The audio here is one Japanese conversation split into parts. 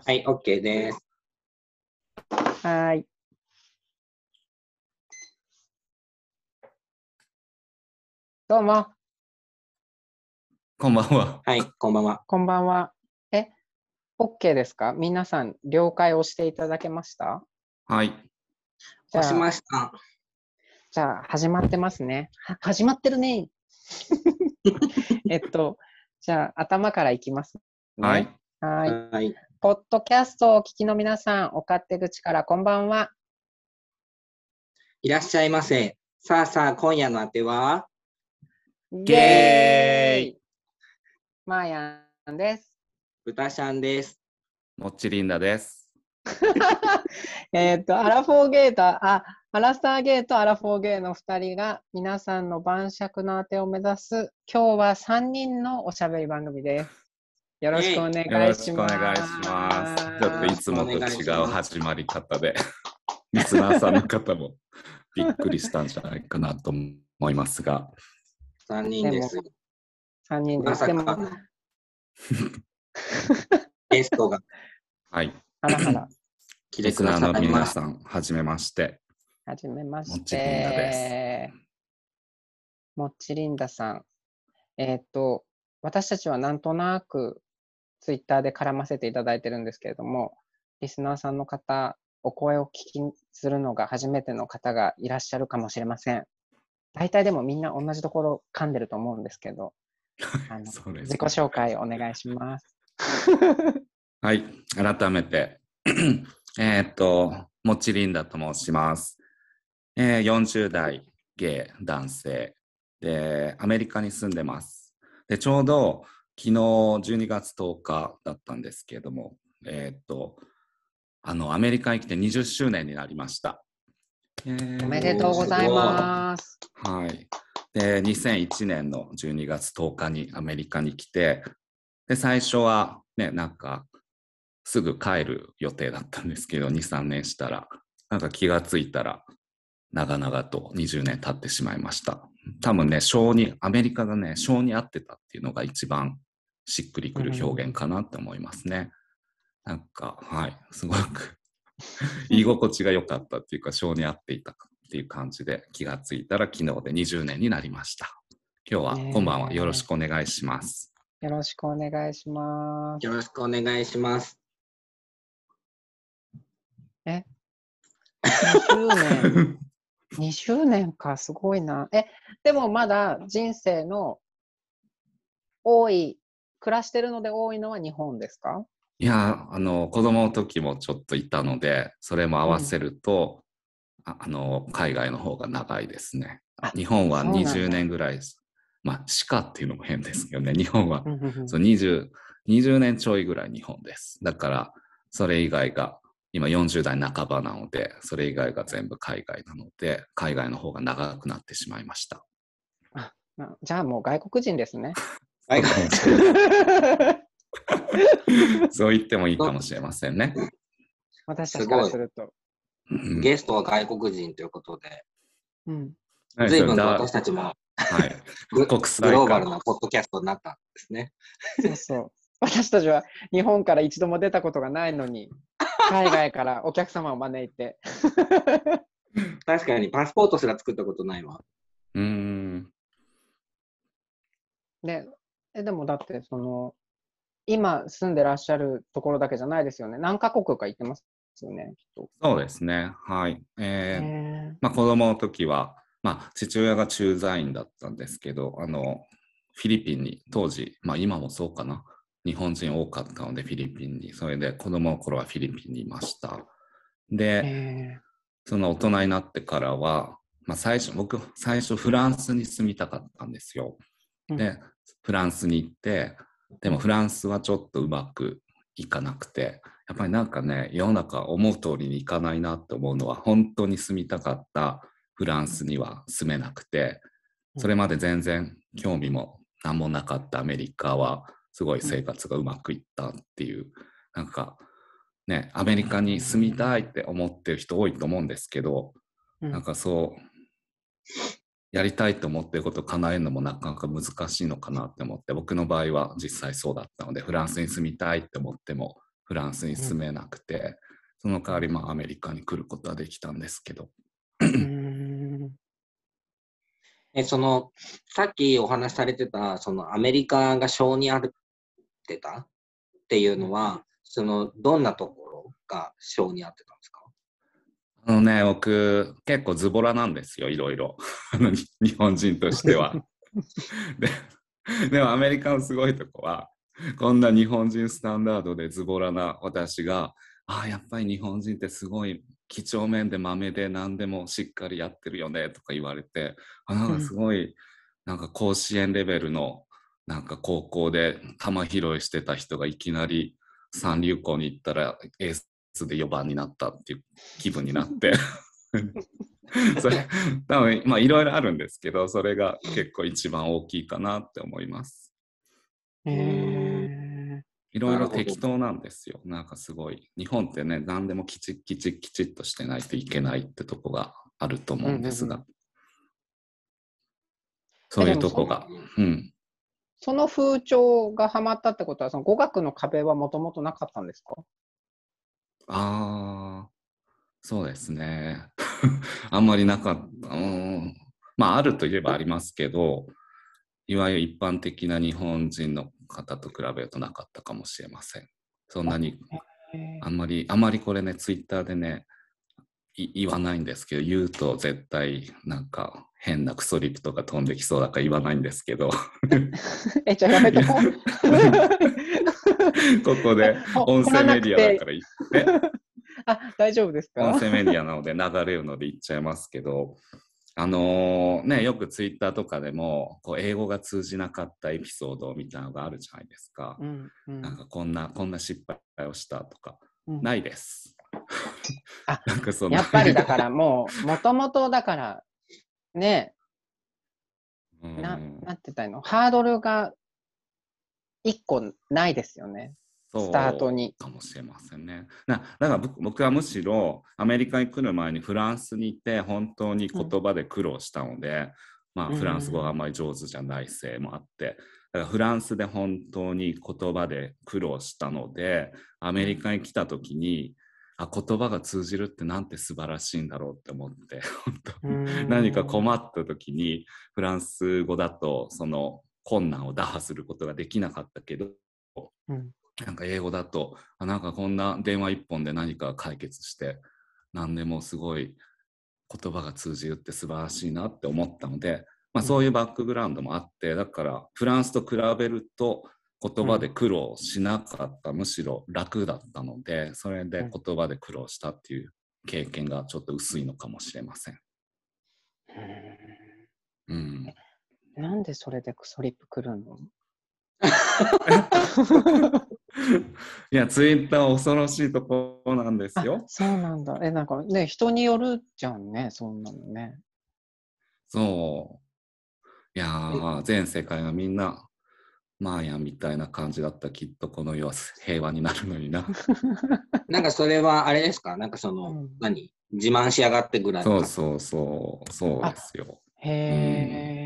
ます。はい、OK です。はーい。どうも、こんばんは。はい、こんばんは。こんばんは。え、OK ですか？皆さん、了解をしていただけました？はい。じゃ押しまあ、した。じゃあ始まってますね。は始まってるね。えっと、じゃあ、頭からいきます、ね。はい。。はーい。はい。ポッドキャストをお聞きの皆さん、お勝手口からこんばんは。いらっしゃいませ。さあさあ、今夜のあては？ゲーイマーヤンです。豚シャンです。もっちりんだです。えっと、アラフォーゲーと、あ、アラスターゲーとアラフォーゲーの2人が皆さんの晩酌のあてを目指す、今日は3人のおしゃべり番組です。よろしくお願いしよろます。しくお願いします。ちょっといつもと違う始まり方で、リスナーさんの方もびっくりしたんじゃないかなと思いますが、3人です。3人で。ますさでも、か ゲストがはい。あらあら、来てくリスナーの。皆さん、はじめまして。はじめましもっちりんだでて。もっちりんださん。えっと、私たちはなんとなくツイッターで絡ませていただいてるんですけれども、リスナーさんの方、お声を聞きするのが初めての方がいらっしゃるかもしれません。大体でもみんな同じところ噛んでると思うんですけど、あの自己紹介お願いします。はい。改めて、えーっと、もっちりんだと申します。えー40代ゲイ男性で、アメリカに住んでます。で、ちょうど昨日12月10日だったんですけれども、えーっと、あの、アメリカに来て20周年になりました。えーおめでとうございます。はい。で、2001年の12月10日にアメリカに来て、で、最初はね、なんか、すぐ帰る予定だったんですけど、2、3年したら、なんか気がついたら、長々と20年経ってしまいました。多分ね、性に、アメリカがね、性に合ってたっていうのが一番しっくりくる表現かなって思いますね。なんか、はい、すごく 居心地が良かったっていうか、性に合っていたっていう感じで気がついたら昨日で20年になりました。今日は、こんばんは。よろしくお願いします。よろしくお願いします。よろしくお願いします。20 年。20年か、すごいな。え、でもまだ人生の多い、暮らしてるので多いのは日本ですか？いや、あの、子供の時もちょっといたので、それも合わせると、ああの、海外の方が長いですねあ。日本はそうなんだ20年ぐらいです。まあ、しかっていうのも変ですけどね、日本はうんうんうんそう 20, 20年ちょいぐらい日本です。だから、それ以外が、今40代半ばなので、それ以外が全部海外なので、海外の方が長くなってしまいました。なじゃあもう外国人ですね。はい そう言ってもいいかもしれませんね。私たちからすると。うんゲストは外国人ということで、うん、はい随分と私たちもはい。グ国際化グローバルなポッドキャストになったんですね。そうそう。私たちは日本から一度も出たことがないのに、海外からお客様を招いて。確かにパスポートすら作ったことないわ。うーん。でえでもだってその今住んでらっしゃるところだけじゃないですよね。何カ国か行ってますよね、きっと。そうですね。はい。えーへまあ、子供の時は、まあ、父親が駐在員だったんですけど、あの、フィリピンに当時、まあ今もそうかな。日本人多かったので、フィリピンに。それで子供の頃はフィリピンにいました。ーで、へその大人になってからは、まあ最初、僕、最初フランスに住みたかったんですよ。ーで、フランスに行って、でもフランスはちょっとうまくいかなくて、やっぱりなんかね、世の中思う通りにいかないなって思うのは、本当に住みたかったフランスには住めなくて、それまで全然興味も何もなかったアメリカは、すごい生活がうまくいったっていう、なんか、ね、アメリカに住みたいって思ってる人多いと思うんですけど、うん。なんかそう、やりたいと思ってることを叶えるのもなかなか難しいのかなって思って、僕の場合は実際そうだったので、フランスに住みたいって思っても、フランスに住めなくて、その代わりまあアメリカに来ることはできたんですけど。うーん。え、その、さっきお話しされてた、そのアメリカが性にあってた？っていうのは、その、どんなところが性に合ってたんですか？あのね、僕、結構ズボラなんですよ、いろいろ。日本人としては。ででもアメリカのすごいとこは、こんな日本人スタンダードでズボラな私が、ああ、やっぱり日本人ってすごい几帳面で豆で何でもしっかりやってるよねとか言われて、あなんかすごい、なんか甲子園レベルのなんか高校で球拾いしてた人がいきなり三流校に行ったらエースで4番になったっていう気分になって。それ多分まあいろいろあるんですけどそれが結構一番大きいかなって思います。いろいろ適当なんですよ。なんかすごい。日本ってね何でもきちっきちっきちっとしてないといけないってとこがあると思うんですが、うんそういうとこが。うん。その風潮がハマったってことは、その語学の壁はもともとなかったんですか？ああ、そうですね。あんまりなかった。うんまあ、あるといえばありますけど、いわゆる一般的な日本人の方と比べるとなかったかもしれません。そんなに、あんまり、あんまりこれね、ツイッターでね、い言わないんですけど、言うと絶対なんか変なクソリップとか飛んできそうだから言わないんですけど、え、じゃあやめとこう。ここで音声メディアだから言って。あ、大丈夫ですか？音声メディアなので流れるので言っちゃいますけど、あのーね、よくツイッターとかでもこう英語が通じなかったエピソードみたいなのがあるじゃないですか。うんうんなんかこんなこんな失敗をしたとか、うんないです。あなんかそのやっぱりだからもう、もともとだから、ね、うんななんて言ったらいいの？ハードルが一個ないですよね。スタートに。かもしれませんね。なだから僕僕はむしろアメリカに来る前にフランスに行って本当に言葉で苦労したので、まあ、うん。フランス語があんまり上手じゃないせいもあって、だからフランスで本当に言葉で苦労したのでアメリカに来た時にあ言葉が通じるってなんて素晴らしいんだろうって思って本当。何か困った時にフランス語だとその困難を打破することができなかったけど、うん。なんか英語だとあなんかこんな電話一本で何か解決して何でもすごい言葉が通じるって素晴らしいなって思ったので、まあ、うんそういうバックグラウンドもあってだからフランスと比べると言葉で苦労しなかった、むしろ楽だったのでそれで言葉で苦労したっていう経験がちょっと薄いのかもしれません。うん。うんなんでそれでクソリップくるの？いや、ツイッターは恐ろしいところなんですあよ。そうなんだ。え、なんかね、人によるじゃんね、そんなのね。そう。いやー、全世界がみんな、マーヤンみたいな感じだったらきっとこの世は 平和になるのにな。なんかそれはあれですか？なんかその、うん何？自慢しやがってぐらいのそうそうそう、そうですよ。へえ。ね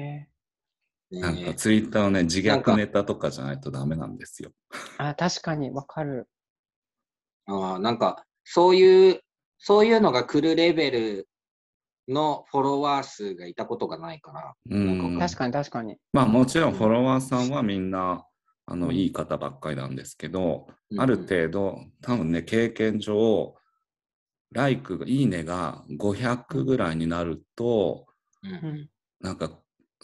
なんかツイッターはね、自虐ネタとかじゃないとダメなんですよ。あ、確かにわかる。あーなんか、そういう、そういうのが来るレベルのフォロワー数がいたことがないから、うん。確かに確かに。まあもちろんフォロワーさんはみんな、あの、うんいい方ばっかりなんですけど、うんある程度、多分ね、経験上、ライクが、いいねが500ぐらいになると、うんうんなんか、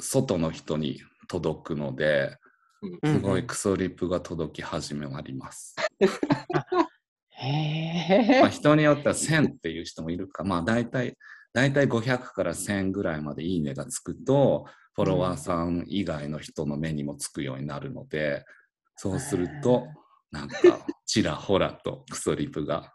外の人に届くので、うんすごいクソリップが届き始めあります。へえ。まあ人によっては1000っていう人もいるか、まあ大体、大体500から1000ぐらいまでいいねがつくと、フォロワーさん以外の人の目にもつくようになるので、そうすると、なんか、ちらほらとクソリップが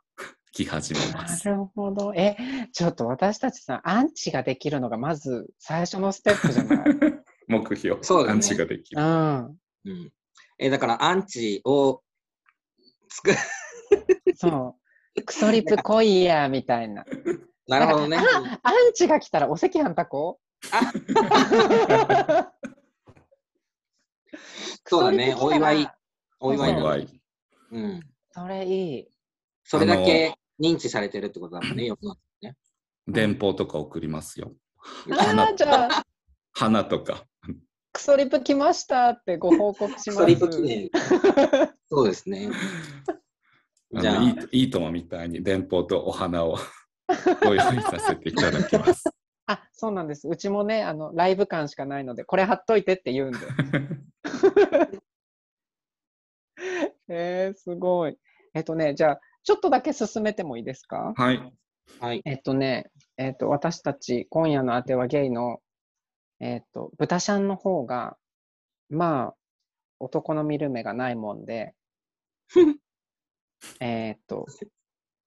来始めまなす。るほど。え、ちょっと私たちさ、アンチができるのがまず最初のステップじゃない？目標、そうだねアンチができる。うん。うんえだからアンチを作る。そう。クソリップ来いや、みたいな。なるほどね。あアンチが来たらお赤飯炊こう？そうだねお祝いお祝いそうお祝い。うん。それいい。それだけ認知されてるってことだもんね、世の中ね。電報とか送りますよ。ああ、じゃあ、花とか。クソリプ来ましたってご報告します。ストリップ記念。そうですね。じゃあいいともみたいに電報とお花をご用意させていただきます。あ、そうなんです。うちもね、あの、ライブ感しかないので、これ貼っといてって言うんで。えー、すごい。えっとね、じゃあ、ちょっとだけ進めてもいいですか？はい。はい。えっとね、えっと、私たち、今夜のあてはゲイの、えっと、豚シャンの方が、まあ、男の見る目がないもんで、えっと、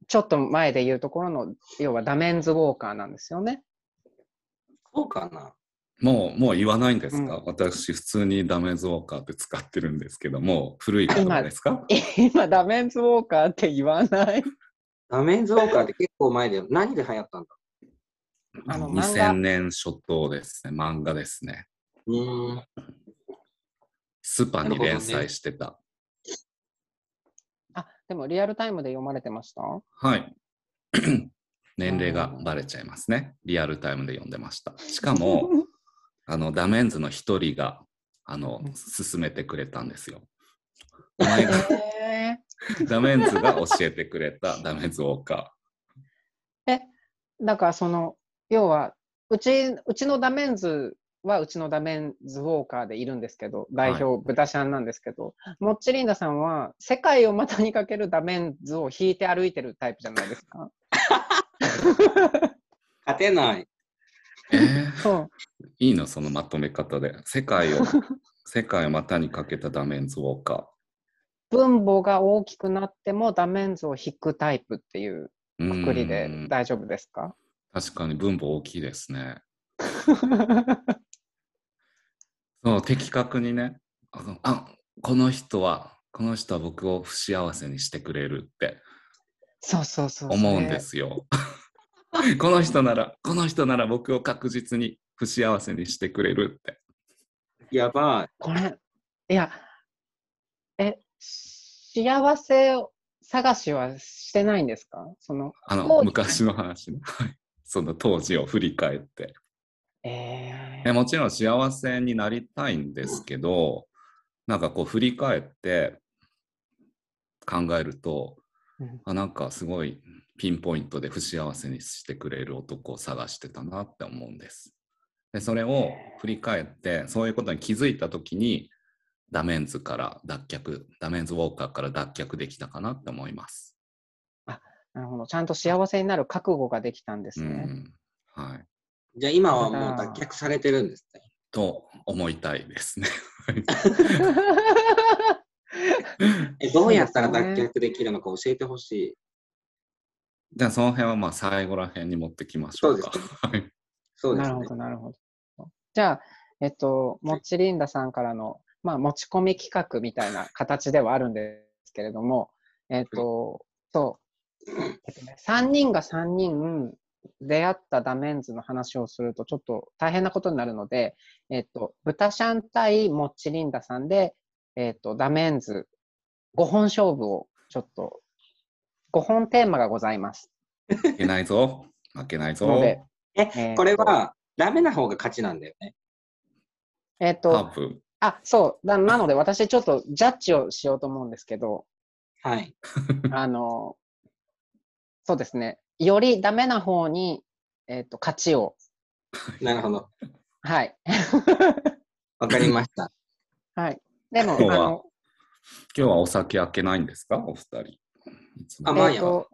ちょっと前で言うところの、要はダメンズウォーカーなんですよね。そうかな。もう、もう言わないんですか、うん私、普通にダメーズウォーカーって使ってるんですけども、古い言葉ですか？今、ダメンズウォーカーって言わない？ダメンズウォーカーって結構前で、何で流行ったんだ？あのあの漫画2000年初頭ですね、漫画ですね。うーん。スーパーに連載してた。あ、でもリアルタイムで読まれてました？はい。年齢がバレちゃいますね。リアルタイムで読んでました。しかも、あのダメンズの一人があのうん勧めてくれたんですよ。お前がえダメンズが教えてくれたダメンズウォーカー、え、だからその、要は、うち、うちのダメンズはうちのダメンズウォーカーでいるんですけど、代表、ブタシャンなんですけど、モッチリンダさんは世界を股にかけるダメンズを引いて歩いてるタイプじゃないですか？勝てない。ー。えーそう。いいのそのまとめ方で。世界を、世界を股にかけたダメンズウォーカ分母が大きくなってもダメンズを引くタイプっていうー。くくりでうん大丈夫ですか？確かに分母大きいですね。そう、的確にね、あのあこの人は、この人は僕を不幸せにしてくれるってそうそうそう。思うんですよ。この人なら、この人なら僕を確実に不幸せにしてくれるって。やばい。これ、いや、え、幸せを探しはしてないんですか？その、あの、昔の話ね。はいその当時を振り返って。ええもちろん幸せになりたいんですけど、なんかこう振り返って考えると、うんあなんかすごいピンポイントで不幸せにしてくれる男を探してたなって思うんです。でそれを振り返ってそういうことに気づいた時にダメンズから脱却ダメンズウォーカーから脱却できたかなって思います。なるほど。ちゃんと幸せになる覚悟ができたんですね。うんはい、じゃあ今はもう脱却されてるんですね。と思いたいですね。えどうやったら脱却できるのか教えてほしい。じゃあその辺はまあ最後ら辺に持ってきましょうか。はいそうですねなるほ。ど、なるほど。じゃあ、えっと、もっちりんださんからの、まあ、持ち込み企画みたいな形ではあるんですけれども、えっと、そう、えっとね、3人が3人出会ったダメンズの話をするとちょっと大変なことになるので、えっと、豚シャン対もっちりんださんで、えっと、ダメンズ5本勝負をちょっと、5本テーマがございます。負けないぞ。負けないぞ。ので、え、えーこれはダメな方が勝ちなんだよね。えっと。あ、そう。ななので、私ちょっとジャッジをしようと思うんですけど、はい。あの、そうですね。よりダメな方に、えっ、と、勝ちを。なるほど。はい。わかりました。はい。でも、今日はあの、今日はお酒開けないんですか？お二人。あまあえっ、と、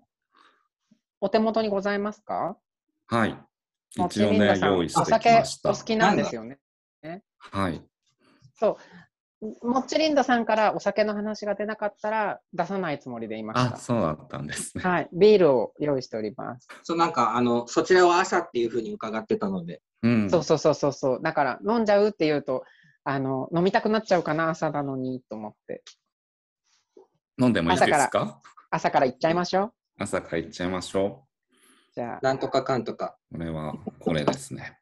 お手元にございますか？はい。もち一応ね用意してきお酒ましたお。好きなんですよね。はい。そう。もっちりんださんからお酒の話が出なかったら出さないつもりでいましあ、そうだったんですね。た。はい。ビールを用意しております。そう、なんか、あの、そちらは朝っていうふうに伺ってたので。うん。そうそうそうそうそう。だから、飲んじゃうって言うと、あの、飲みたくなっちゃうかな、朝なのに、と思って。飲んでもいいですか？朝から行っちゃいましょう。朝から行っちゃいましょじゃあ。なんとかかんとか。う。これは、これですね。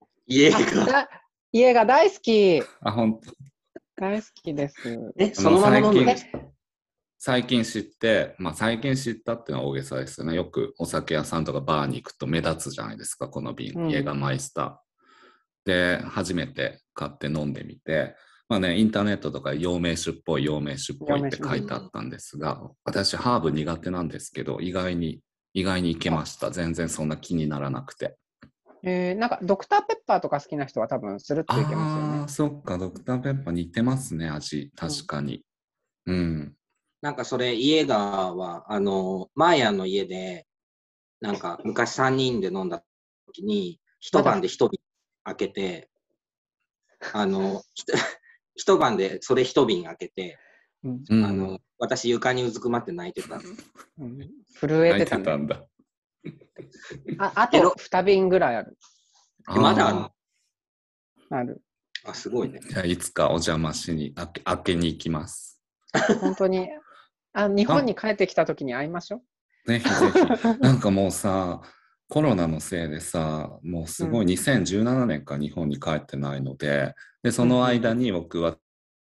あ家が。だ家が大好き。あ、本当。大好きです。え、そのまま飲むんで最近知って、まあ最近知ったっていうのは大げさですよね。よくお酒屋さんとかバーに行くと目立つじゃないですか、この瓶、うんイエガーマイスター。で、初めて買って飲んでみて、まあね、インターネットとか陽明酒っぽい陽明酒っぽいって書いてあったんですが、私ハーブ苦手なんですけど、意外に、意外にいけました。全然そんな気にならなくて。えー、なんかドクターペッパーとか好きな人は多分スルッといけますよねあ。そっか、ドクターペッパー似てますね、味。確かに。うん。なんかそれ、イエガーは、あの、マーヤンの家で、なんか昔3人で飲んだ時に、一晩で一瓶開けて、あの、一晩でそれ一瓶開けて、うんうんあの、私床にうずくまって泣いてた。うん震えてたね。てたんだ。ああと2瓶ぐらいある。えまだあるある。あ、すごいね。ーじゃあいつかお邪魔しに、開け開けに行きます。本当に。あ日本に帰ってきた時に会いましょう。ぜひぜひ。なんかもうさ、コロナのせいでさ、もうすごいうん。2017年から日本に帰ってないので、で、その間に僕は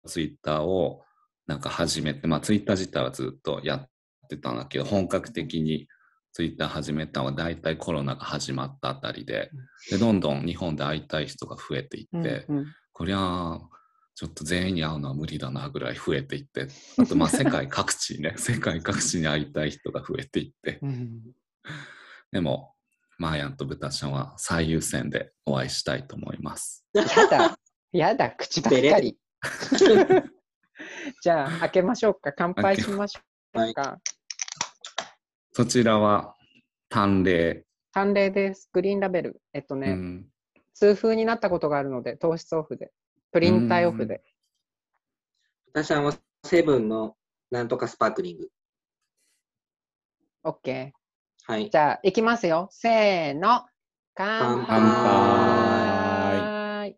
ツイッターをなんか始めて、まあツイッター自体はずっとやってたんだけど、本格的にツイッター始めたのは大体コロナが始まったあたりで、で、どんどん日本で会いたい人が増えていって、うんうん。こりゃあちょっと全員に会うのは無理だなぐらい増えていって、あとまあ世界各地ね、世界各地に会いたい人が増えていって、うん。でも、マーヤンとブタちゃんは最優先でお会いしたいと思います。やだ、やだ、口ばっかり。じゃあ、開けましょうか。乾杯しましょうか。そちらは、淡麗。淡麗です。グリーンラベル。えっとね、うん、痛風になったことがあるので、糖質オフで、プリン体オフで。私はもうセブンのなんとかスパークリング。OK。はい。じゃあ、いきますよ。せーの。乾乾杯。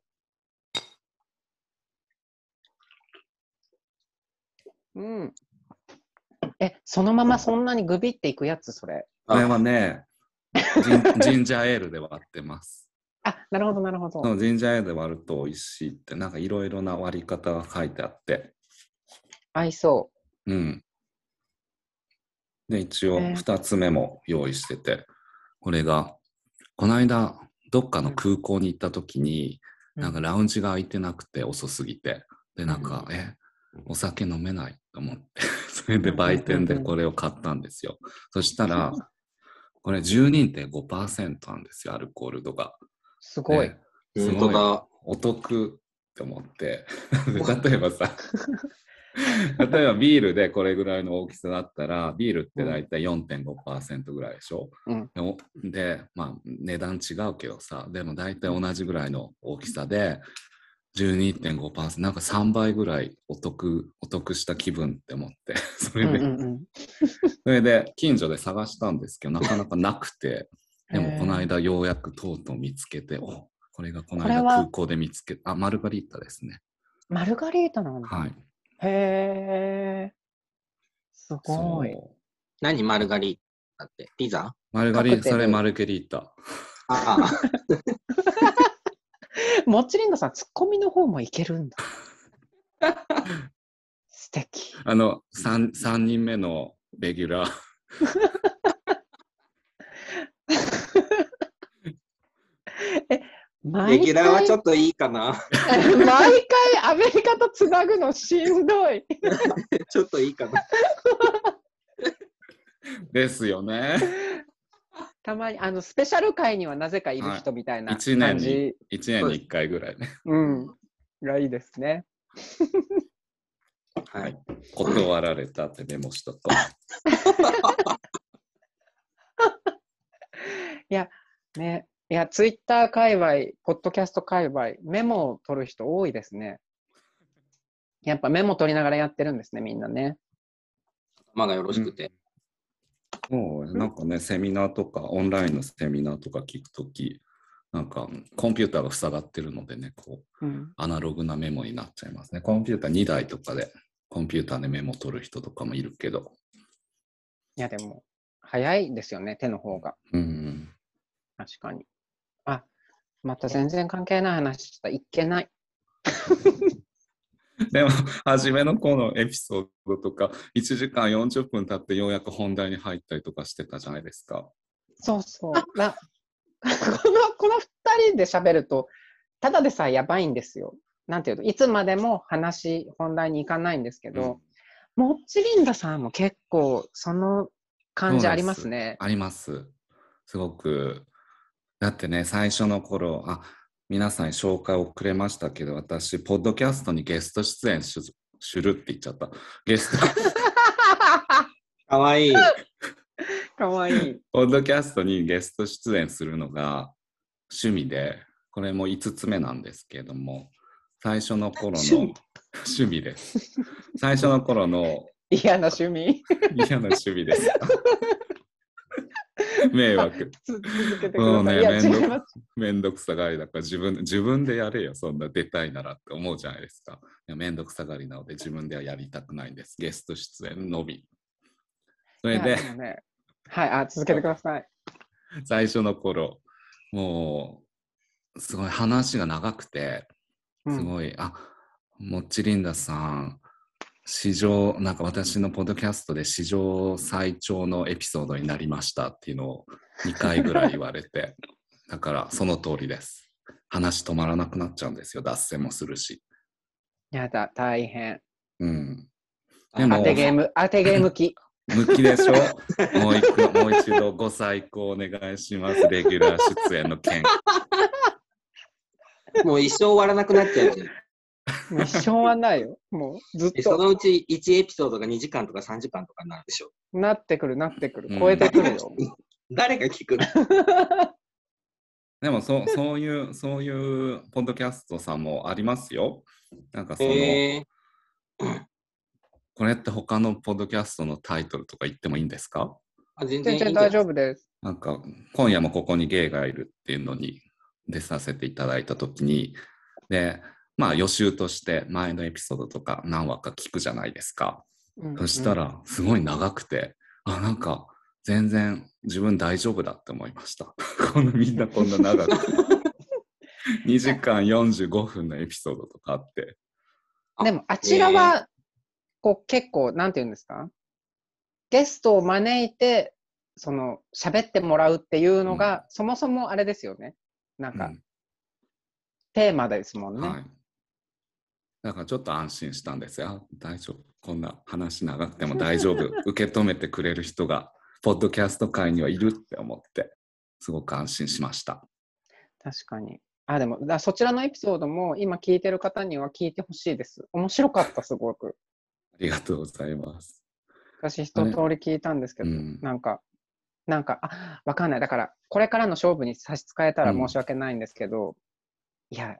うん。え、そのままそんなにグビっていくやつ、それ。これはねジン、ジンジャーエールで割ってます。あ、なるほど、なるほど。そのジンジャーエールで割ると美味しいって、なんかいろいろな割り方が書いてあって、合いそうん。で、一応えー2つ目も用意してて、これが、この間、どっかの空港に行った時に、う。なんかラウンジが空いてなくて遅すぎて、で、なんか、うえ、お酒飲めないと思って、それで売店でこれを買ったんですよ。そしたら、これ12.5%なんですよ、アルコール度が。すごい。です本当だ。お得って思って、で 例えばさ、例えばビールでこれぐらいの大きさだったら、ビールって大体4.5%ぐらいでしょ、うんでまあ値段違うけどさ、でも大体同じぐらいの大きさで、12.5%、なんか3倍ぐらいお得、お得した気分って思って、それで、うんうんうん。それで近所で探したんですけど、なかなかなくて、でもこの間ようやくとうとう見つけて、おこれがこの間空港で見つけあ、マルガリータですね。マルガリータなんだ。はい。へえ。すごい。そう何マルガリータって？ピザ？マルガリータ、それマルゲリータ。ああ、モッチリンドさん、ツッコミの方もいけるんだ。素敵。あの、3, 三人目のレギュラー。レギュラーはちょっっといいかな。と。毎回アメリカとつなぐのしんどい。ちょっといいかな。ですよね。たまに、あの、スペシャル会にはなぜかいる人みたいな一年感じ。に、一年に1回ぐらいね。うん。がいいですね。はい。断られたってメモしとこね。いや、ツイッター界隈、ポッドキャスト界隈、メモを取る人多いですね。やっぱメモ取りながらやってるんですね、みんなね。頭がよろしくて。う。もうなんかね、セミナーとか、オンラインのセミナーとか聞くとき、なんかコンピューターが塞がってるのでね、こう、うん。アナログなメモになっちゃいますね。コンピューター2台とかで、コンピューターでメモ取る人とかもいるけど。いや、でも、早いですよね、手の方が。うん。確かに。あ、また全然関係ない話した。いけない。でも、初めの頃のエピソードとか、1時間40分経ってようやく本題に入ったりとかしてたじゃないですか。そうそう。なこの、この二人で喋ると、ただでさえやばいんですよ。なんていうの、いつまでも話、本題に行かないんですけど、もっちりんださんも結構、その感じありますね。あります。すごく。だってね、最初の頃、あ、皆さんに紹介遅れましたけど、私、ポッドキャストにゲスト出演しするって言っちゃった。ゲスト、かわいい。かわいい。ポッドキャストにゲスト出演するのが趣味で、これも5つ目なんですけれども、最初の頃の趣味趣味です。最初の頃の嫌な趣味。嫌な趣味です。迷惑。つ続けてください。いや、めんど違います。めんどくさがりだから自分自分でやれよ、そんな出たいならって思うじゃないですか。いやめんどくさがりなので自分ではやりたくないんです。ゲスト出演のみ。それいでね、はい、あ、続けてください。最初の頃、もうすごい話が長くて、うん、すごい、あもっちりんださん、史上、なんか私のポッドキャストで史上最長のエピソードになりましたっていうのを2回ぐらい言われて、だからその通りです。話止まらなくなっちゃうんですよ、脱線もするし。やだ、大変。うん。でも当てゲーム、当てゲーム機。向きでしょ？もう一個もう一度ご再考お願いします、レギュラー出演の件。もう一生終わらなくなっちゃうじゃん。もう一生はないよ。もうずっでそとのうち1エピソードが2時間とか3時間とかになるでしょ。なってくる、なってくるう。ん超えてくるよ。誰が聞くの？でもそそういう、そういうポッドキャストさんもありますよ。なんかその、えこれって他のポッドキャストのタイトルとか言ってもいいんですか？あ全然大丈夫です。なんか、今夜もここにゲイがいるっていうのに出させていただいたときに、で、まあ予習として前のエピソードとか何話か聞くじゃないですか。うんそした、ら、すごい長くて、あ、なんか、全然自分大丈夫だって思いました。このみんなこんな長く。2時間45分のエピソードとかあって。うんでも、あちらは、こう結構、なんて言うんですか？ゲストを招いて、その、喋ってもらうっていうのが、そもそもあれですよね。なんか、うんテーマですもんね。はい。だからちょっと安心したんですよ。あ大丈夫。こんな話長くても大丈夫。受け止めてくれる人が、ポッドキャスト界にはいるって思って、すごく安心しました。確かに。あ、でも、だそちらのエピソードも今聞いてる方には聞いてほしいです。面白かった、すごく。ありがとうございます。私、一通り聞いたんですけど、うんなんか、なんか、あ、わかんない。だから、これからの勝負に差し支えたら申し訳ないんですけど、いや、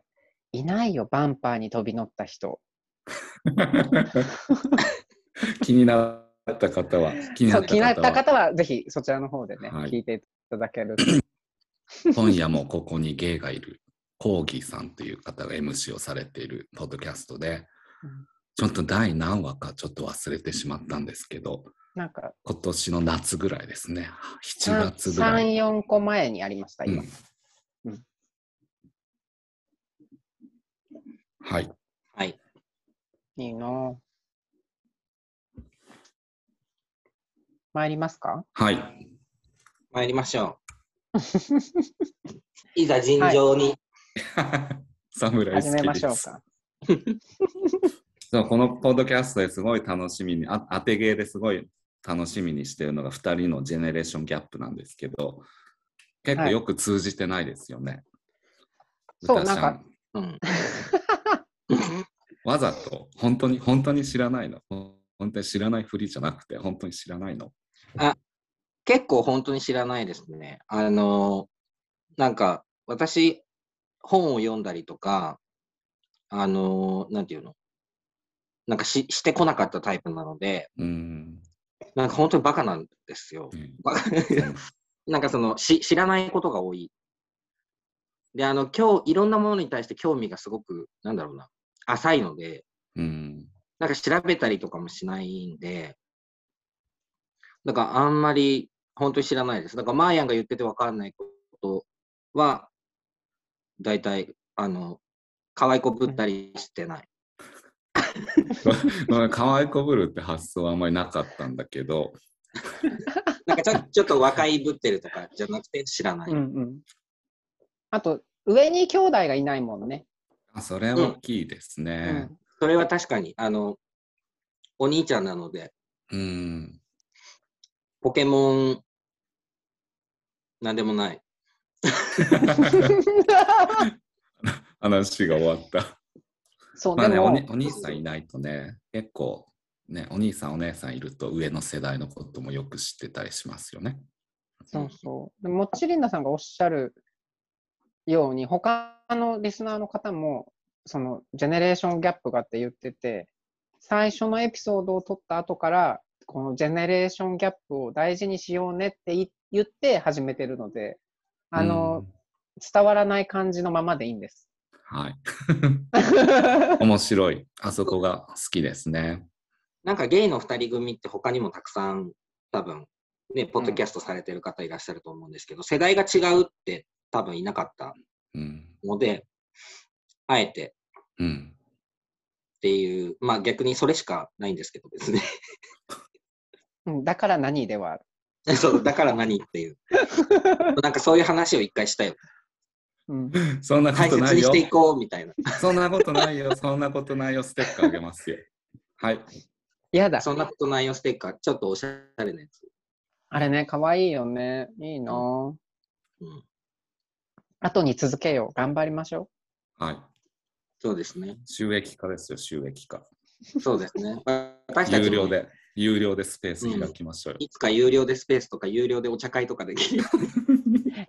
いないよ、バンパーに飛び乗った人。気になった方は、気になった方は、ぜひそちらの方でね、はい聞いていただけると。今夜もここにゲイがいる、コーギーさんという方が MC をされているポッドキャストで、うんちょっと第何話かちょっと忘れてしまったんですけど、なんか、今年の夏ぐらいですね。7月ぐらい。3、4個前にありました、今。うんうんはい。はい。いいなぁ参りますか？はい。参りましょう。いざ尋常に。侍始めま。しょうか。そうこのポッドキャストですごい楽しみに、あ当てゲーですごい楽しみにしてるのが2人のジェネレーションギャップなんですけど、結構よく通じてないですよね。そう歌ちゃなんかうん。わざと、本当に、本当に知らないの。本当に知らないふりじゃなくて、本当に知らないの。結構本当に知らないですね。あの、なんか私、本を読んだりとか、あの、なんていうの？なんかししてこなかったタイプなので、うん。なんか本当にバカなんですよ。うん なんかそのし知らないことが多い。で、あの、今日いろんなものに対して興味がすごく、なんだろうな、浅いので、うん。なんか調べたりとかもしないんで、だからあんまり本当に知らないです。だからマーヤンが言っててわかんないことは、大体、あの、可愛い子ぶったりしてない。可愛いこぶるって発想はあんまりなかったんだけど、なんかちょちょっと若いぶってるとかじゃなくて知らない。うんうん。あと、上に兄弟がいないもんね。あそれは大きいですうね。ん。それは確かに、あの、お兄ちゃんなので、うん。ポケモン、なんでもない。話が終わった。そう、まあねおお兄さんいないとね、結構、ね、お兄さん、お姉さんいると上の世代のこともよく知ってたりしますよね。そうそう。でもっちりんださんがおっしゃるように、他のリスナーの方も、その、ジェネレーションギャップがって言ってて、最初のエピソードを撮った後から、このジェネレーションギャップを大事にしようねってい言って始めてるので、あの、うん伝わらない感じのままでいいんです。はい。面白い。あそこが好きですね。なんかゲイの二人組って他にもたくさん多分、ね、ポッドキャストされてる方いらっしゃると思うんですけど、世代が違うって多分いなかったうん。ので、あえてうん。っていう、まあ逆にそれしかないんですけどですね。うんだから何ではある。そう、だから何っていう。なんかそういう話を一回したよ。うん、そんなことないよ大切にして。いこうみたいな。そんなことないよ。そんなことないよ。ステッカーあげますよ。はい。やだ。そんなことないよステッカー、ちょっとおしゃれなやつ。あれね、かわいいよね。いいなぁ。うん、後に続けよう。頑張りましょはい。そうですね。収益化ですよ、収益化。そうですね。私たちも有料で、有料でスペース開きましょうよ。いつか有料でスペースとか有料でお茶会とかできるよ。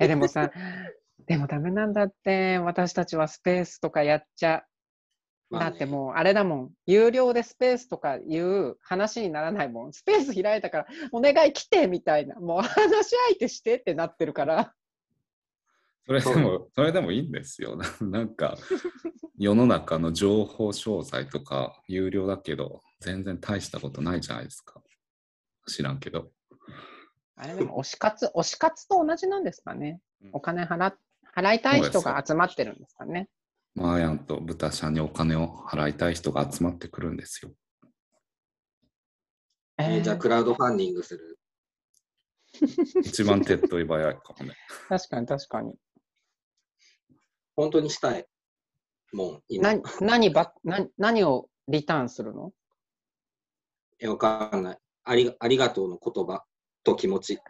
え、でもさ、でもダメなんだって。私たちはスペースとかやっちゃ。まあねだってもう、あれだもん。有料でスペースとかいう話にならないもん。スペース開いたから、お願い来てみたいな。もう話し相手してってなってるから。それでも、それでもいいんですよ。なんか、世の中の情報商材とか有料だけど、全然大したことないじゃないですか。知らんけど。あれでも推し活、推し活と同じなんですかねうん。お金払っ払いたい人が集まってるんですかね。マーヤンと豚んにお金を払いたい人が集まってくるんですよ。えーじゃあクラウドファンディングする。一番手っ取り早いかもね。確かに確かに。本当にしたい。もう今。な何ばな何をリターンするの？え、わかんない。ありがありがとうの言葉と気持ち。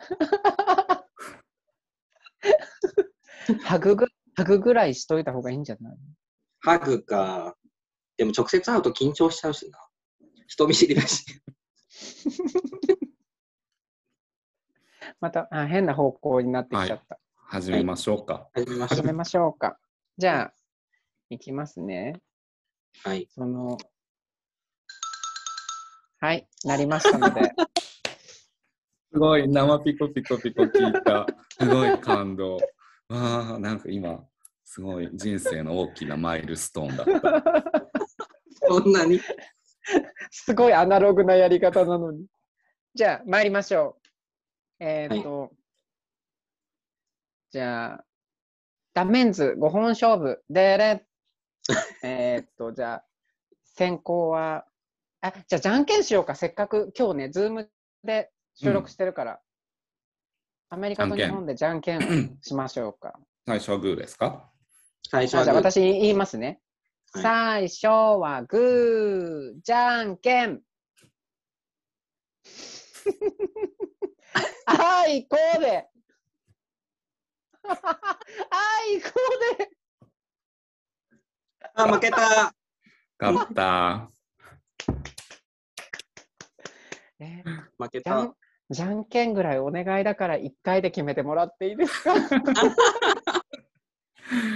ハグぐハグぐらいしといた方がいいんじゃない？ハグか。でも直接会うと緊張しちゃうしな。人見知りだし。またあ変な方向になってきちゃった。始めましょうか。始めましょう。始めましょうか。じゃあ、いきますね。はい。その、はい、なりましたので、すごい生ピコピコピコ聞いた。すごい感動。わあ、なんか今、すごい人生の大きなマイルストーンだった。そんなに？すごいアナログなやり方なのに。じゃあ、参りましょう。えっ、と、じゃあ、ダメンズ5本勝負、でれ えっと、じゃあ、先行は、あ、じゃあ、じゃんけんしようか。せっかく今日ね、ズームで収録してるから、アメリカと日本でじゃんけんしましょうか。最初はグーですか？あじゃあ、最初はグー私言いますね。はい最初はグー、じゃんけん。あいこうで。あいこうで。あ、負けた。勝った。え負けたじゃん。けんぐらいお願いだから1回で決めてもらっていいですか？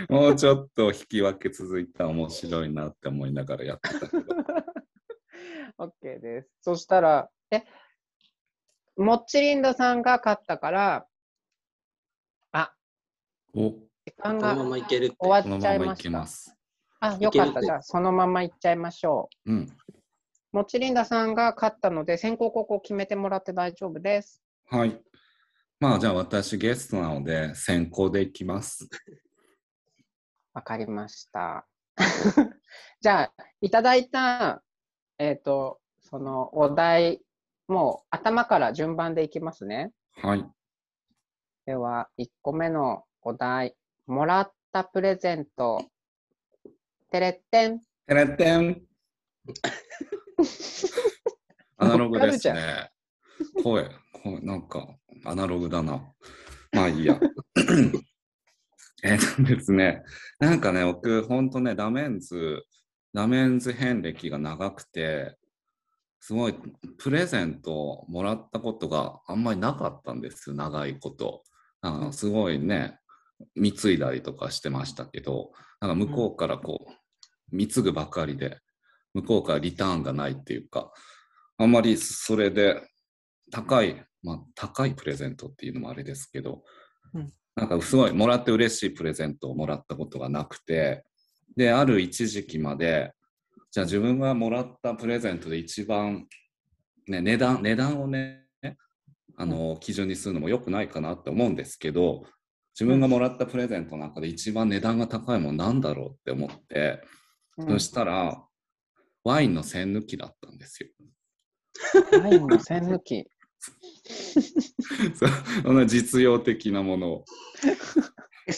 もうちょっと引き分け続いたら面白いなって思いながらやってたけど。?OK です。そしたら、え、もっちりんださんが勝ったから、あ、お、時間がこのままいけるって。終わっちゃいいました。けます。あ、よかった。じゃあ、そのままいっちゃいましょう。うん。もちりんださんが勝ったので、先行後攻決めてもらって大丈夫です。はい。まあじゃあ私ゲストなので先行でいきます。わかりました。じゃあ、いただいたえっ、と、そのお題、もう頭から順番でいきますね。はい。では、1個目のお題、もらったプレゼント。てれってん。てれってん。アナログですね。声、声、なんか、アナログだな。まあいいや。えっとですね、なんかね、僕、ほんとね、ダメンズ、ダメンズ遍歴が長くて、すごいプレゼントをもらったことがあんまりなかったんですよ、長いこと。あのすごいね、貢いだりとかしてましたけど、なんか向こうからこう、貢ぐばかりで、向こうからリターンがないっていうか、あんまりそれで高い、まあ高いプレゼントっていうのもあれですけど、うん。なんかすごいもらって嬉しいプレゼントをもらったことがなくて、で、ある一時期まで、じゃあ自分がもらったプレゼントで一番、ね、値段、値段をね、あの、基準にするのも良くないかなって思うんですけど、自分がもらったプレゼントの中で一番値段が高いものなんだろうって思って、うんそしたら、ワインの栓抜きだったんですよ。ワインの栓抜き。そんな実用的なものを。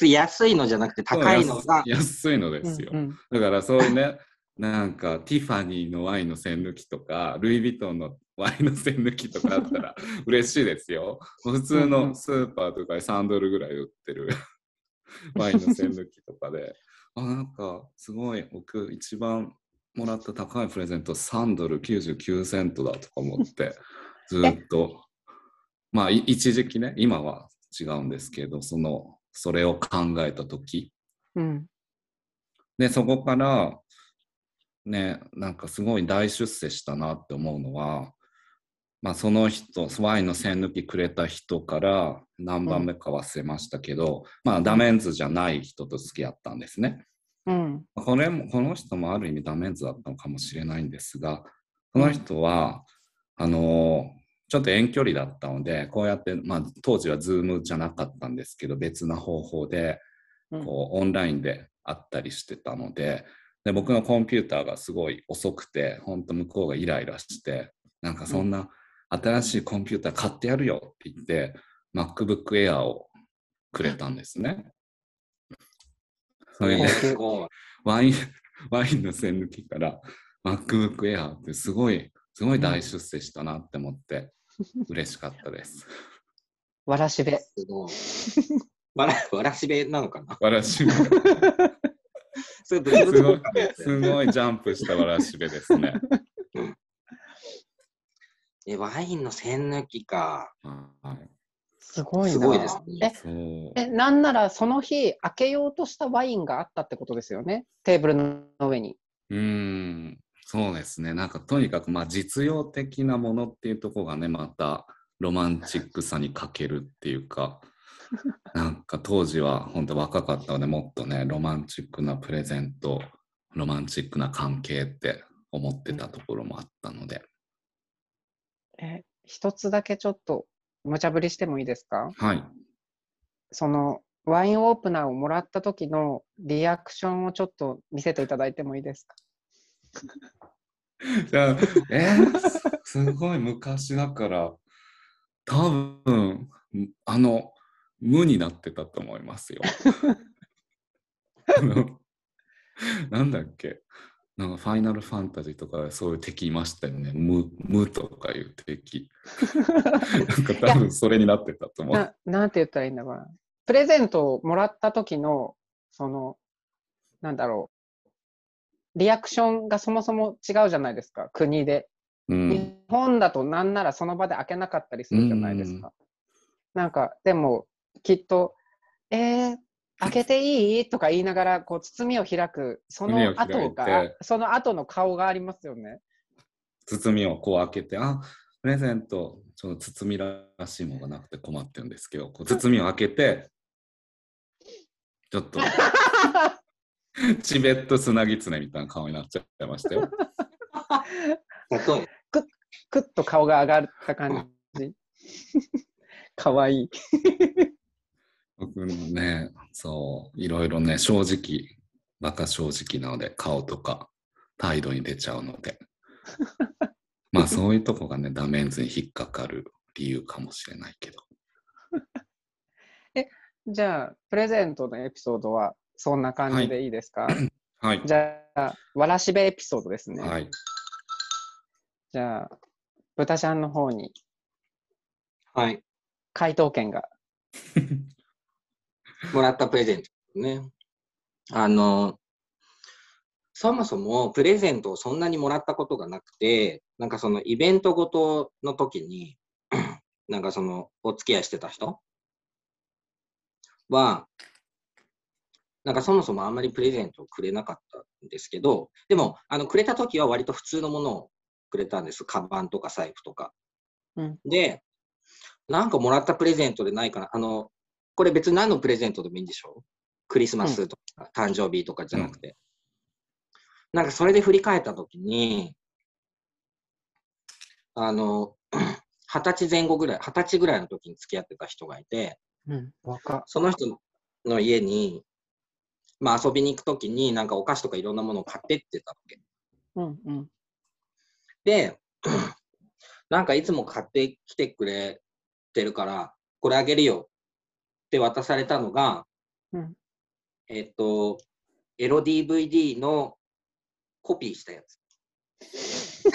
安いのじゃなくて高いのが安安いのですよ。うんうんだからそういうね、なんかティファニーのワインの栓抜きとか、ルイ・ヴィトンのワインの栓抜きとかあったら 嬉しいですよ。普通のスーパーとかで3ドルぐらい売ってる ワインの栓抜きとかで、あ、なんかすごい、僕一番もらった高いプレゼント3ドル99セントだとか思って、ずっと、まあい一時期ね、今は違うんですけど、その、それを考えた時うん。で、そこから、ね、なんかすごい大出世したなって思うのは、まあその人、ワインの栓抜きくれた人から何番目か忘れましたけど、まあダメンズじゃない人と付き合ったんですね。うん。これも、この人もある意味ダメンズだったのかもしれないんですが、この人は、あのちょっと遠距離だったので、こうやって、まあ当時はズームじゃなかったんですけど、別な方法で、うんこうオンラインで会ったりしてたのでで僕のコンピューターがすごい遅くて本当向こうがイライラしてなんかそんな新しいコンピューター買ってやるよって言って MacBook Air をくれたんですね。それで。ワインワインの栓抜きから MacBook Air ってすごいすごい大出世したなって思って嬉しかったです。わらしべ。わらわらしべなのかな？わらしべ すごいジャンプしたわらしべですね。え、ワインの栓抜きか。はいすごいな。すごいですね。そうえ、なんならその日開けようとしたワインがあったってことですよね？テーブルの上に。うーん、そうですね。なんかとにかくまあ実用的なものっていうところがね、またロマンチックさに欠けるっていうか、なんか当時は本当若かったのでもっとね、ロマンチックなプレゼント、ロマンチックな関係って思ってたところもあったので、え、一つだけちょっと無茶ぶりしてもいいですか？はい。そのワインオープナーをもらった時のリアクションをちょっと見せていただいてもいいですか？じゃあ、え？ーすすごい昔だから、多分あの、無になってたと思いますよ。なんだっけ？なんかファイナルファンタジーとかでそういう敵いましたよね。無無とかいう敵。なんか多分それになってたと思う。ななんて言ったらいいんだろうな。プレゼントをもらった時の、その、なんだろう。リアクションがそもそも違うじゃないですか、国で。うん、日本だとなんならその場で開けなかったりするじゃないですか。なんか、でも、きっと、えー、開けていい？とか言いながら、こう、包みを開く、その後が、その後の顔がありますよね。包みをこう開けて、あプレゼント、ちょっと包みらしいものがなくて困ってるんですけど、こう包みを開けて、ちょっと チベットスナギツネみたいな顔になっちゃいましたよ。例えくっと顔が上がった感じ。かわいい。僕のね、そう、いろいろね、正直、バカ正直なので、顔とか態度に出ちゃうので、まあそういうとこがね、ダメンズに引っかかる理由かもしれないけど。じゃあ、プレゼントのエピソードはそんな感じでいいですか、はい。じゃあ、わらしべエピソードですね。はい。じゃあ、豚ちゃんの方にはい。回答権が。もらったプレゼントね。あの、そもそもプレゼントをそんなにもらったことがなくて、なんかそのイベントごとの時に、なんかそのお付き合いしてた人は、なんかそもそもあんまりプレゼントをくれなかったんですけど、でも、あの、くれた時は割と普通のものをくれたんです。カバンとか財布とか。うんで、なんかもらったプレゼントでないかな。あの、これ別に何のプレゼントでもいいんでしょ？クリスマスとか、誕生日とかじゃなくて。なんかそれで振り返ったときに、あの、二十歳前後ぐらい、二十歳ぐらいの時に付き合ってた人がいて、うん、若その人の家に、まあ遊びに行くときになんかお菓子とかいろんなものを買ってってたわけ。うんうん。で、なんかいつも買ってきてくれてるから、これあげるよって渡されたのが、うんえっと、エロ DVD のコピーしたやつ。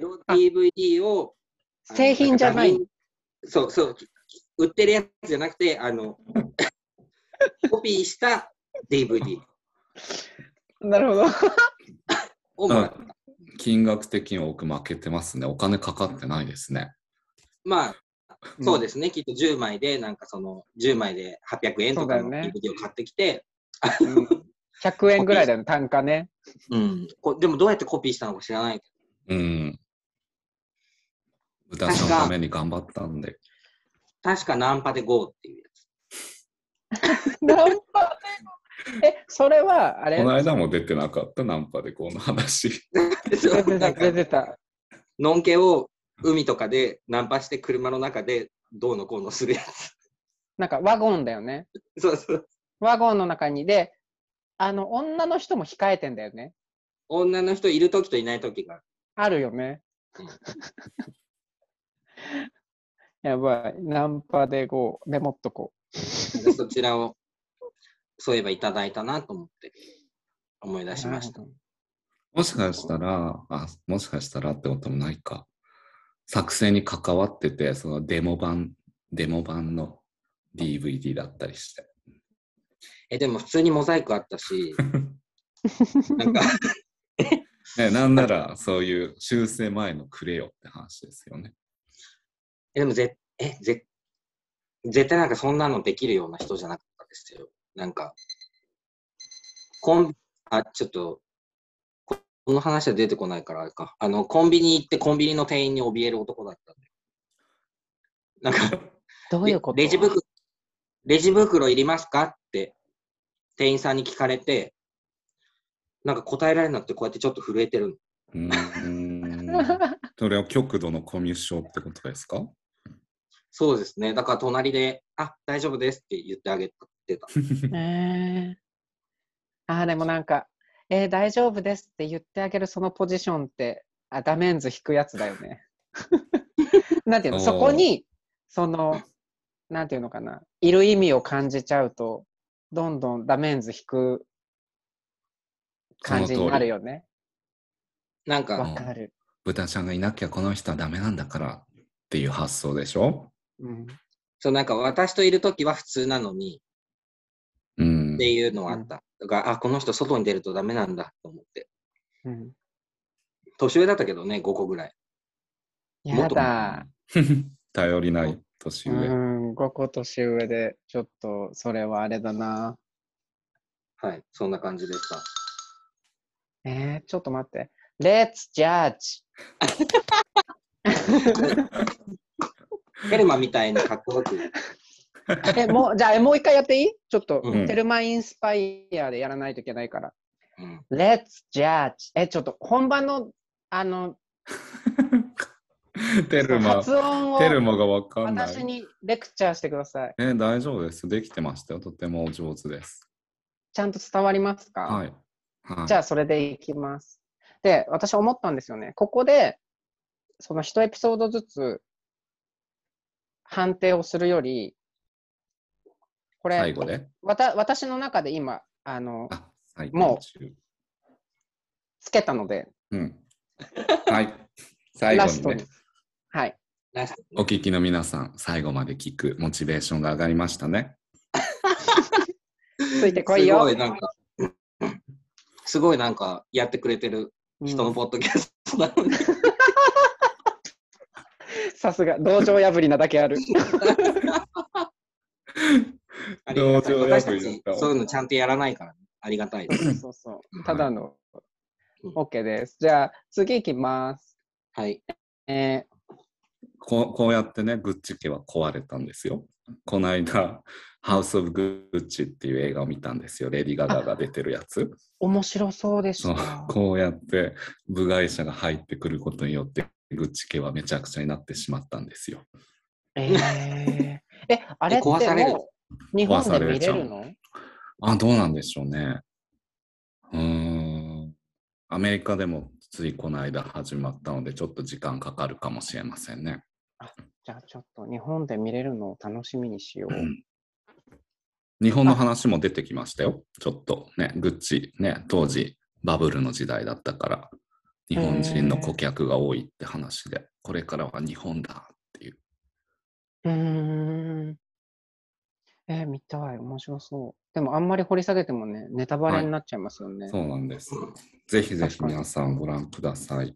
エロ DVD を、製品じゃないそうそう、売ってるやつじゃなくて、あの、コピーした DVD なるほど。をもらった。金額的に多く負けてますね。お金かかってないですね。まあ、そうですね、きっと10枚で、なんかその、10枚で800円とかの DVD を買ってきて、うん100円ぐらいだよね、単価ね。うん、こでもどうやってコピーしたのか知らないけうん。豚さんのために頑張ったんで。ど、確かナンパで GO っていうやつ。ナンパでえ、それは、あれ？この間も出てなかった、ナンパでこの話。そう出てた、なんか出てた。のんけを海とかでナンパして車の中でどうのこうのするやつ。なんかワゴンだよね。そうそう。ワゴンの中にで、あの、女の人も控えてんだよね。女の人いるときといないときが。あるよねうん。やばい。ナンパでこう、メモっとこでそちらを、そういえばいただいたなと思って思い出う。しましたもしかしたら、あ、もしかしたらってこともないか。作成に関わってて、そのデモ版、デモ版の DVD だったりして。え、でも普通にモザイクあったし、なんか、ね、なんならそういう修正前のくれよって話ですよね。えでもぜ、え、ぜ、絶対なんかそんなのできるような人じゃなかったですよ。なんか、コン、あ、ちょっと、ここの話は出てこないからあれか。あの、コンビニ行ってコンビニの店員に怯える男だったんで。なんか、ほどどういうこと？レレジ袋、レジ袋いりますか？って店員さんに聞かれて、なんか答えられなくてこうやってちょっと震えてるの。うーん。それは極度のコミュ障ってことですか？そうですね。だから隣で、あ、大丈夫ですって言ってあげてた。えー、あーでもなんか、えー大丈夫ですって言ってあげるそのポジションって、あダメンズ引くやつだよね。なんていうの、そこに、その、なんていうのかな、いる意味を感じちゃうと、どんどんダメンズ引く感じになるよね。なんか、わかる。豚ちゃんがいなきゃこの人はダメなんだからっていう発想でしょ？うん、そうなんか私といるときは普通なのにうんっ。ていうのはあった。だから、あ、この人外に出るとダメなんだと思って。うん、年上だったけどね、5個ぐらい。やだ。頼りない年う上。ん、5個年上で、ちょっとそれはあれだな。はい、そんな感じでした。えー、ちょっと待って。Let's judge! ヘルマみたいにかっこよく。え、もう、じゃあ、えもう一回やっていい？ちょっと、うんテルマインスパイアでやらないといけないから。うん、Let's judge! え、ちょっと、本番の、あの、テルマ、発音をテルマがわかんない。私にレクチャーしてください。え、大丈夫です。できてましたよ。とてもお上手です。ちゃんと伝わりますか？はい。はい、じゃあ、それでいきます。で、私思ったんですよね。ここで、その一エピソードずつ判定をするより、これ、最後で。わた私の中で今、あの、もう中。つけたので、うん。はい。最後にね。はい。お聞きの皆さん、最後まで聞くモチベーションが上がりましたね。ついてこいよ。すごいなんか、すごいなんかやってくれてる人のポッドキャストなのに。さすが、道場破りなだけある。ありがたい私たちそういうのちゃんとやらないから、ありがたいです。そうそう。ただのうん OK です。じゃあ、次いきます。はい。えこうこうやってね、グッチ家は壊れたんですよ。この間、ハウス・オブ・グッチっていう映画を見たんですよ。レディ・ガガが出てるやつ。ー、面白そうでしそうた。こうやって部外者が入ってくることによって、グッチ家はめちゃくちゃになってしまったんですよ。えー、え、あれって壊される日本で見れるの？あ、どうなんでしょうね。うーん。アメリカでもついこの間始まったので、ちょっと時間かかるかもしれませんね。じゃあちょっと日本で見れるのを楽しみにしよう。日本の話も出てきましたよ。ちょっとね、グッチ、ね、当時バブルの時代だったから、日本人の顧客が多いって話で、これからは日本だっていう。うーん。えー見たい。面白そう。でもあんまり掘り下げてもね、ネタバレになっちゃいますよね。そうなんです。ぜひぜひ皆さんご覧ください。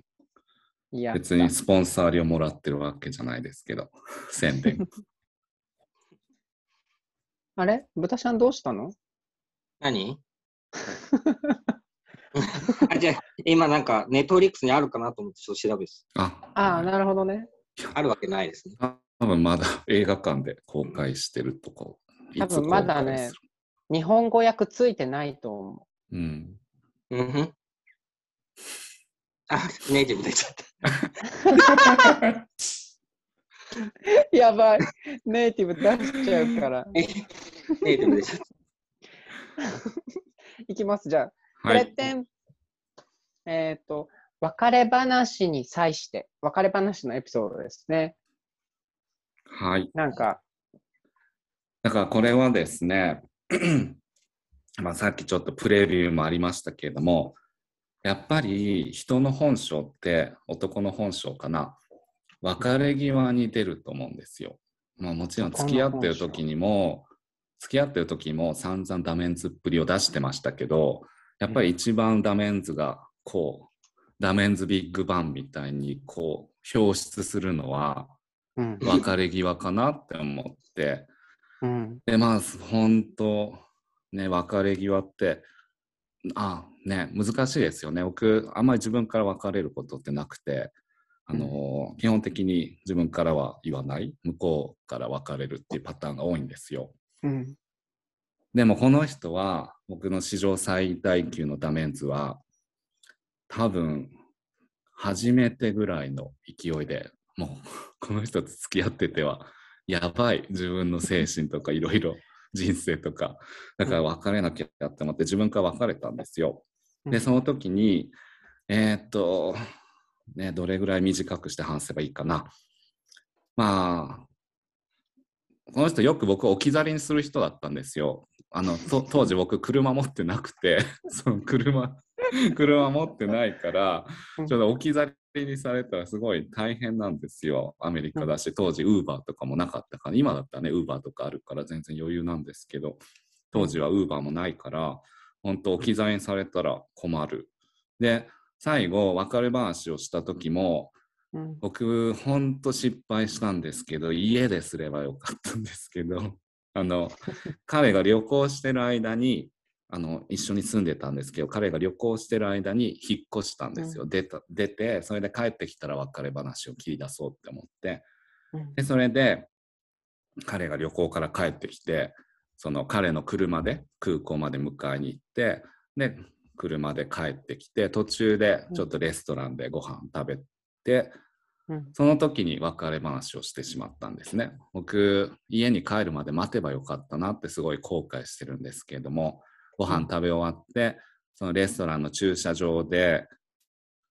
いや、別にスポンサー料もらってるわけじゃないですけど、宣伝。あれ？豚ちゃんどうしたの？何？あじゃあ、今なんか、ネットフリックスにあるかなと思ってちょっと調べてあ、ああ、なるほどね。あるわけないですね。多分まだ映画館で公開してるとこ。多分まだね日本語訳ついてないと思うん。うんふん。あ、ネイティブ出ちゃった。う。やばい。ネイティブ出しちゃうから。ネイティブ出ちゃった。いきます。じゃあ、こはい。れって、えっ、と、別れ話に際して、別れ話のエピソードですね。はい。なんか、だからこれはですね、まあさっきちょっとプレビューもありましたけれども、やっぱり人の本性って男の本性かな、別れ際に出ると思うんですよ。まあもちろん付き合ってる時にも、付き合ってる時も散々ダメンズっぷりを出してましたけど、やっぱり一番ダメンズがこう、ダメンズビッグバンみたいにこう表出するのはうん。別れ際かなって思って、うん。で、まあ、本当、ね、別れ際って、あね、難しいですよね。僕、あんまり自分から別れることってなくて、あの基本的に自分からは言わない、向こうから別れるっていうパターンが多いんですよ。うん。でも、この人は、僕の史上最大級のダメンズは、多分、初めてぐらいの勢いでもう、この人と付き合ってては、やばい、自分の精神とか いろいろ人生とか、だから別れなきゃって思って自分から別れたんですよ。で、その時に、えーっと、ね、どれぐらい短くして話せばいいかな。まあ、この人よく僕を置き去りにする人だったんですよ。あの、と 当時僕車持ってなくて、その車、車持ってないから、ちょっと置き去りにされたらすごい大変なんですよ。アメリカだし、当時ウーバーとかもなかったから、今だったらね、ウーバーとかあるから全然余裕なんですけど、当時はウーバーもないから、本当置き去りにされたら困る。で、最後、別れ話をした時も、うん。僕、本当失敗したんですけど、家ですればよかったんですけど、あの、彼が旅行してる間に、あの、一緒に住んでたんですけど、彼が旅行してる間に引っ越したんですよ。出た出て、それで帰ってきたら別れ話を切り出そうって思って、うんで、それで、彼が旅行から帰ってきて、その彼の車で空港まで迎えに行って、で、車で帰ってきて、途中でちょっとレストランでご飯食べて、うん。その時に別れ話をしてしまったんですね。僕、家に帰るまで待てばよかったなってすごい後悔してるんですけれども、ご飯食べ終わって、そのレストランの駐車場で、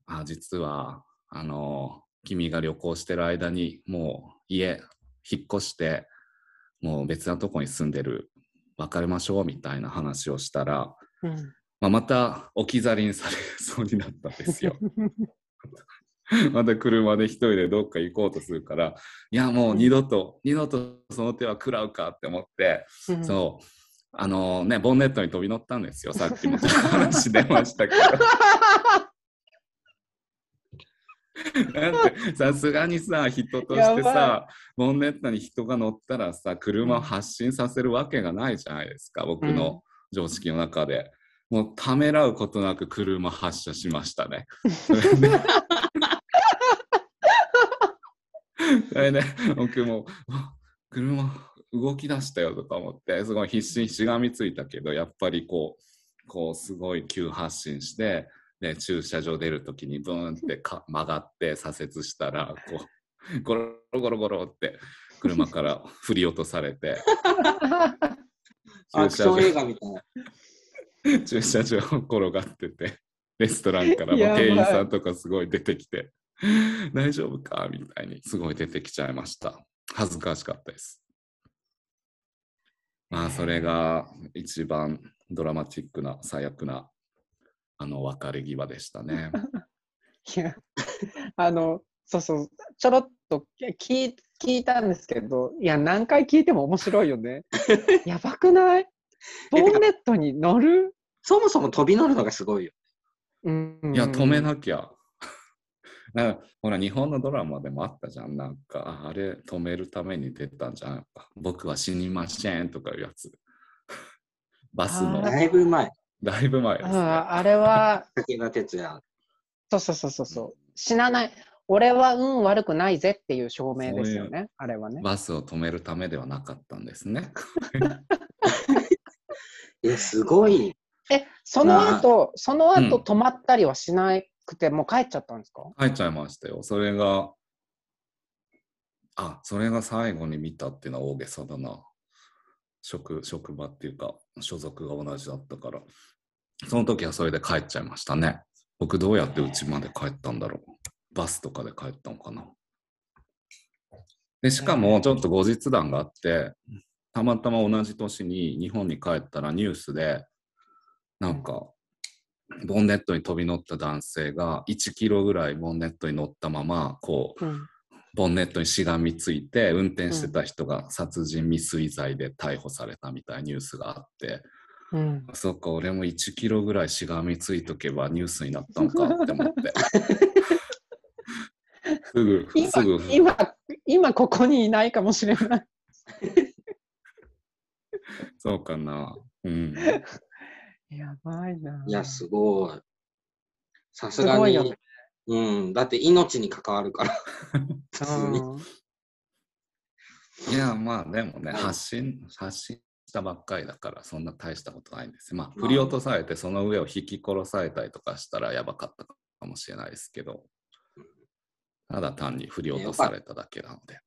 あ、実は、あの、君が旅行してる間にもう家引っ越して、もう別なとこに住んでる、別れましょうみたいな話をしたら、うん。まあ、また置き去りにされそうになったんですよ。また車で一人でどっか行こうとするから、いやもう二度と、二度とその手は食らうかって思って、うん。そう、あのね、ボンネットに飛び乗ったんですよ。さっきもちょっと話出ましたけど。なんてさすがにさ人としてやさボンネットに人が乗ったらさ車を発進させるわけがないじゃないですか僕の常識の中で、もうためらうことなく車発車しましたね。それで僕もあ車動き出したよとか思ってすごい必死にしがみついたけどやっぱりこうこうすごい急発進してで駐車場出るときにブーンってか曲がって左折したらこうゴロゴロゴロって車から振り落とされて アクション映画みたい。な。駐車場転がっててレストランからも店員さんとかすごい出てきて大丈夫か？みたいにすごい出てきちゃいました。恥ずかしかったですまあそれが一番ドラマチックな最悪なあの別れ際でしたね。いや、あの、そうそう、ちょろっと聞い聞いたんですけど、いや、何回聞いても面白いよね。やばくない？ボンネットに乗る？そもそも飛び乗るのがすごいよ。うん。いや止めなきゃなんかほら日本のドラマでもあったじゃんなんかああれ止めるために出たんじゃん僕は死にませんとかいうやつ バスのあだいぶ前。だいぶ前ですね。ああれは、武田鉄矢。そうそうそうそうそう、死なない、俺は運悪くないぜっていう証明ですよね、あれはね。バスを止めるためではなかったんですね。え、すごい。え、その後、その後うん止まったりはしなくて、もう帰っちゃったんですか？帰っちゃいましたよ。それが、あ、それが最後に見たっていうのは大げさだな。職職場っていうか、所属が同じだったから。その時はそれで帰っちゃいましたね。僕どうやって家まで帰ったんだろう。バスとかで帰ったのかな。で、しかもちょっと後日談があって、たまたま同じ年に日本に帰ったらニュースで、なんか、ボンネットに飛び乗った男性が1キロぐらいボンネットに乗ったまま、こう、うん。ボンネットにしがみついて、運転してた人が殺人未遂罪で逮捕されたみたいなニュースがあって、うん、そっか、俺も1キロぐらいしがみついとけばニュースになったのかって思って。すぐ、今すぐ、今、今ここにいないかもしれない。そうかな。うん。やばいな。いや、すごい。さすがに。うん。だって命に関わるから。普通に。うんいや、まあでもね、発信、発信したばっかりだから、そんな大したことないんですよ。まあ、振り落とされて、その上を引き殺されたりとかしたらやばかったかもしれないですけど、ただ単に振り落とされただけなので。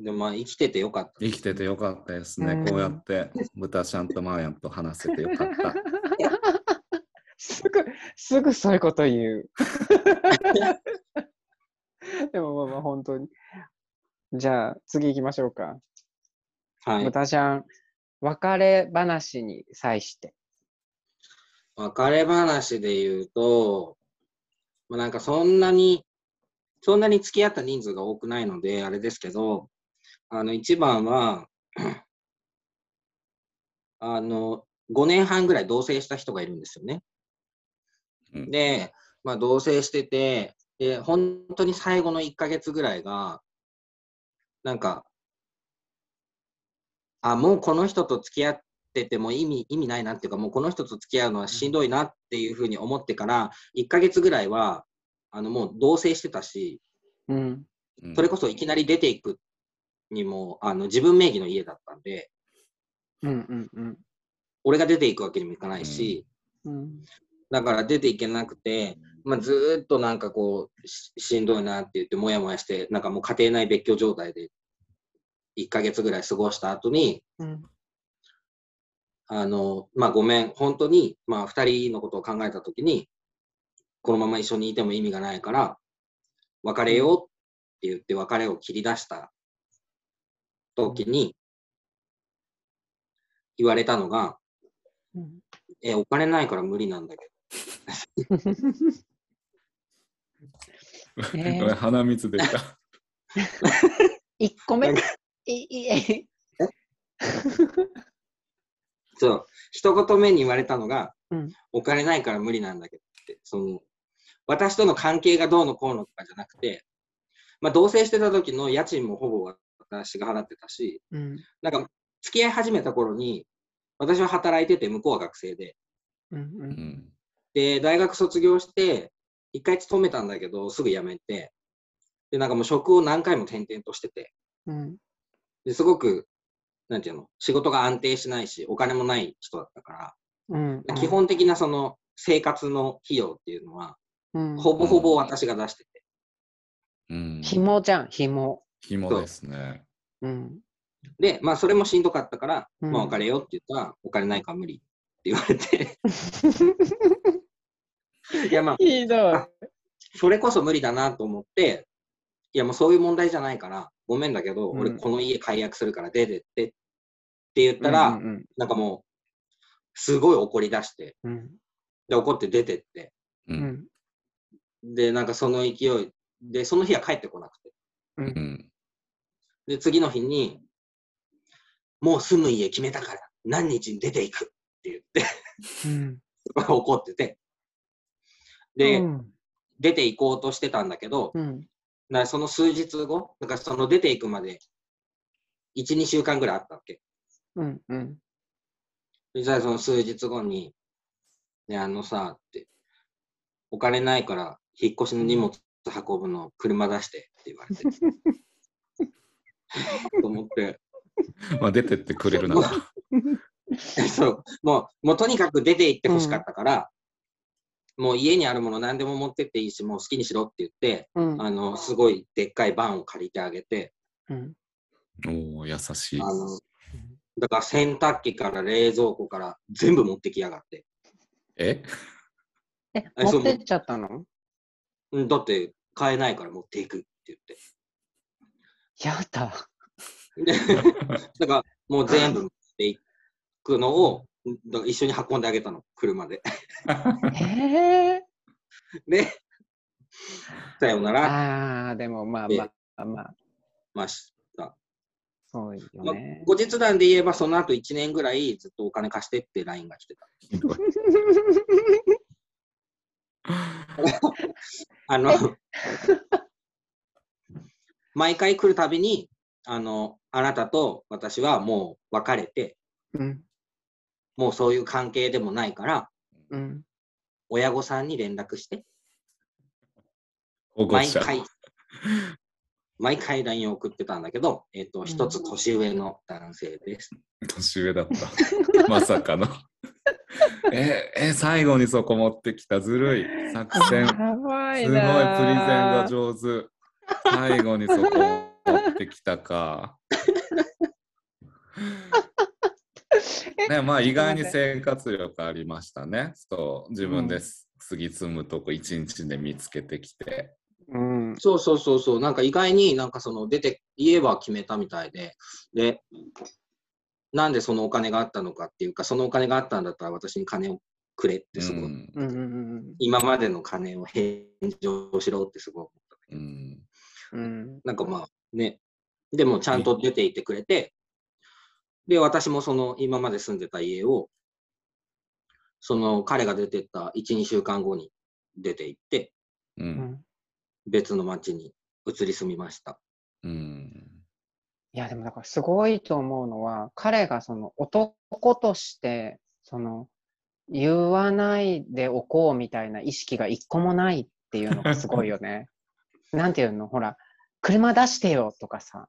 でもまあ生きててよかった。生きててよかったですね。うんこうやって、豚ちゃんとマーヤンと話せてよかった。すぐ、すぐそういうこと言う。でもまあまあ本当に。じゃあ次行きましょうか。はい。豚ちゃん、別れ話に際して。別れ話で言うと、まあ、なんかそんなに、そんなに付き合った人数が多くないので、あれですけど、あの、一番は、あの、5年半ぐらい同棲した人がいるんですよね。うんで、まあ、同棲してて、で、本当に最後の1ヶ月ぐらいが、なんか、あ、もうこの人と付き合ってても意味、意味ないなっていうか、もうこの人と付き合うのはしんどいなっていうふうに思ってから、1ヶ月ぐらいは、あの、もう同棲してたし、うん。うんそれこそいきなり出ていくにも、あの、自分名義の家だったんで、うんうんうん俺が出ていくわけにもいかないし、うん。だから出ていけなくて、まあ、ずーっとなんかこうし、しんどいなって言って、もやもやして、なんかもう家庭内別居状態で、1ヶ月ぐらい過ごした後に、うん。あの、まあ、ごめん、本当に、まあ、二人のことを考えたときに、このまま一緒にいても意味がないから、別れようって言って別れを切り出した時に、言われたのが、うん。え、お金ないから無理なんだけ えー。鼻水出た。1個目？そう、一言目に言われたのが、うん。お金ないから無理なんだけどって、その、私との関係がどうのこうのとかじゃなくて、まあ、同棲してた時の家賃もほぼ私が払ってたし、うん。なんか、付き合い始めた頃に、私は働いてて、向こうは学生で。うんううん。ん。で、大学卒業して、一回勤めたんだけど、すぐ辞めて、で、なんかもう職を何回も転々としてて、うん。ですごく、なんていうの、仕事が安定しないし、お金もない人だったから、うん。基本的なその生活の費用っていうのは、うん。ほぼほぼ私が出してて。うん。紐じゃん紐紐ですね。うんで、まあそれもしんどかったから、うんまあ別れようって言ったら、お金ないから無理って言われて。いやまあ、ひどいそれこそ無理だなと思って、いやもうそういう問題じゃないから、ごめんだけど、うん俺この家解約するから出てってって言ったら、うんなんかもう、すごい怒り出して、うんで、怒って出てって、う。うんんで、なんかその勢いで、その日は帰ってこなくて。うんうん。で、次の日に、もう住む家決めたから、何日に出ていくって言って、うん 怒ってて。で、うん出て行こうとしてたんだけど、うんだその数日後、だからその出ていくまで、1、2週間ぐらいあったわけ。うんうんでその数日後に、ね、あのさ、って、お金ないから、引っ越しの荷物運ぶの車出してって言われて。と思って、まあ出てってくれるなら。そう、もう、もうとにかく出て行ってほしかったから、もう家にあるもの何でも持ってっていいし、もう好きにしろって言って、うん。あの、すごいでっかいバンを借りてあげて、うん。おお優しい。あ。の、だから洗濯機から冷蔵庫から全部持ってきやがって。え？えあそう持ってっちゃったの？うんだって買えないから持っていくって言って。やだ。で、だからもう全部持っていくのを、一緒に運んであげたの、車で。ええで、さよなら、ああでもまあでまあまあ。ました。そうよまあね後日談で言えば、その後1年ぐらいずっとお金貸してって LINE が来てた。あの、毎回来るたびに、あの、あなたと私はもう別れて、うんもうそういう関係でもないから、うん親御さんに連絡して。毎回、毎回 LINE を送ってたんだけど、えっ、と、ん一つ年上の男性です。年上だった。まさかの。え、え、最後にそこ持ってきた。ずるい。作戦。すごいプリゼンが上手。最後にそこ持ってきたか。ね、まあ意外に生活力ありましたね。そう、自分で過ぎ積むとこ一日で見つけてきて。うんそうそうそうそう、なんか意外になんかその出て、家は決めたみたいで、で、なんでそのお金があったのかっていうか、そのお金があったんだったら私に金をくれってすごい、うんうんうん今までの金を返上しろってすごい思った。うんうん。うん。なんかまあね、でもちゃんと出ていってくれて、で、私もその今まで住んでた家を、その彼が出てった1、2週間後に出て行って、ううん。ん別の町に移り住みました。うん。いやでもだからすごいと思うのは彼がその男としてその言わないでおこうみたいな意識が一個もないっていうのがすごいよね。なんていうの？ほら車出してよとかさ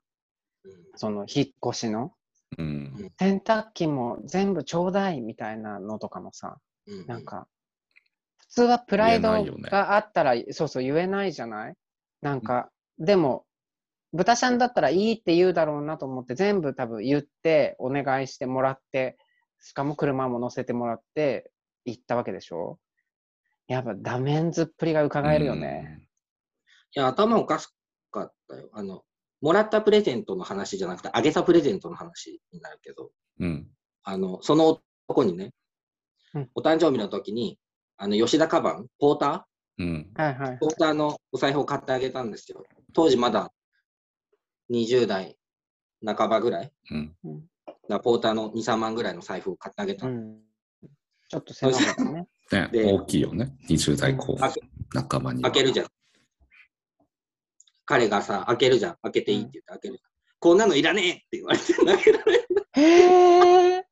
うんその引っ越しの。うん。洗濯機も全部ちょうだいみたいなのとかもさうん。なんか普通はプライドがあったら、そうそう言えないじゃない？なんか、でも豚ちゃんだったらいいって言うだろうなと思って全部多分言ってお願いしてもらってしかも車も乗せてもらって行ったわけでしょ？やっぱダメンズっぷりが伺えるよね。いや、頭おかしかったよ。あの、もらったプレゼントの話じゃなくて、あげたプレゼントの話になるけど、うん。あの、その男にね、うんお誕生日の時に、あの、吉田カバン、ポータうん。はいはいーポーターのお財布を買ってあげたんですよ。当時まだ20代半ばぐらい。うん。うんだポーターの2、3万ぐらいの財布を買ってあげた。うん。ちょっと狭かったね。ね、で大きいよね。20代後半開半ばには。開けるじゃん。彼がさ、開けるじゃん。開けていいって言って開けるじゃん。こんなのいらねえって言われて投げられる。へえ。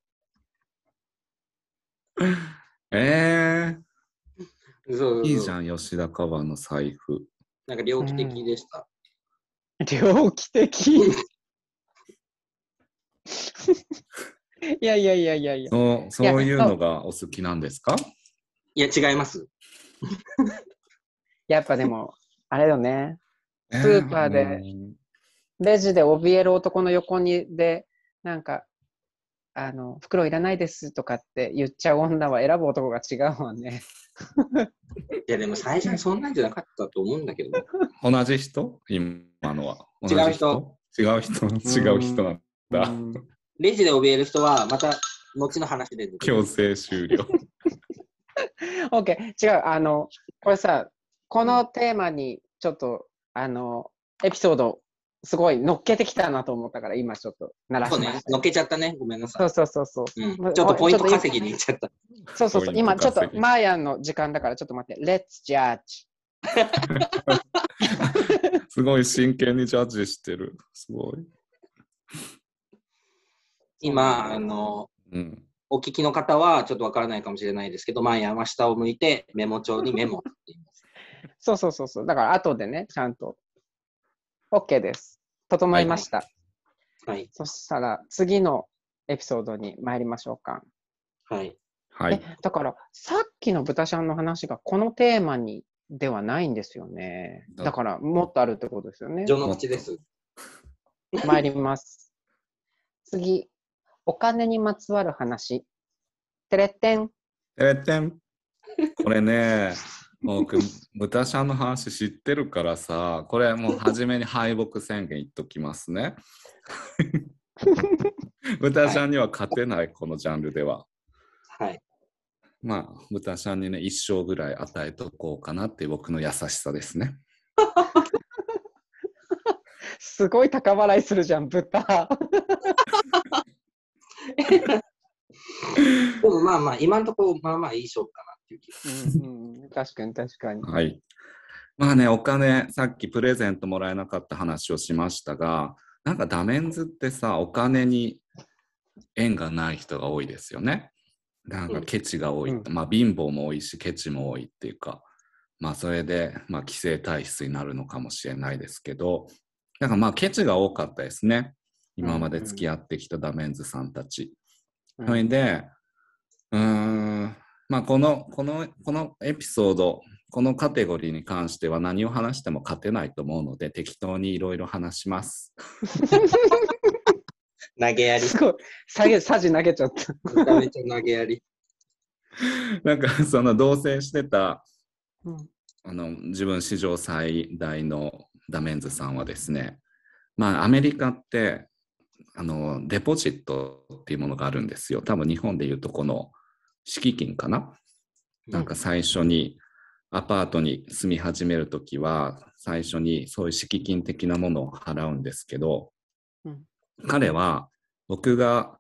え そうそうそうー、いいじゃん、吉田カバンの財布。なんか猟奇的でした。猟奇的。いやいやいやいやいや。そうそういうのがお好きなんですか？いや、違います。やっぱでも、あれよね。スーパーでうんレジで怯える男の横にで、なんか、あの、袋いらないですとかって言っちゃう女は選ぶ男が違うわね。いや、でも最初にそんなんじゃなかったと思うんだけど。同じ人？今のは。違う人違う人？違う人なんだ。うんレジで怯える人は、また後の話で強制終了。OK。違う。あの、これさ、このテーマにちょっと、あの、エピソード、すごい乗っけてきたなと思ったから、今ちょっと鳴らそうしまし、た。ね乗っけちゃったね。ごめんなさい。そうそうそうそう。うん、ちょっとポイント稼ぎに行っちゃった。そうそうそう。今ちょっとマーヤンの時間だからちょっと待って。Let's judge. すごい真剣にジャッジしてる。すごい。今、あの、うん。お聞きの方はちょっとわからないかもしれないですけど、前山下を向いてメモ帳にメモって言います。そうそうそうそう。だから後でね、ちゃんと。OK です。整いました。はい。そしたら次のエピソードに参りましょうか。はい。はいえ。だからさっきの豚ちゃんの話がこのテーマにではないんですよね。だだからもっとあるってことですよね。序の口です。参ります。次、お金にまつわる話。てれってん。てれってん。これね、僕、豚ちゃんの話知ってるからさ、これもう初めに敗北宣言言っときますね。豚ちゃんには勝てない、このジャンルでは。はい。まあ、豚ちゃんにね、一生ぐらい与えとこうかなって僕の優しさですね。すごい高笑いするじゃん、豚。でもまあまあ、今のところ、まあまあいい勝負かなっていう気が。うんうん、確かに確かに。はい。まあね、お金、さっきプレゼントもらえなかった話をしましたが、なんかダメンズってさ、お金に縁がない人が多いですよね。なんかケチが多い。うんまあ貧乏も多いし、ケチも多いっていうか、まあそれで、まあ規制体質になるのかもしれないですけど、なんかまあケチが多かったですね。今まで付き合ってきたダメンズさんたち。うんそれで、うーん、まあ、この、この、このエピソード、このカテゴリーに関しては何を話しても勝てないと思うので、適当にいろいろ話します。投げやり。すごい。下げ、さじ投げちゃった。めちゃめちゃ投げやり。なんか、その同棲してた、うんあの、自分史上最大のダメンズさんはですね、まあ、アメリカって、あの、デポジットっていうものがあるんですよ。多分日本でいうとこの敷金かな？なんか最初にアパートに住み始めるときは、最初にそういう敷金的なものを払うんですけど、うん彼は僕が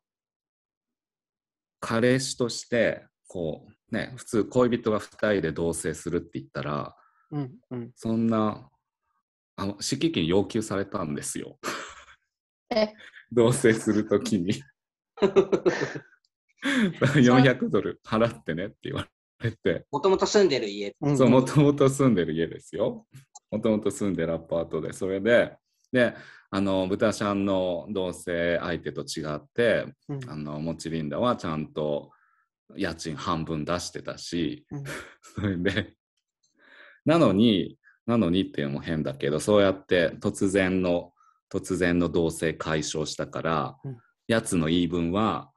彼氏として、こうね、普通恋人が2人で同棲するって言ったら、うんうん。そんなあの敷金要求されたんですよ。え、同棲するときに。400ドル払ってねって言われて、もともと住んでる家。うんそう、もともと住んでる家ですよ。もともと住んでるアパートで、それで、で、あの、豚ちゃんの同棲相手と違って、うん。あの、もちリンダはちゃんと家賃半分出してたし、うん。それで、なのに、なのにっていうのも変だけど、そうやって突然の、突然の同棲解消したから、うん。やつの言い分は、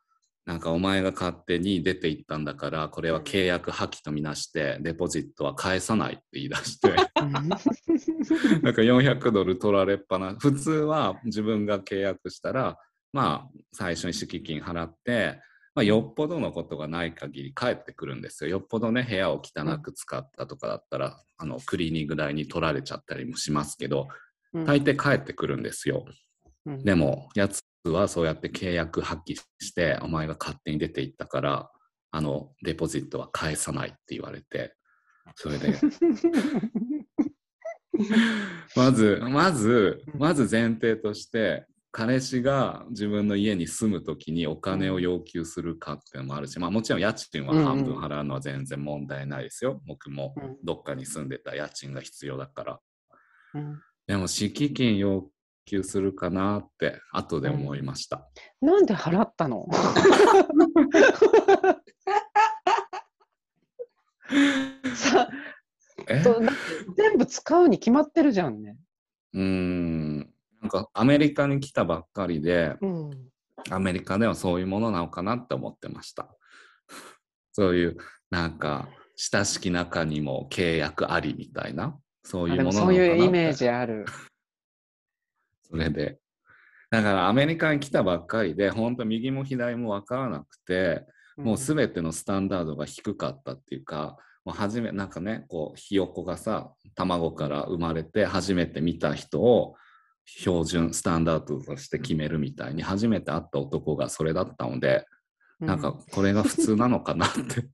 なんかお前が勝手に出て行ったんだからこれは契約破棄とみなしてデポジットは返さないって言い出して。なんか400ドル取られっぱな。普通は自分が契約したらまあ最初に敷金払って、まあ、よっぽどのことがない限り帰ってくるんですよ。よっぽどね部屋を汚く使ったとかだったら、あのクリーニング代に取られちゃったりもしますけどうん。大抵帰ってくるんですよ。うん。でも、やつはそうやって契約破棄して、お前が勝手に出て行ったから、あの、デポジットは返さないって言われて、それで、まず、まず、まず前提として、彼氏が自分の家に住むときにお金を要求するかっていうのもあるし、まあもちろん家賃は半分払うのは全然問題ないですよ。僕もうんどっかに住んでた家賃が必要だから。うんでも敷金要求するかなって後で思いました。なんで払ったの？さ全部使うに決まってるじゃんね。うーんなんかアメリカに来たばっかりでうん。アメリカではそういうものなのかなって思ってました。そういうなんか親しき中にも契約ありみたいなそういうものなのかなってそういうイメージある。それで。だからアメリカに来たばっかりで本当右も左も分からなくてもうすべてのスタンダードが低かったっていうか、もう初め、なんかね、こう、ひよこがさ、卵から生まれて初めて見た人を標準、スタンダードとして決めるみたいに、初めて会った男がそれだったので、うなんか、これが普通なのかなって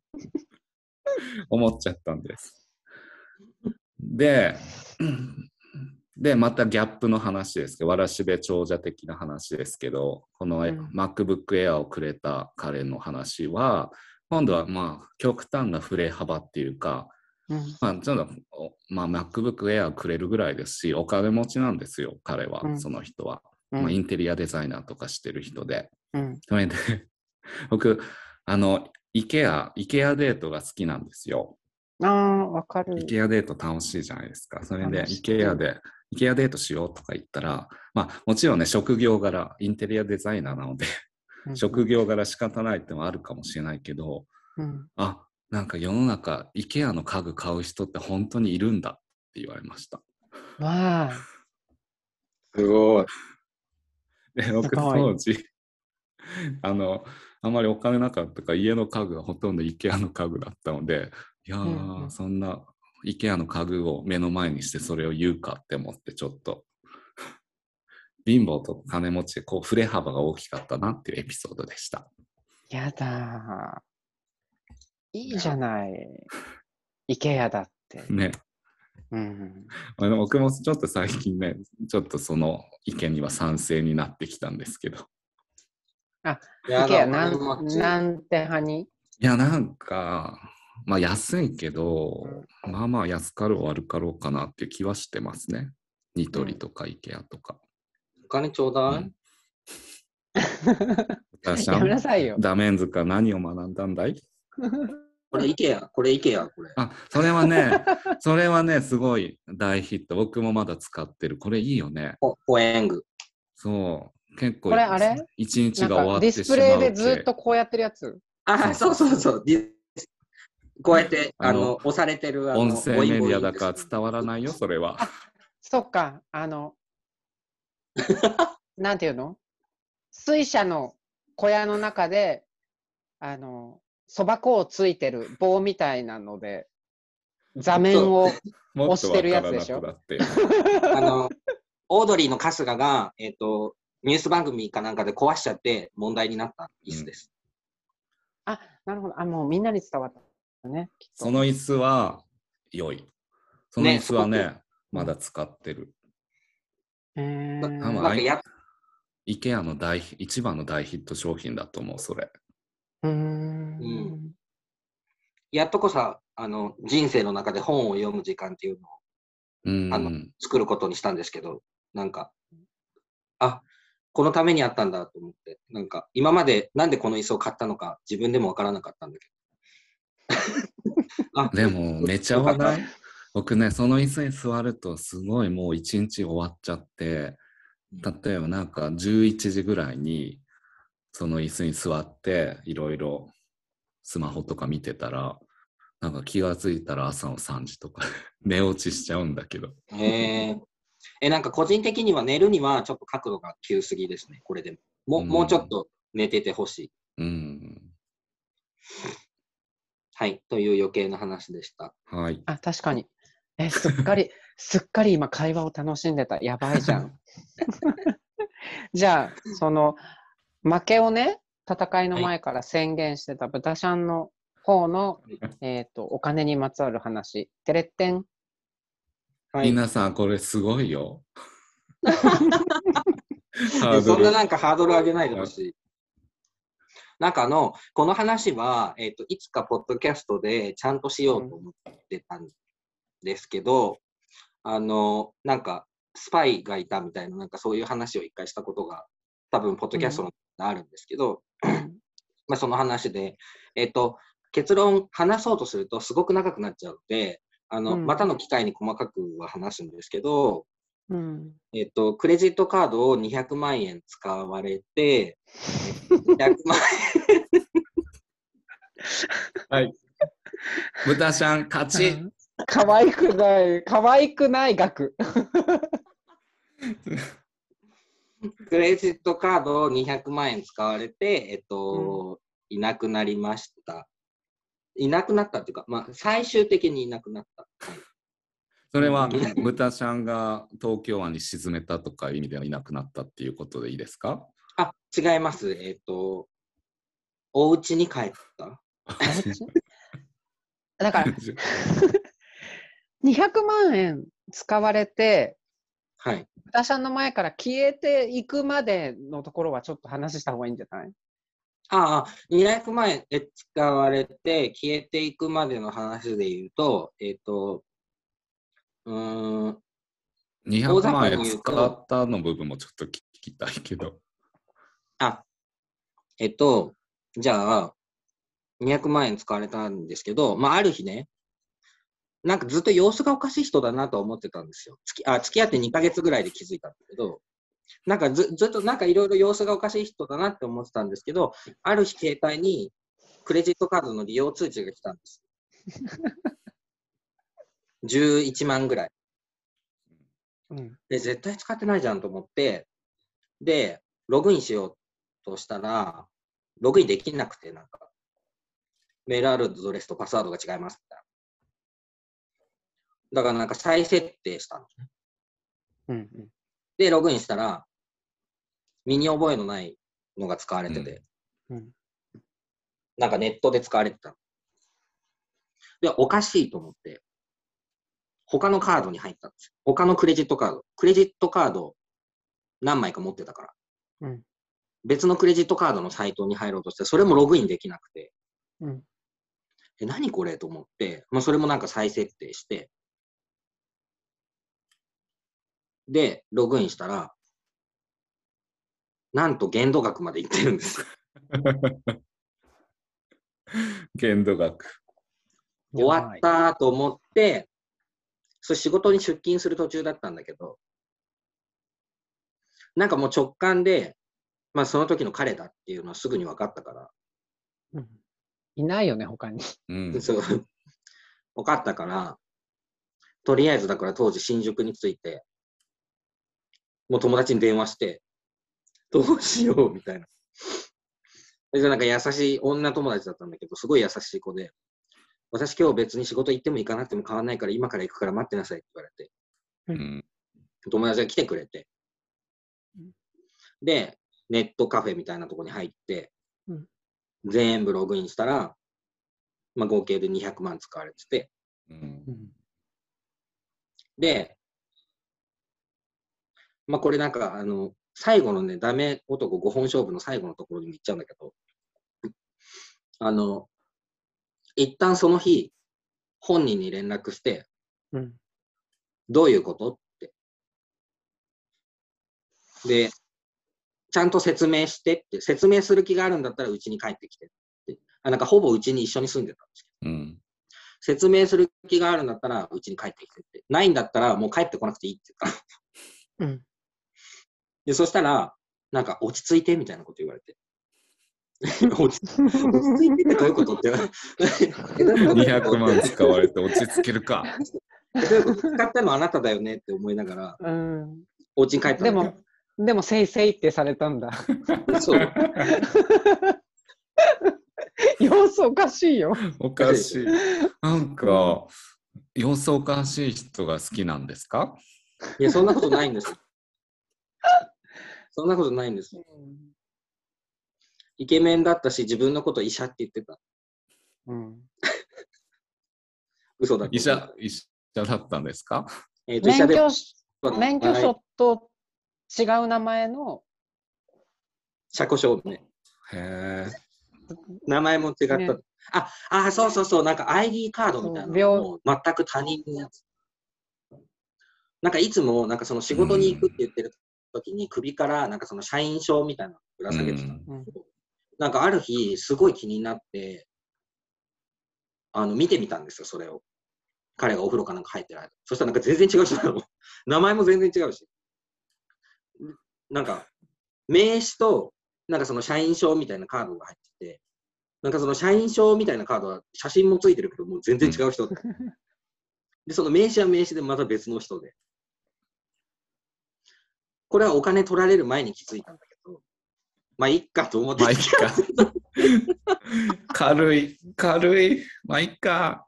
思っちゃったんです。で、で、またギャップの話ですけど、わらしべ長者的な話ですけど、このうん MacBook Air をくれた彼の話は、今度はまあ極端な振れ幅っていうか、うんまあ、ちょっと、おまあ、MacBook Air をくれるぐらいですし、お金持ちなんですよ、彼は、うんその人は。うんまあ、インテリアデザイナーとかしてる人で。うんそれで、僕、あの、IKEA、IKEA デートが好きなんですよ。ああ、わかる。IKEA デート楽しいじゃないですか。それで、楽しい IKEA で、IKEA デートしようとか言ったら、まあ、もちろんね、職業柄、インテリアデザイナーなので、うん職業柄仕方ないってのはあるかもしれないけど、うん。あ、なんか世の中、IKEA の家具買う人って本当にいるんだって言われました。わあ、すごい。で、僕当時、あの、あまりお金なかったから家の家具はほとんど IKEA の家具だったので、いやー、うんうん。そんな IKEA の家具を目の前にしてそれを言うかって思ってちょっと、貧乏と金持ちでこう振れ幅が大きかったなっていうエピソードでした。やだー。いいじゃない。IKEA だって。ね。うん。あの僕もちょっと最近ね、ちょっとその意見には賛成になってきたんですけど。や IKEA だなんなんて派に？いや、なんか、まあ安いけど、まあまあ安かろう悪かろうかなっていう気はしてますね。ニトリとか IKEA とか。お金ちょうだい、うん 私やめなはさいよ。ダメンズか何を学んだんだい？これ IKEA、これ IKEA、これ。あ、それはね、それはね、すごい大ヒット。僕もまだ使ってる。これいいよね。ポポエング。そう。結構、これあれ？一日が終わかディってしまうスプレイで系ずっとこうやってるやつ？あ、そそううそうそうそう。ディこうやって、あの押されてる、あの、音声メディアだから伝わらないよ、それは。そっか、あの、なんていうの？水車の小屋の中で、あの、そば粉をついてる棒みたいなので、座面を、押してるやつでしょ？あの、オードリーの春日が、えっ、と、ニュース番組かなんかで壊しちゃって問題になった椅子です。あ、なるほど。あ、もうみんなに伝わったね。その椅子は良い。その椅子はね、ねまだ使ってる。へー多分なんかや、IKEA の大ヒ一番の大ヒット商品だと思う、それ。うーんうんやっとこさ、あの、人生の中で本を読む時間っていうのをうん。あの作ることにしたんですけど、なんか、あ、このためにあったんだと思って、なんか、今までなんでこの椅子を買ったのか自分でもわからなかったんだけど。あでも、めちゃ話題僕ね、その椅子に座ると、すごいもう一日終わっちゃって、例えばなんか11時ぐらいに、その椅子に座っていろいろスマホとか見てたらなんか気がついたら朝の3時とか 寝落ちしちゃうんだけど。えー、え、なんか個人的には寝るにはちょっと角度が急すぎですね、これでも。もう,、うん。もうちょっと寝ててほしい。うんはい、という余計な話でした。はいあ、確かに。え、すっかり、すっかり今会話を楽しんでた。やばいじゃん。じゃあ、その、負けをね、戦いの前から宣言してた豚ちゃんの方の、えっ、と、お金にまつわる話。てれってん？はい、皆さんこれすごいよで ハードルそんななんかハードル上げないでほしい。なんかあの、この話は、えっ、と、いつかポッドキャストでちゃんとしようと思ってたんですけど、あの、なんか、スパイがいたみたいな、なんかそういう話を一回したことが、多分、ポッドキャストのあるんですけど、まあ、その話で、えっ、と、結論話そうとするとすごく長くなっちゃうので、あの、うん。またの機会に細かくは話すんですけど、うん。えっと、クレジットカードを200万円使われて、200万 はい豚ちゃん勝ち可愛くない、可愛くない額。クレジットカードを200万円使われて、えっと、いなくなりました。いなくなったっていうか、まあ、最終的にいなくなった。はいそれはうん 豚ちゃんが東京湾に沈めたとかいう意味ではいなくなったっていうことでいいですか？あ、違います。えっと、お家に帰った。だ から、200万円使われて、はい。豚ちゃんの前から消えていくまでのところはちょっと話した方がいいんじゃない？ああ、200万円え使われて消えていくまでの話で言うと、えっと、うーん、200万円使ったの部分もちょっと聞きたいけど。あ、えっと、じゃあ、200万円使われたんですけど、まあ、ある日ね、なんかずっと様子がおかしい人だなと思ってたんですよ。付きあ付き合って2ヶ月ぐらいで気づいたんだけど、なんかずずっとなんかいろいろ様子がおかしい人だなって思ってたんですけど、ある日携帯にクレジットカードの利用通知が来たんです。11万ぐらい。うん。で、絶対使ってないじゃんと思って、で、ログインしようとしたら、ログインできなくて、なんか、メールアドレスとパスワードが違いますみたいな。だからなんか再設定したの。うんうん。で、ログインしたら、身に覚えのないのが使われてて、うんなんかネットで使われてたの。で、おかしいと思って、他のカードに入ったんですよ。他のクレジットカード。クレジットカード何枚か持ってたから。うん別のクレジットカードのサイトに入ろうとして、それもログインできなくて、うん。え、何これと思って、まあ、それもなんか再設定して、で、ログインしたら、なんと限度額までいってるんです。限度額。終わったと思って、それ仕事に出勤する途中だったんだけど、なんかもう直感で、まあその時の彼だっていうのはすぐに分かったから、うんいないよね、他に。うん。そう分かったから、とりあえずだから当時新宿に着いて、もう友達に電話して、どうしようみたいな。でなんか優しい女友達だったんだけど、すごい優しい子で、私今日別に仕事行っても行かなくても変わんないから今から行くから待ってなさいって言われて、うん。友達が来てくれて。うん、で、ネットカフェみたいなとこに入ってうん、全部ログインしたら、まあ合計で200万使われてて、うん。うんで、まあこれなんか、あの、最後のね、ダメ男5本勝負の最後のところにも行っちゃうんだけど、あの、一旦その日、本人に連絡して、うんどういうこと？って。で、ちゃんと説明してって、説明する気があるんだったらうちに帰ってきてって。あなんかほぼうちに一緒に住んでたんですけど、うん。説明する気があるんだったらうちに帰ってきてって。ないんだったらもう帰ってこなくていいって言ったの。うん。で、そしたら、なんか落ち着いてみたいなこと言われて。落ち着いてってどういうことって。200万使われて落ち着けるか。使ったのあなただよねって思いながら、うん。お家に帰ったでも、でも、せいせいってされたんだ。そう。様子おかしいよ。おかしい。なんか、様子おかしい人が好きなんですか？いや、そんなことないんです。そんなことないんです。イケメンだったし、自分のこと医者って言ってた。うん。嘘だ医者、医者だったんですか？えーと医者で免許しは免許証と違う名前の、車庫証ね。へえ。名前も違った。ねあ、あ、そうそうそう、なんか ID カードみたいなのも全く他人のやつ。なんかいつも、なんかその仕事に行くって言ってる時に首からなんかその社員証みたいなのぶら下げてた。うんなんかある日、すごい気になって、あの、見てみたんですよ、それを。彼がお風呂かなんか入ってる間。そしたらなんか全然違う人なの。名前も全然違うし。なんか、名刺と、なんかその社員証みたいなカードが入ってて、なんかその社員証みたいなカードは写真もついてるけど、もう全然違う人で。で、その名刺は名刺でまた別の人で。これはお金取られる前に気づいたんだけど、まあ、いっかと思ってまあいいか。軽い、軽い。まあいいか。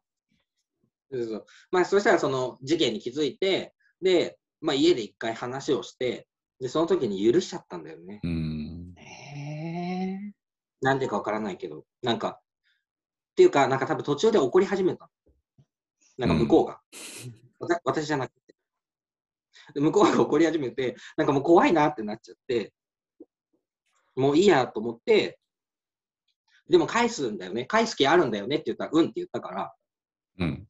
そうそうまあ、そしたらその事件に気づいて、で、まあ、家で一回話をして、で、その時に許しちゃったんだよね。うん。へえ。なんでかわからないけど、なんか、っていうか、なんか多分途中で怒り始めた。なんか向こうが。わた私じゃなくて。で向こうが怒り始めて、なんかもう怖いなってなっちゃって、もういいやと思って、でも返すんだよね。返す気あるんだよねって言ったら、うんって言ったから、うん。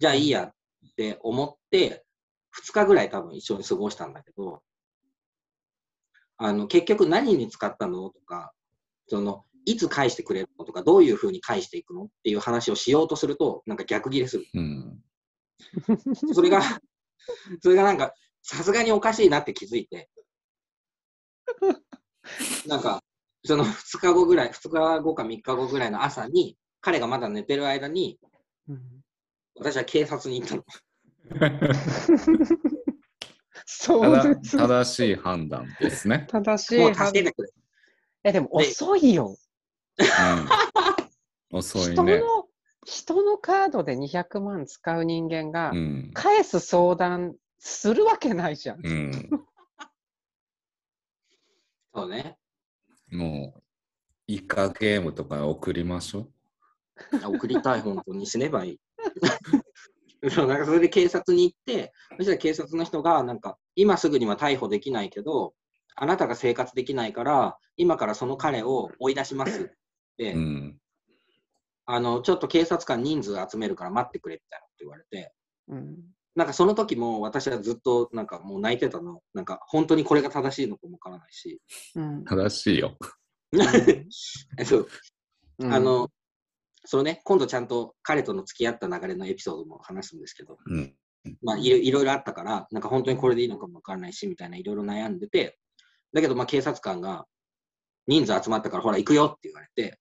じゃあいいやって思って、2日ぐらい多分一緒に過ごしたんだけど、あの、結局何に使ったのとか、その、いつ返してくれるのとか、どういうふうに返していくのっていう話をしようとすると、なんか逆ギレする。うん。それが、それがなんか、さすがにおかしいなって気づいて、なんか、その 2日後ぐらい、2日後か3日後ぐらいの朝に、彼がまだ寝てる間に、うん私は警察に行ったの。そうです。正しい判断ですね。正しい判助けてくれ。え、でも遅いよ。うん、遅い人ね。の、人のカードで200万使う人間が、うん。返す相談するわけないじゃん。うん。そうね。もう、イカゲームとか送りましょあ送りたい、本当に死ねばいい。そうなんかそれで警察に行って、そしたら警察の人が、なんか、今すぐには逮捕できないけど、あなたが生活できないから、今からその彼を追い出しますって、う。うん。あの、ちょっと警察官人数集めるから待ってくれみたいなこと言われて、うんなんかその時も私はずっとなんかもう泣いてたの。なんか本当にこれが正しいのかもわからないし。うん正しいよ。え そううんあの、そのね、今度ちゃんと彼との付き合った流れのエピソードも話すんですけど、うん。まあいろいろいろあったから、なんか本当にこれでいいのかもわからないし、みたいないろいろ悩んでて、だけどまあ警察官が人数集まったからほら行くよって言われて、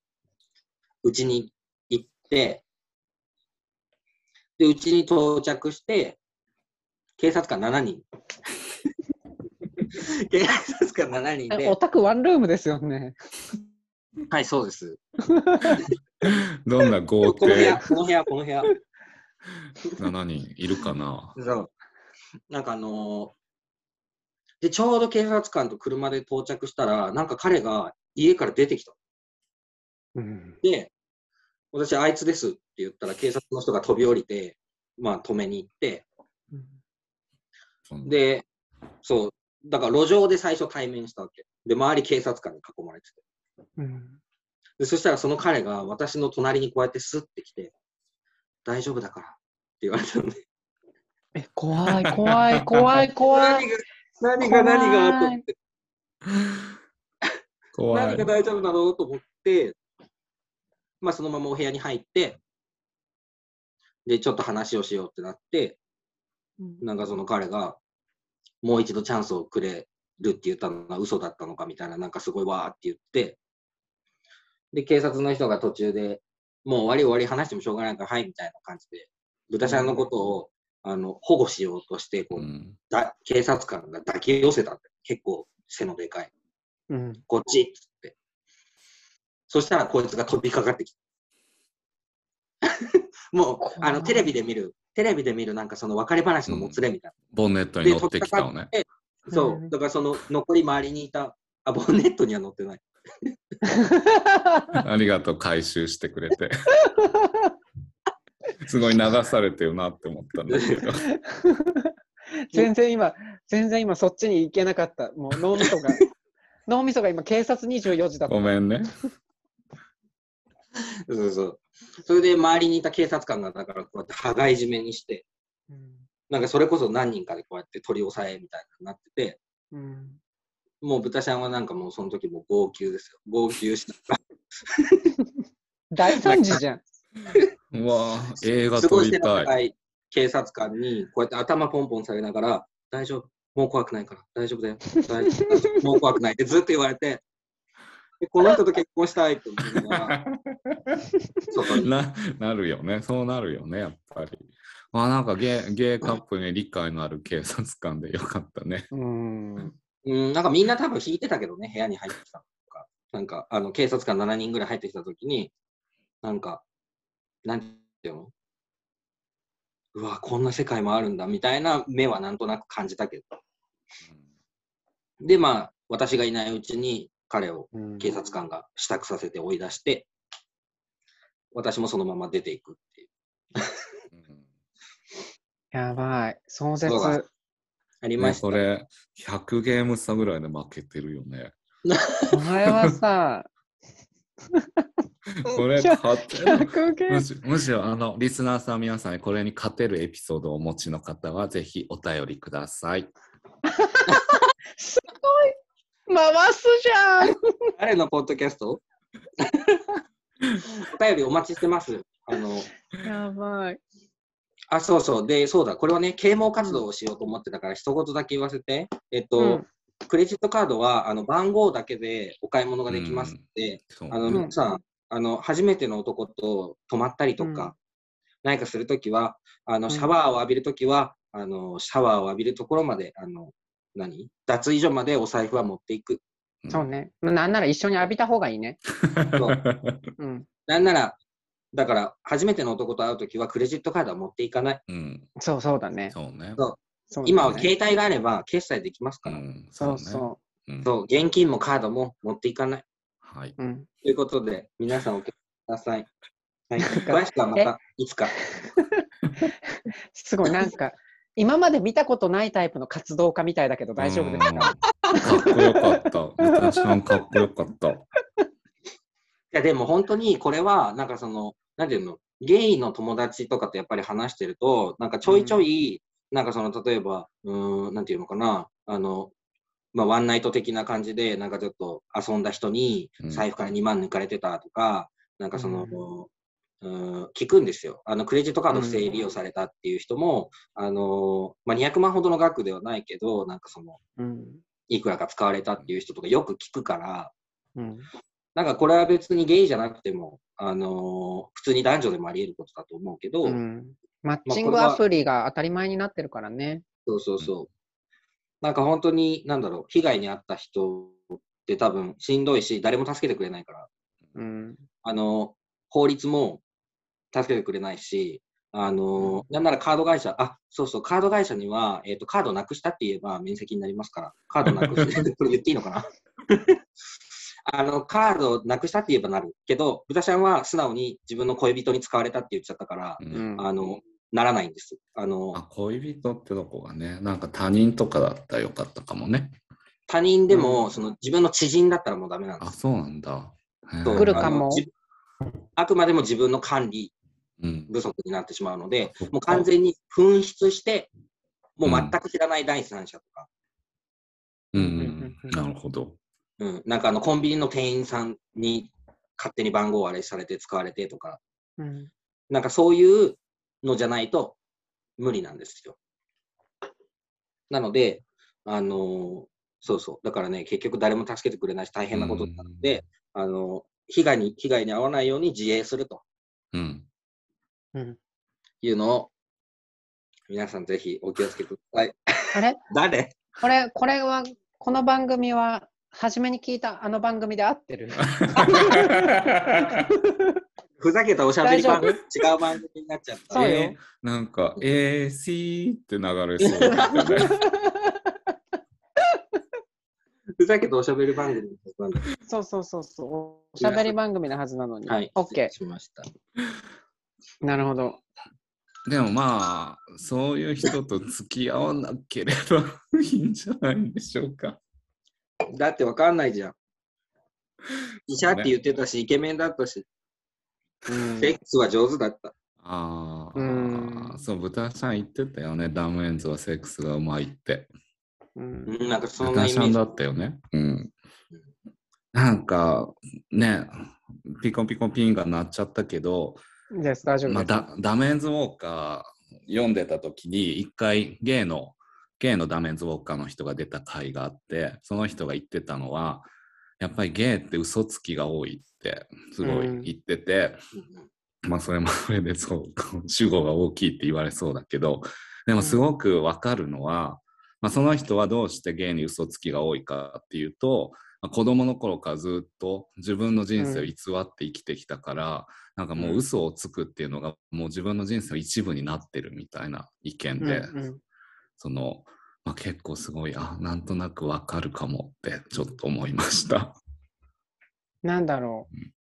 うちに行って、で、うちに到着して、警察官7人。警察官7人でえお、宅ワンルームですよね。はい、そうです。どんな豪この部屋、邸この部屋、この部屋。7人いるかな？そう。なんかあのーで、ちょうど警察官と車で到着したら、なんか彼が家から出てきた。うんで、私、あいつですって言ったら、警察の人が飛び降りて、まあ、止めに行って、うんで、そう、だから路上で最初対面したわけ。で、周り警察官に囲まれてて。うんで、そしたらその彼が私の隣にこうやってスッて来て、大丈夫だからって言われたのね。え、怖い、怖い、怖い、怖い。何が、何が、何が、と思って。怖い何が。大丈夫なの？と思って、まあ、そのままお部屋に入って、で、ちょっと話をしようってなって、なんかその彼が、もう一度チャンスをくれるって言ったのが嘘だったのかみたいな、なんかすごいわーって言って、で、警察の人が途中で、もう終わり終わり話してもしょうがないから、はい、みたいな感じで、豚ちゃんのことを、あの、保護しようとして、こう、うんだ警察官が抱き寄せたって。結構背のでかい。うん。こっちっつって。そしたらこいつが飛びかかってきた。もう、あの、テレビで見る、テレビで見るなんかその別れ話のもつれみたいボンネットな。に乗ってきたのね。でそうう。んだからその残り周りにいた、あ、ボンネットには乗ってない。ありがとう、回収してくれて。すごい流されてるなって思ったんだけど。全然今、全然今そっちに行けなかった。もう脳みそが、脳みそが今警察24時だった。ごめんね。そうそう。それで周りにいた警察官が、だからこうやって羽交い締めにして、うんなんかそれこそ何人かでこうやって取り押さえみたいになってて、うんもう豚ちゃんはなんかもうその時もう号泣ですよ。号泣した。大惨事じゃん。うわぁ、映画撮りたい。い警察官にこうやって頭ポンポンされながら、大丈夫、もう怖くないから、大丈夫だよ、大丈夫もう怖くないってずっと言われて、でこの人と結婚したいって思いな。ななるよね。そうなるよね、やっぱり。あなんかゲイゲイカップに理解のある警察官でよかったね。うん。うん、なんかみんな多分引いてたけどね、部屋に入ってきたのとか。なんか、あの、警察官7人ぐらい入ってきたときに、なんか、なんていうの？うわ、こんな世界もあるんだ、みたいな目はなんとなく感じたけど。で、まあ、私がいないうちに彼をうん警察官が支度させて追い出して、私もそのまま出ていくっていう。う んやばい。壮絶。そうだありまね、した。それ、100ゲーム差ぐらいで負けてるよね。お前はさ、これ、勝てる100ゲームむしむしろ、あの、リスナーさん皆さんにこれに勝てるエピソードをお持ちの方は、ぜひお便りください。すごい回すじゃん 誰のポッドキャスト？お便りお待ちしてます。あの、やばい。あ、そうそう。で、そうだ。これはね、啓蒙活動をしようと思ってたから、一言だけ言わせて。えっと、うんクレジットカードは、あの、番号だけでお買い物ができますので、そうあの、うん皆さん、あの、初めての男と泊まったりとか、うん何かするときは、あの、うんシャワーを浴びるときは、あの、シャワーを浴びるところまで、あの、何？脱衣所までお財布は持っていく。そうね。なんなら一緒に浴びた方がいいね。そううん。なんなら、だから、初めての男と会うときは、クレジットカードは持っていかない。うん、そうそうだね。そうね。そうそうだね今は携帯があれば、決済できますから。うん、そうねそうんそう、現金もカードも持っていかない。はい。う。うん。ということで、皆さんお気をつけください。はい、か詳しくはまたいつか。すごい、なんか、今まで見たことないタイプの活動家みたいだけど大丈夫ですかかっこよかった。豚ちゃんかっこよかった。いや、でも本当にこれは、なんかその、なんていうの、ゲイの友達とかとやっぱり話してると、なんかちょいちょい、なんかその、例えば、うーん、なんていうのかな、あの、まあ、ワンナイト的な感じで、なんかちょっと遊んだ人にうん。財布から2万抜かれてたとか、なんかその、う聞くんですよ。あの、クレジットカード不正利用されたっていう人も、あの、まあ、200万ほどの額ではないけど、なんかその、うん。いくらか使われたっていう人とかよく聞くから、うん。なんかこれは別にゲイじゃなくても、あのー普通に男女でもあり得ることだと思うけど、うん。マッチングアプリが当たり前になってるからね。そうそうそう。なんか本当に、なんだろう、被害に遭った人って多分しんどいし、誰も助けてくれないから、うん。あの、法律も助けてくれないし、あの、なんならカード会社、あ、そうそう、カード会社には、えっ、と、カードなくしたって言えば面積になりますから、カードなくして、これ言っていいのかな？あの、カードなくしたって言えばなるけど、豚ちゃんは素直に自分の恋人に使われたって言っちゃったから、うんうん。あの、ならないんです。あの、あ恋人ってとこがね、なんか他人とかだったらよかったかもね。他人でうも、その自分の知人だったらもうダメなんであ、す。そうなんだ。来るかもあくまでも自分の管理うん。不足になってしまうのでそっか、もう完全に紛失して、もう全く知らない第三者とか、うんうんうんうんなるほど。うん、なんかあのコンビニの店員さんに勝手に番号割れされて使われてとか、うん。なんかそういうのじゃないと無理なんですよ。なので、あのーそうそう。だからね、結局誰も助けてくれないし大変なことなので、あの被害に、被害に遭わないように自衛するとうん。うん。いうのを、皆さんぜひお気をつけください。あれ？誰？これ、これは、この番組は、初めに聞いたあの番組で合ってる？ふざけたおしゃべり番組、大違う番組になっちゃった。そうよえーなんか、えー、しーって流れそう。ふざけたおしゃべり番組そうそうそうそう。おしゃべり番組のはずなのに。はい。オッケ失礼しました。ー。なるほど。でもまあ、そういう人と付き合わなければいいんじゃないでしょうか。だってわかんないじゃん。医者って言ってたし、イケメンだったし、うんセックスは上手だった。あうんあ、そう、豚ちゃん言ってたよね。ダムエンズはセックスがうまいって。うんうん、なんかそんなイメーだ。ったよね。うん。なんか、ね、ピコピコピンが鳴っちゃったけど、です、大丈夫まあ、です。ダダメンズウォーカー読んでた時に一回ゲイのゲイのダメンズウォーカーの人が出た回があってその人が言ってたのはやっぱりゲイって嘘つきが多いってすごい言ってて、まあそれもそれでそう主語が大きいって言われそうだけどでもすごくわかるのは、まあ、その人はどうしてゲイに嘘つきが多いかっていうと、まあ子供の頃からずっと自分の人生を偽って生きてきたから、なんかもう嘘をつくっていうのがもう自分の人生の一部になってるみたいな意見で、うんうんその、まあ、結構すごいあなんとなくわかるかもってちょっと思いました。なんだろううん。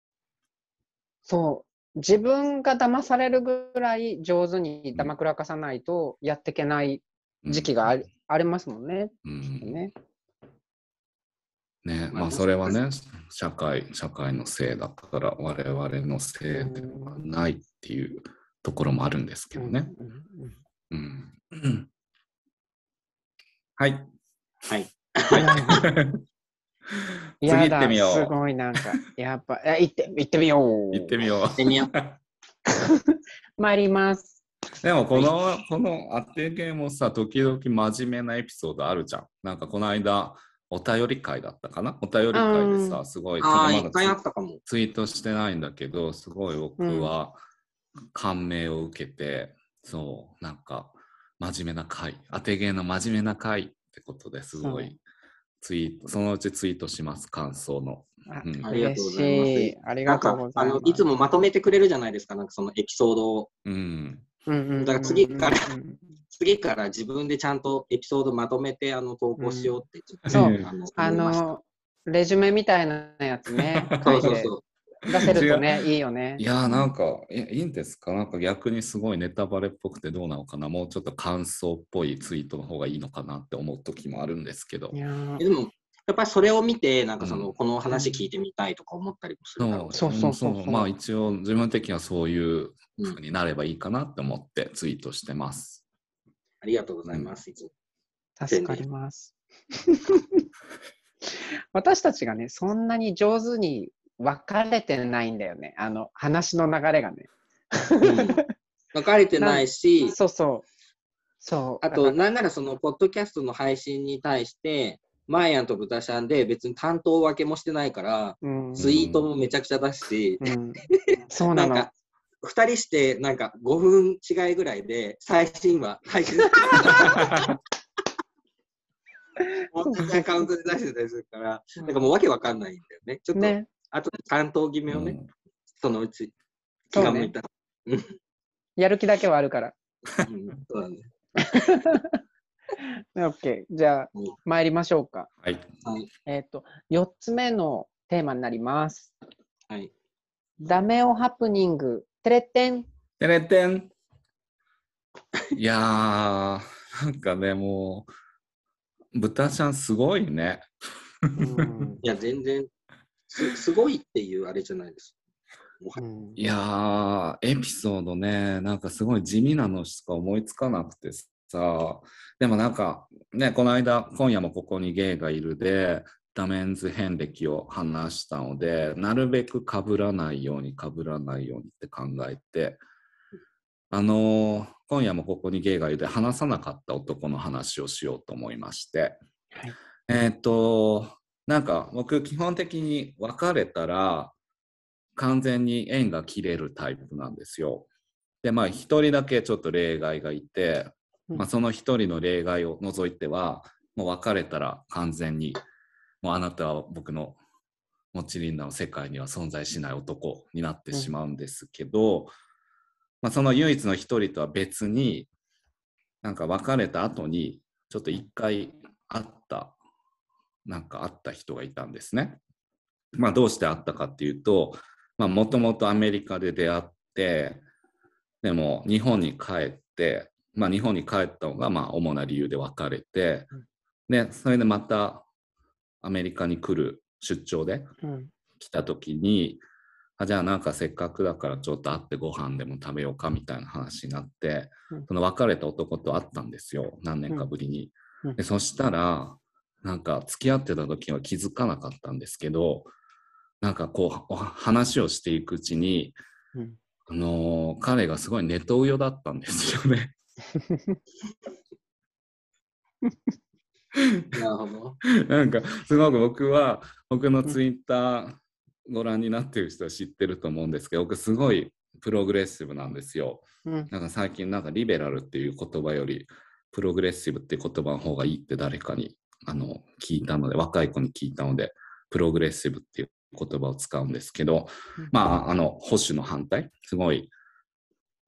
そう。自分が騙されるぐらい上手に騙くらかさないとやっていけない時期があり,、ありますもんね。うんねねまあまあそれはね社会社会のせいだから我々のせいではないっていうところもあるんですけどね。はい。はい。次行ってみようすごいなんか、やっぱ、え行って、行ってみよう。行ってみよ行ってみよう。参ります。う。でもこの、この当てゲーもさ、時々真面目なエピソードあるじゃん。なんかこの間、お便り会だったかな？お便り会でさ、うんすごい、ちょっま一回あだったかも。ツイートしてないんだけど、すごい僕は感銘を受けて、そう、なんか真面目な回、当てゲーの真面目な回ってことですごいツイート、そのうちツイートします、感想の。あうんありがとう嬉ございます。ありがとなんかうございます。あのいつもまとめてくれるじゃないですか、なんかそのエピソードを。うん。うんうんうんうん、だから次からうん次から自分でちゃんとエピソードまとめてあの投稿しようってちょっと、そう。あのレジュメみたいなやつね、そ書いてうそう。そう。出せるとね、いいよね。い。やーなんかいいいんですか？なんか逆にすごいネタバレっぽくてどうなのかな。もうちょっと感想っぽいツイートの方がいいのかなって思う時もあるんですけど。い。やー。でも、やっぱりそれを見て、なんかその、うんこの話聞いてみたいとか思ったりもするだろうねそうそうそうそうまあ一応自分的にはそういううん風になればいいかなって思ってツイートしてます。ありがとうございます。いつも助かります。私たちがね、そんなに上手に分かれてないんだよね。あの、話の流れがね。分かれてないし、そうそう。そう。あと、なんならその、ポッドキャストの配信に対して、マイアンとブタシャンで別に担当分けもしてないから、うん、ツイートもめちゃくちゃだし、うん、そうなんの。なか、2人してなんか5分違いぐらいで最新話配信同じアカウントで出してたりするから、なんかもうわけわかんないんだよね。ちょっと、ね。あと担当決めをね、うんそのうち気が向いたら。やる気だけはあるから。うんそうだね。OK。じゃあうん、参りましょうか。はい。はい。えっ、と、4つ目のテーマになります。はい。ダメをハプニング。てれってん。てれてん。いやー、なんかね、もう、豚ちゃんすごいね。うんいや、全然す、すごいっていうあれじゃないです。いやー、エピソードね、なんかすごい地味なのしか思いつかなくてさ、でもなんかね、この間、今夜もここにゲイがいるで、ダメンズ遍歴を話したので、なるべく被らないように被らないようにって考えて、あのー今夜もここにゲイがいるで話さなかった男の話をしようと思いまして、はいえーっと、なんか僕基本的に別れたら、完全に縁が切れるタイプなんですよ。でまあ一人だけちょっと例外がいて、まあ、その一人の例外を除いてはもう別れたら完全にもうあなたは僕のモチリンダの世界には存在しない男になってしまうんですけど、まあ、その唯一の一人とは別になんか別れた後にちょっと一回会ったなんか会った人がいたんですね。まあ、どうして会ったかっていうともともとアメリカで出会ってでも日本に帰って、まあ、日本に帰ったのがまあ主な理由で別れて、でそれでまたアメリカに来る出張で来た時に、うん、あじゃあなんかせっかくだからちょっと会ってご飯でも食べようかみたいな話になって、うん、その別れた男と会ったんですよ何年かぶりに。うん、でそしたらなんか付き合ってた時は気づかなかったんですけどなんかこう話をしていくうちに、あのー、彼がすごいネトウヨだったんですよね。なるほど。なんかすごく僕は僕のツイッターご覧になってる人は知ってると思うんですけど僕すごいプログレッシブなんですよ。うん、なんか最近なんかリベラルっていう言葉よりプログレッシブっていう言葉の方がいいって誰かにあの聞いたので若い子に聞いたのでプログレッシブっていう言葉を使うんですけど、うん、まああの保守の反対すごい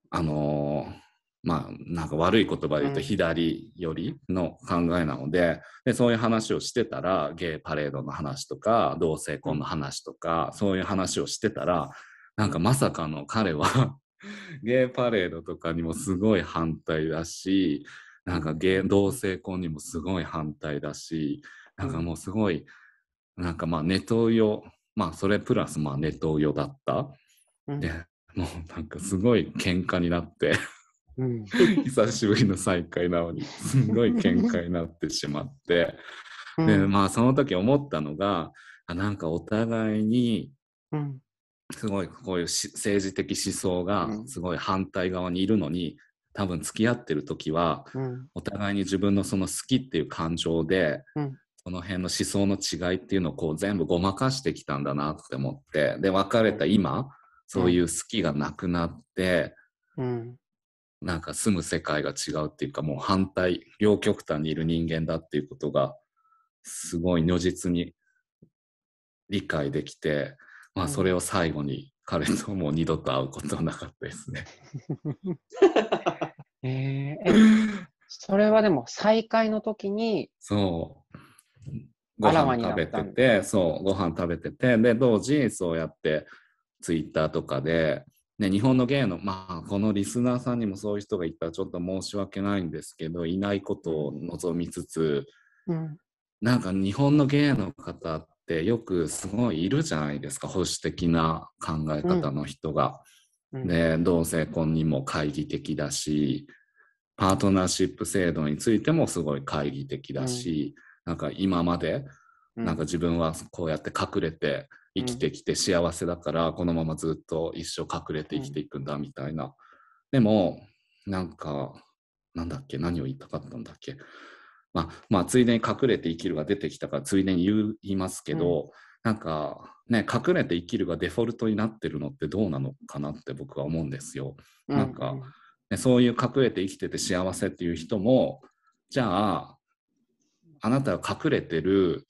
あのーまあ、なんか悪い言葉で言うと左寄りの考えなのででそういう話をしてたらゲイパレードの話とか同性婚の話とかそういう話をしてたらなんかまさかの彼は ゲイパレードとかにもすごい反対だしなんかゲイ同性婚にもすごい反対だしなんかもうすごいなんかまあネトウヨまあそれプラスまあネトウヨだった。でもうなんかすごい喧嘩になってうん、久しぶりの再会なのにすごい喧嘩になってしまって、うん、でまあその時思ったのがあなんかお互いにすごいこういう政治的思想がすごい反対側にいるのに多分付き合ってる時は、お互いに自分のその好きっていう感情で、その辺の思想の違いっていうのをこう全部ごまかしてきたんだなって思ってで別れた今そういう好きがなくなって、うん、なんか住む世界が違うっていうかもう反対両極端にいる人間だっていうことがすごい如実に理解できて、まあ、それを最後に彼ともう二度と会うことはなかったですね。えー、それはでも再会の時にそう。ご飯食べててそうご飯食べててで同時そうやってツイッターとかでね、日本の芸の、まあ、このリスナーさんにもそういう人がいたらちょっと申し訳ないんですけど、いないことを望みつつ、うん、なんか日本の芸の方ってよくすごいいるじゃないですか、保守的な考え方の人が。うん、で、同性婚にも懐疑的だし、パートナーシップ制度についてもすごい懐疑的だし、うん、なんか今まで、なんか自分はこうやって隠れて生きてきて幸せだからこのままずっと一生隠れて生きていくんだみたいな。でもなんかなんだっけ何を言いたかったんだっけ。まあ、まあ、ついでに隠れて生きるが出てきたからついでに言いますけど、うん、なんかね隠れて生きるがデフォルトになってるのってどうなのかなって僕は思うんですよ。うん、なんか、ね、そういう隠れて生きてて幸せっていう人もじゃああなたが隠れてる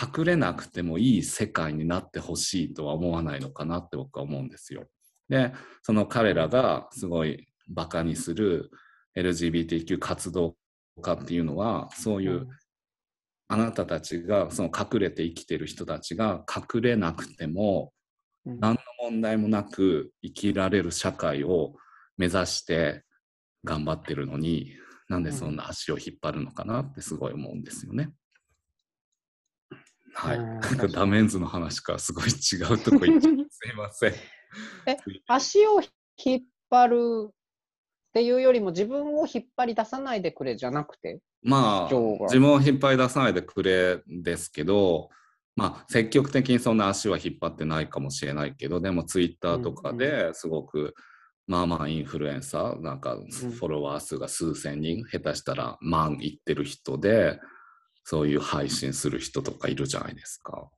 隠れなくてもいい世界になってほしいとは思わないのかなって僕は思うんですよ。でその彼らがすごいバカにする LGBTQ 活動家っていうのはそういう、あなたたちがその隠れて生きてる人たちが隠れなくても何の問題もなく生きられる社会を目指して頑張ってるのになんでそんな足を引っ張るのかなってすごい思うんですよね。はい。なんかダメンズの話からすごい違うとこ行っちゃ すいません。え、足を引っ張るっていうよりも自分を引っ張り出さないでくれじゃなくて？まあ、自分を引っ張り出さないでくれですけど、まあ、積極的にそんな足は引っ張ってないかもしれないけど、でもツイッターとかですごく、まあまあインフルエンサー、なんかフォロワー数が数千人、下手したら万いってる人で、そういう配信する人とかいるじゃないですか。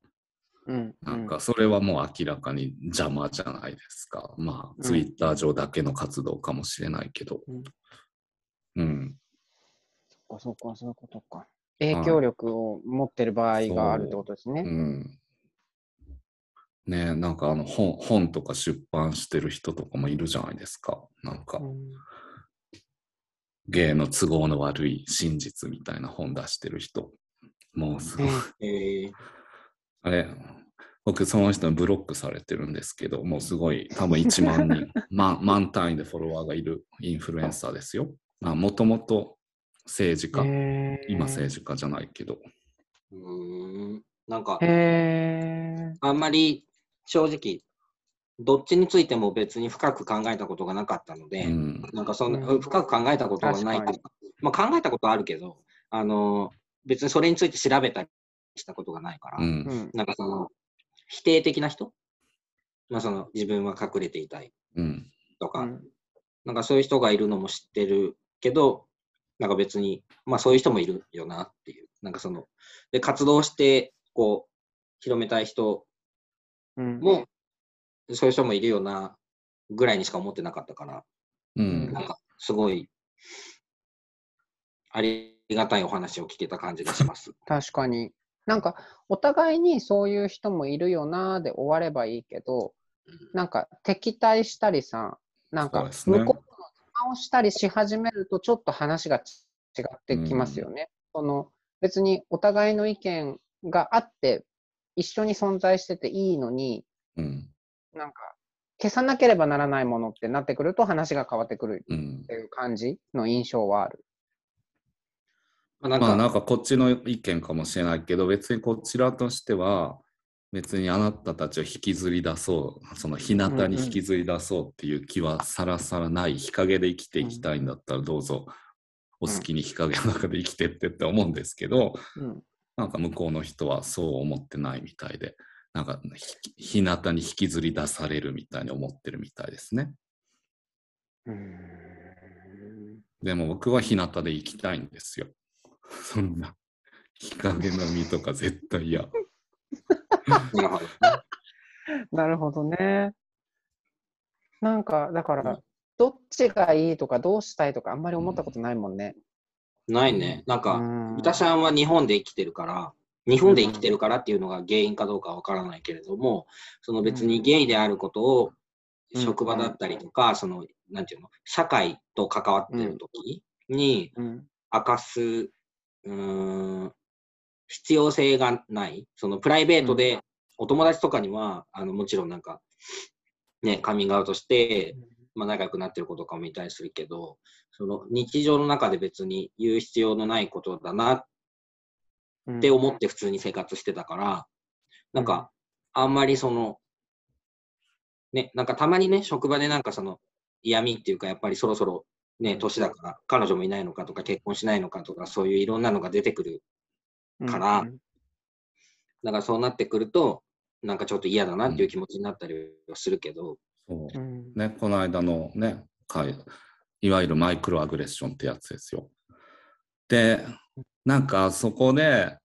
うん。なんかそれはもう明らかに邪魔じゃないですか。まあ、うんツイッター上だけの活動かもしれないけど。うん。そっかそっか、そういうことか。影響力を持ってる場合があるってことですねう。ん。ねえなんかあの本本とか出版してる人とかもいるじゃないですか。なんかうん芸の都合の悪い真実みたいな本出してる人。もうすごい。えーあれ、僕その人にブロックされてるんですけど、もうすごい、多分1万人、万万単位でフォロワーがいるインフルエンサーですよ。まあ、もともと政治家、へー今政治家じゃないけど。うーんなんか、へあんまり正直、どっちについても別に深く考えたことがなかったので、うん。なんかそんな、うん深く考えたことがないまあ考えたことはあるけど、あの、別にそれについて調べたりしたことがないから、うん。うん。なんかその、否定的な人まあその、自分は隠れていたいうん。とか、うんなんかそういう人がいるのも知ってるけど、なんか別に、まあそういう人もいるよなっていう。なんかその、で、活動して、こう、広めたい人うんも、そういう人もいるよな、ぐらいにしか思ってなかったから、うん。なんかすごい、ありがたいお話を聞けた感じがします。確かに。なんか、お互いにそういう人もいるよなーで終わればいいけど、なんか敵対したりさ、なんか向こうの邪魔をしたりし始めると、ちょっと話がち違ってきますよね。その別にお互いの意見があって、一緒に存在してていいのに、うん。なんか消さなければならないものってなってくると話が変わってくるうんっ。ていう感じの印象はある。まあなんか、まあなんかこっちの意見かもしれないけど別にこちらとしては別にあなたたちを引きずり出そうその日向に引きずり出そうっていう気はさらさらない日陰で生きていきたいんだったらどうぞお好きに日陰の中で生きてってって思うんですけどうんなんか向こうの人はそう思ってないみたいでなんかひ日向に引きずり出されるみたいに思ってるみたいですね。でも僕は日向で生きたいんですよ。そんな日陰の実とか絶対嫌。なるほどなるほどね。なんか、だから、どっちがいいとか、どうしたいとか、あんまり思ったことないもんね。ないね。なんうか、ん豚さんは日本で生きてるから、日本で生きてるからっていうのが原因かどうかわからないけれども、その別にゲイであることをうん。職場だったりとか、その、なんていうの、社会と関わってる時にうん明かす、うーん、必要性がない。そのプライベートで、お友達とかには、あの、もちろんなんか、ね、カミングアウトして、まあ、仲良くなってる子とかもいたりするけど、その日常の中で別に言う必要のないことだなっうん。て思って普通に生活してたから、なんか、あんまりその、ね、なんかたまにね、職場でなんかその嫌味っていうか、やっぱりそろそろね、年だから彼女もいないのかとか結婚しないのかとか、そういういろんなのが出てくる。からうん。だからそうなってくると、なんかちょっと嫌だなっていう気持ちになったりはするけど、そう。うん。ね、この間のね、回いわゆるマイクロアグレッションってやつですよ。で、なんかそこで、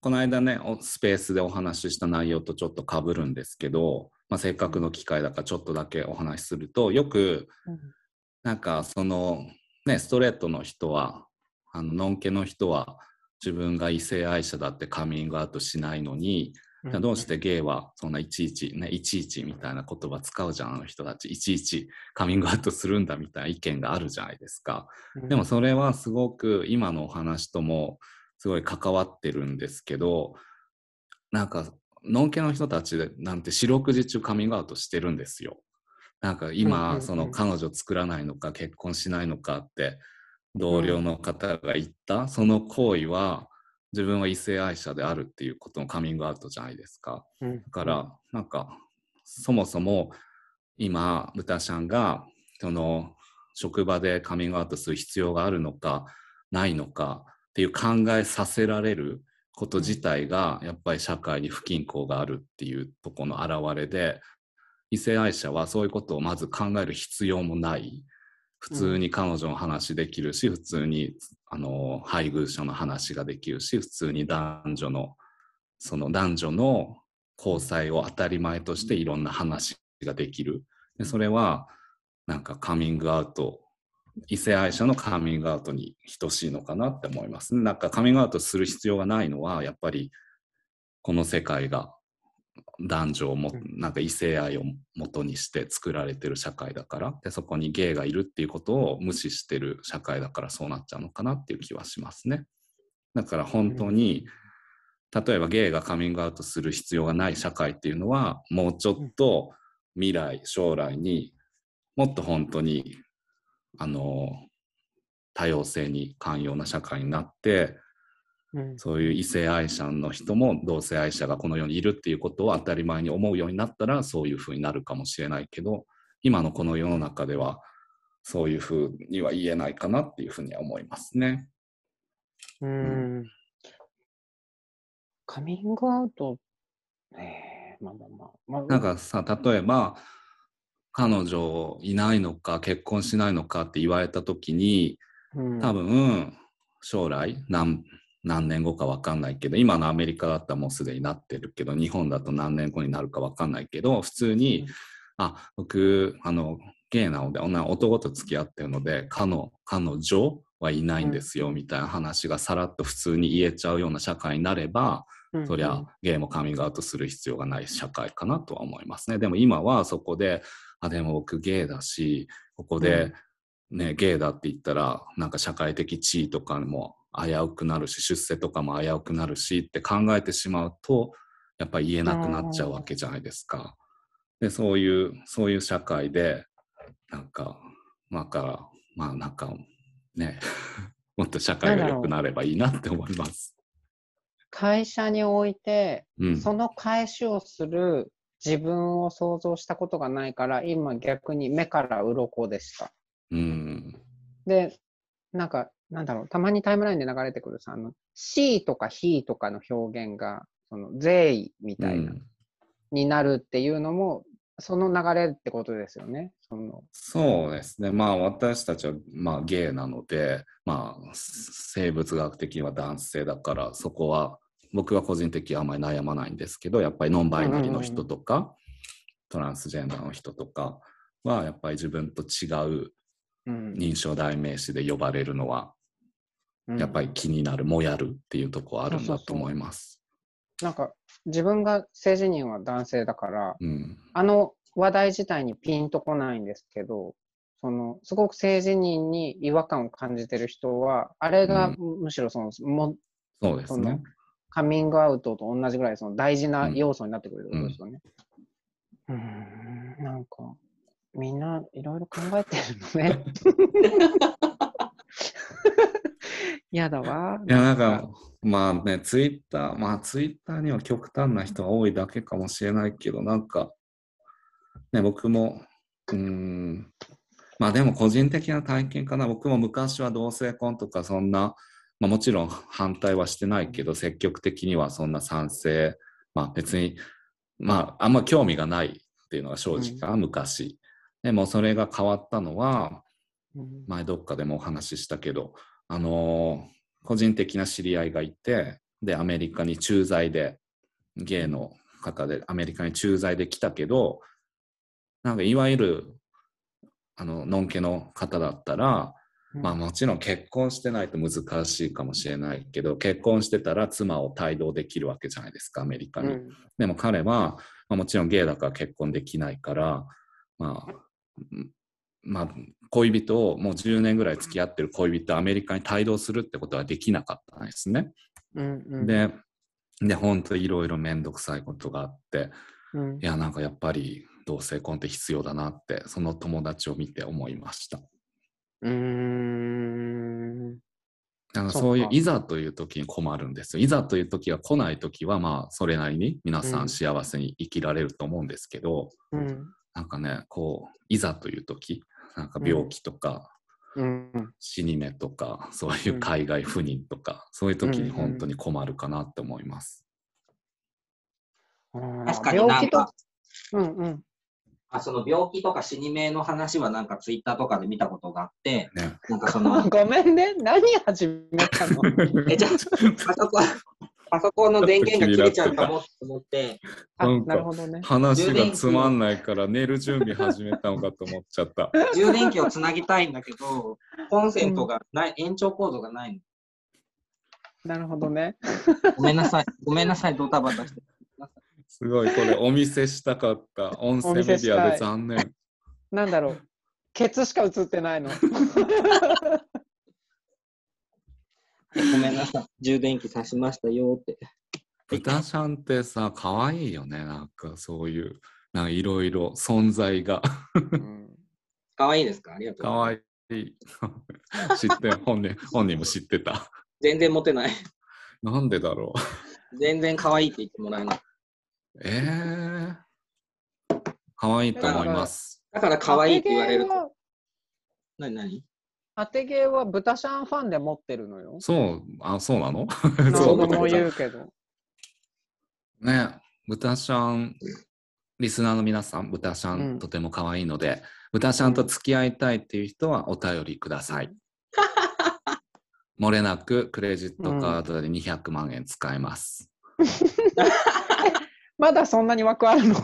この間ね、スペースでお話しした内容とちょっとかぶるんですけど、まあ、せっかくの機会だからちょっとだけお話しすると、よく、なんかその、ね、ストレートの人は、あの、ノンケの人は、自分が異性愛者だってカミングアウトしないのに、じゃあどうしてゲイはそんないちいちねいちいちみたいな言葉使うじゃんあの人たち。いちいちカミングアウトするんだみたいな意見があるじゃないですか。でもそれはすごく今のお話ともすごい関わってるんですけどなんかノンケの人たちなんて四六時中カミングアウトしてるんですよ。なんかうんうんうん。今その彼女作らないのか結婚しないのかって同僚の方が言ったその行為は自分は異性愛者であるっていうことのカミングアウトじゃないですか。うんだから、なんか、そもそも今、豚ちゃんが、その、職場でカミングアウトする必要があるのか、ないのかっていう考えさせられること自体が、やっぱり社会に不均衡があるっていうところの表れで、異性愛者はそういうことをまず考える必要もない。普通に彼女の話できるし、普通にあの配偶者の話ができるし、普通に男女の、その男女の交際を当たり前としていろんな話ができる。でそれはなんかカミングアウト異性愛者のカミングアウトに等しいのかなって思います、ね。なんかカミングアウトする必要がないのはやっぱりこの世界が男女をもなんか異性愛を元にして作られてる社会だからでそこにゲイがいるっていうことを無視してる社会だからそうなっちゃうのかなっていう気はしますね。だから本当に、例えばゲイがカミングアウトする必要がない社会っていうのはもうちょっと未来将来にもっと本当にあの多様性に寛容な社会になってうんそういう異性愛者の人も同性愛者がこの世にいるっていうことを当たり前に思うようになったらそういうふうになるかもしれないけど今のこの世の中ではそういうふうには言えないかなっていうふうには思いますね。うん。カミングアウト、えー、まあまあまあ。まあ、なんかさ例えば彼女いないのか結婚しないのかって言われた時にうん、多分将来何何年後か分かんないけど今のアメリカだったらもうすでになってるけど日本だと何年後になるか分かんないけど普通に、うん。あ僕あのゲイなので女男と付き合ってるので彼女彼女はいないんですよ、うん。みたいな話がさらっと普通に言えちゃうような社会になれば、うんそりゃゲイもカミングアウトする必要がない社会かなとは思いますね。でも今はそこで、あ、でも僕ゲイだし、ここで、ね、ゲイだって言ったら、なんか社会的地位とかも危うくなるし、出世とかも危うくなるしって考えてしまうと、やっぱり言えなくなっちゃうわけじゃないですか。で、そういう、そういう社会で、なんか、まあから、まあなんか、ね、もっと社会が良くなればいいなって思います。会社において、うん。その返しをする自分を想像したことがないから、今逆に目から鱗でした。うん。で、なんか、なんだろう、たまにタイムラインで流れてくるさ、あの、she とか he とかの表現が、その、they みたいな、うんになるっていうのも、その流れってことですよね。その、そうですね。まあ私たちはまあゲイなので、まあ生物学的には男性だから、そこは僕は個人的にはあんまり悩まないんですけど、やっぱりノンバイナリの人とか、トランスジェンダーの人とかは、やっぱり自分と違ううん認証代名詞で呼ばれるのは、やっぱり気になる、もやるっていうところあるんだと思います。なんか、自分が性自認は男性だから、うん。あの話題自体にピンとこないんですけど、そのすごく性自認に違和感を感じてる人は、あれがうんむしろその、もそうですね。カミングアウトと同じぐらいその大事な要素になってくるってことですよね。うーん、なんか、みんないろいろ考えてるのね。嫌だわ。いや、なんか、まあね、ツイッター、まあツイッターには極端な人が多いだけかもしれないけど、なんか、ね、僕も、うーん、まあでも個人的な体験かな。僕も昔は同性婚とかそんな、まあもちろん反対はしてないけど、積極的にはそんな賛成、まあ別に、まああんま興味がないっていうのが正直かな、昔。でもそれが変わったのは、うん。前どっかでもお話ししたけど、あのー個人的な知り合いがいて、で、アメリカに駐在で、ゲイの方でアメリカに駐在で来たけど、なんかいわゆる、あの、のんけの方だったら、まあもちろん結婚してないと難しいかもしれないけど、結婚してたら妻を帯同できるわけじゃないですか、アメリカに。うん。でも彼は、まあ、もちろんゲイだから結婚できないから、まあ、うんまあ、恋人をもう10年ぐらい付き合ってる恋人をアメリカに帯同するってことはできなかったんですね。うんうんで、で、本当いろいろめんどくさいことがあって、うんいや、なんかやっぱり同性婚って必要だなって、その友達を見て思いました。うーんなんかそういういざという時に困るんですよ。いざという時が来ない時は、まあ、それなりに皆さうんん幸せに生きられると思うんですけど、うんなんかね、こう、いざという時、なんか病気とか、うん。死に目とか、そういう海外赴任とか、そういう時にうん本当に困るかなって思います。うん確かに病気となんか、うんうん。あその病気とか死に目の話はなんかツイッターとかで見たことがあって、ね。なんかその、ごめんね、何始めたの？え、じゃあ、あそこ、パソコンの電源が切れちゃうかもと思って、あ、なんかなるほどね。話がつまんないから寝る準備始めたのかと思っちゃった。充電器をつなぎたいんだけど、コンセントがない、延長コードがないなるほどね。の。ごめんなさい。ごめんなさい、ドタバタして。すごい、これお見せしたかった。音声メディアで残念。なんだろう。ケツしか映ってないの。ごめんなさい。充電器挿しましたよって。豚ちゃんってさ、可愛いよね。なんかそういう、なんかいろいろ存在が。うんかわいいですか？ありがとう。可愛い。知って、本人本人も知ってた。全然モテない。なんでだろう。全然可愛いって言ってもらえない。えー、可愛いと思います。だから可愛いって言われると。なになに当て毛は豚シャンファンで持ってるのよ。そう、あ、そうなの？何そう度も言うけど。ね、豚ちゃん、リスナーの皆さん、豚ちゃうんんとても可愛いので、豚ちゃんと付き合いたいっていう人はお便りください。漏れなくクレジットカードで200万円使えます。まだそんなに枠あるの？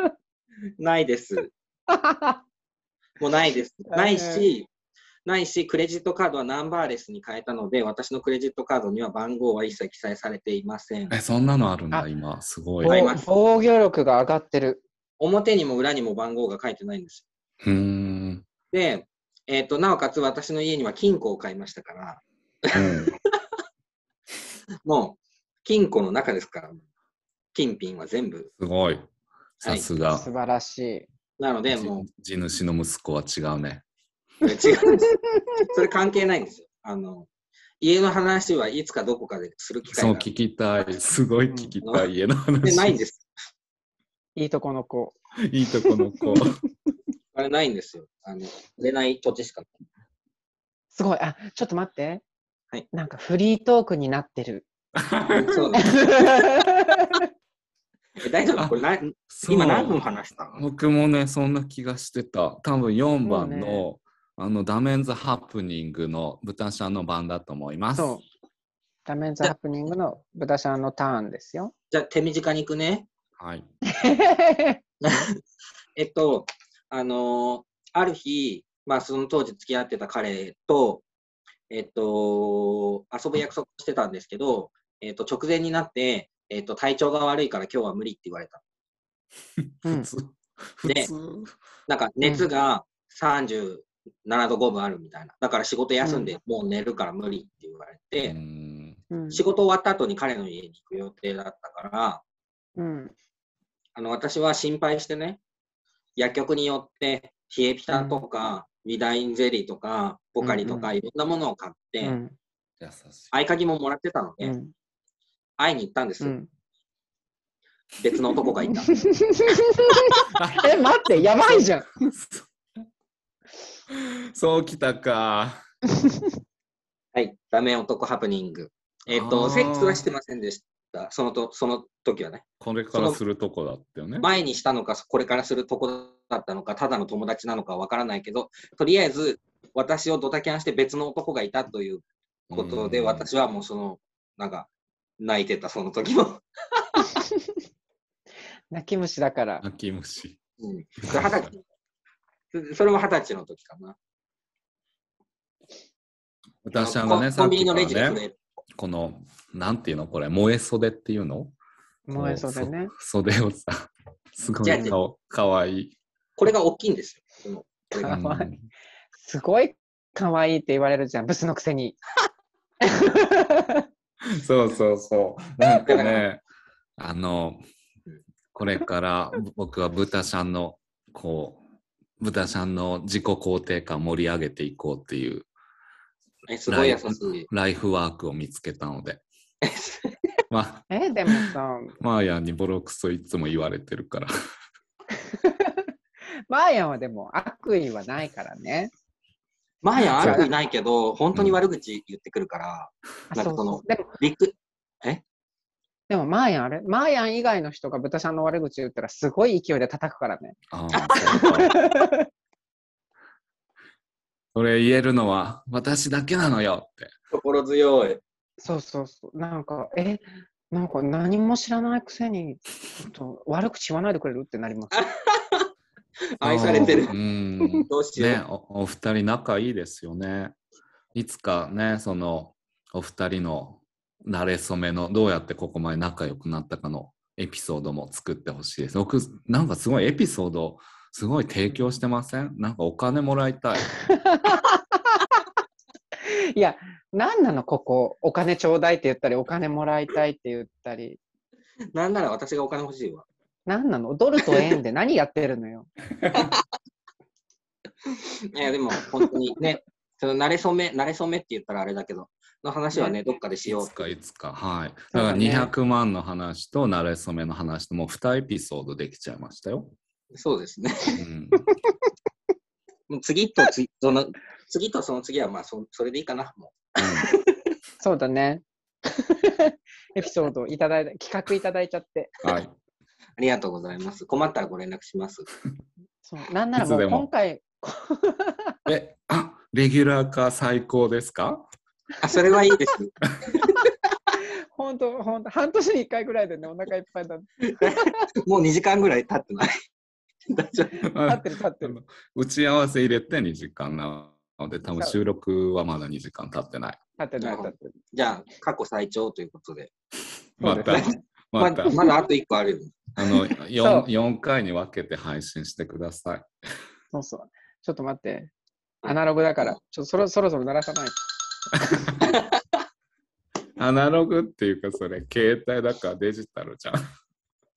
ないです。もうないです。ないし、ないし、クレジットカードはナンバーレスに変えたので、私のクレジットカードには番号は一切記載されていません。え、そんなのあるんだ、あ今。すごい。防御力が上がってる。表にも裏にも番号が書いてないんですうーん。よ。で、えっ、と、なおかつ私の家には金庫を買いましたから、うん もう金庫の中ですから、金品は全部。すごい。さすが。素晴らしい。なので、も地主の息子は違うね。う、違うんです。それ関係ないんですよ。あの、家の話はいつかどこかでする機会がそう聞きたい。すごい聞きたい。家の話。でないんです。いいとこの子。いいとこの子。あれないんですよ。あの、売れない土地しかない。すごい。あ、ちょっと待って。はいなんかフリートークになってる。そうです。え大丈夫？これ今何分話したの？僕もね、そんな気がしてた。多分4番の、もあの、ダメンズハプニングの豚ちゃんの番だと思います。そう。ダメンズハプニングの豚ちゃんのターンですよ。じゃあ手短に行くね。はい。えっと、あのーある日、まあその当時付き合ってた彼と、えっと、遊ぶ約束してたんですけど、えっと、直前になって、えっと、体調が悪いから今日は無理って言われた。う ん普通。普で通。なんか熱が37度5分あるみたいな。だから仕事休んでもう寝るから無理って言われうて、んうん仕事終わった後に彼の家に行く予定だったから、うんあの私は心配してね、薬局によって冷えピタとか、ウィダインゼリーとか、ポカリとか、うんいろんなものを買って、うん。合鍵ももらってたので、うん会いに行ったんですよ。うん別の男がいた。え、待って、やばいじゃん。そうきたか。はい、ダメ男ハプニング。えっ、あと、ーセックスはしてませんでした。そのとその時はね。これからするとこだったよね。前にしたのか、これからするとこだったのか、ただの友達なのかわからないけど、とりあえず私をドタキャンして別の男がいたということで、うん私はもうその、なんか、泣いてた、その時も。泣き虫だから。泣き虫。うん、それ二十歳それも二十歳の時かな。私はね、コンコンビニのさっきかレジで触れらね、この、なんていうの？これ、燃え袖っていうの？燃え袖ね。袖をさ、すごい顔かわいい。これが大きいんですよ。かわいいうんすごい可愛いって言われるじゃん、ブスのくせに。そうそうそう。なんかね、あの、これから僕は豚ちゃんの、こう、豚ちゃんの自己肯定感盛り上げていこうっていうえすごい優しい。ライフワークを見つけたので。まあ、え、でもさ、マーヤンにボロクソいつも言われてるから。マーヤンはでも悪意はないからね。マーヤン悪意ないけど、本当に悪口言ってくるから、あなんかそのそうそうでも、マーヤンあれ？マーヤン以外の人が豚ちゃんの悪口言ったらすごい勢いで叩くからね。ああ それ言えるのは私だけなのよって。心強い。そうそうそう。なんか、え、なんか何も知らないくせに、と悪口言わないでくれる？ってなります。愛されてるう。ん。どうしよう。ねお、お二人仲いいですよね。いつかね、そのお二人の馴れ初めのどうやってここまで仲良くなったかのエピソードも作ってほしいです。僕、なんかすごいエピソード、すごい提供してません？なんかお金もらいたい。いや、なんなの、ここ。お金ちょうだいって言ったり、お金もらいたいって言ったり。なんなら私がお金欲しいわ。なんなの？ドルと円で何やってるのよ。いや、でも本当にね、その慣れ初め、慣れ初めって言ったらあれだけど、の話はね、どっかでしよういつ。かいつか。はい。だから200万の話と慣れ初めの話ともう2エピソードできちゃいましたよ。そうですね。うん、もう次と次、その、次とその次はまあそ、それでいいかな。も そうだね。エピソードいただいた、企画いただいちゃって。うんはい。うありがとうございます。困ったらご連絡します。そうなんならもう今回、え、あレギュラー化最高ですか？あ、それはいいです。本当本当半年に1回ぐらいでね、お腹いっぱいだ。立もう2時間ぐらい経ってない。大丈夫ってる立ってる。打ち合わせ入れて2時間なので、多分収録はまだ2時間経ってない。立ってない立ってる。じゃあ、過去最長ということで。またままた、まだあと1個あるよ。あのそう 4, 4回に分けて配信してください。そうそう。ちょっと待って。アナログだから、ちょっとそろそろそろ鳴らさないと。アナログっていうか、それ、携帯だからデジタルじゃん。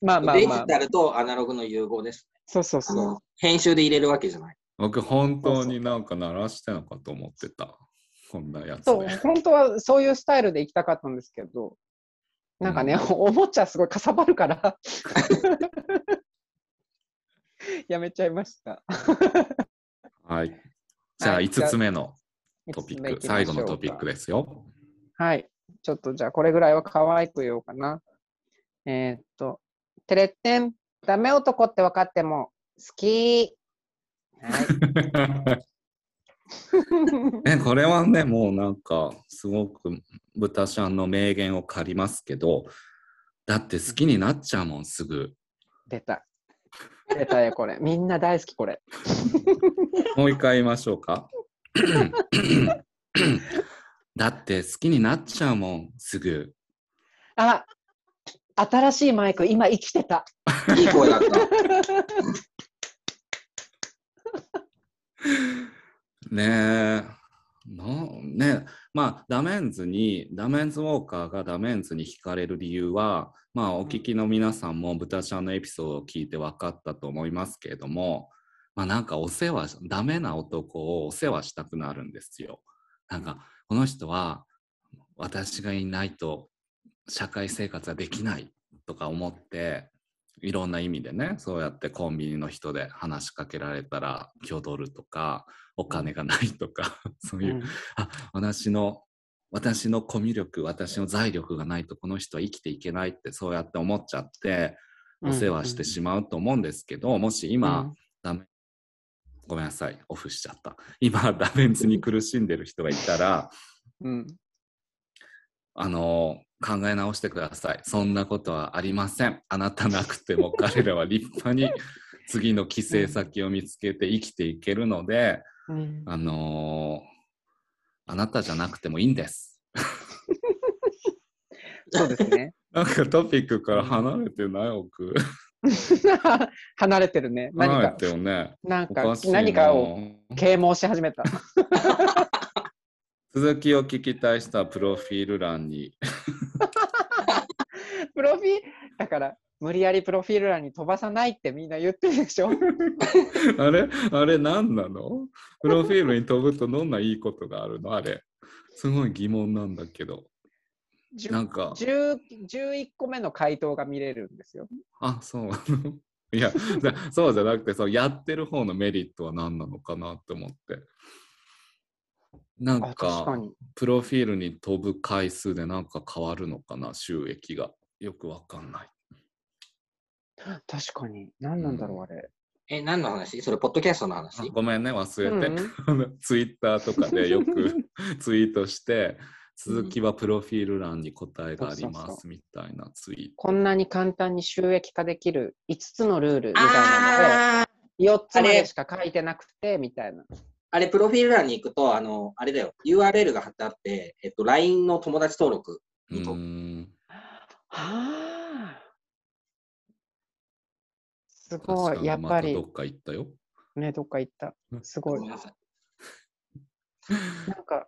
まあまあまあ。デジタルとアナログの融合です。そうそうそう。編集で入れるわけじゃない。僕、本当になんか鳴らしてんのかと思ってた。こんなやつそう、で。本当はそういうスタイルで行きたかったんですけど、なんかね、おもちゃすごいかさばるから、やめちゃいました。はい。じゃあ、はい5つ目のトピック、最後のトピックですよ。はい。ちょっとじゃあ、これぐらいは可愛く言おうかな。えーっと、てれってん、ダメ男って分かっても好き。はい。ね、これはね、もうなんか、すごく豚ちゃんの名言を借りますけど、だって好きになっちゃうもん、すぐ。出た。出たよ、これ。みんな大好き、これ。もう一回言いましょうか。だって好きになっちゃうもん、すぐ。あ、新しいマイク、今生きてた。いい声だった。ねえ。なねまあダメンズにダメンズウォーカーがダメンズに惹かれる理由はまあお聞きの皆さんも豚ちゃんのエピソードを聞いて分かったと思いますけれどもまあなんかお世話ダメな男をお世話したくなるんですよ。なんかこの人は私がいないと社会生活はできないとか思っていろんな意味でねそうやってコンビニの人で話しかけられたら挙取るとかお金がないとか そういう、うん。あ私の私のコミュ力私の財力がないとこの人は生きていけないってそうやって思っちゃってお世話してしまうと思うんですけど、もし今、ダメごめんなさいオフしちゃった今ダメンズに苦しんでる人がいたらうん、うん。あの考え直してください。そんなことはありません。あなたなくても彼らは立派に 次の帰省先を見つけて生きていけるので、うんあのーあなたじゃなくてもいいんです。そうですね。なんかトピックから離れてない奥。離れてるね。何かね。なんか何かを啓蒙し始めた。続きを聞きたい人はプロフィール欄に。プロフィール、だから、無理やりプロフィール欄に飛ばさないってみんな言ってるでしょ？あれ？あれ何なの？プロフィールに飛ぶとどんないいことがあるの？あれ。すごい疑問なんだけど。なんか、10 11個目の回答が見れるんですよ。あ、そうなの いや、だそうじゃなくて、そうやってる方のメリットは何なのかなって思って。なんか。プロフィールに飛ぶ回数でなんか変わるのかな、収益が。よくわかんない。確かに。何なんだろう、あれ。え、何の話？それ、ポッドキャストのあ話ごめんね、忘れて。うん ツイッターとかでよく ツイートして、続きはプロフィール欄に答えがありまそうそうそすみたいなツイーこんなに簡単に収益化できる5つのルールみたいなのあで、4つまでしか書いてなくて、みたいな。あれ、プロフィール欄に行くと、あの、あれだよ、URL が貼ってあって、えっと、LINE の友達登録うにと、はあ。す確ごい、やっぱりど、っか行ったよ。ね、どっか行った。すごい。なんか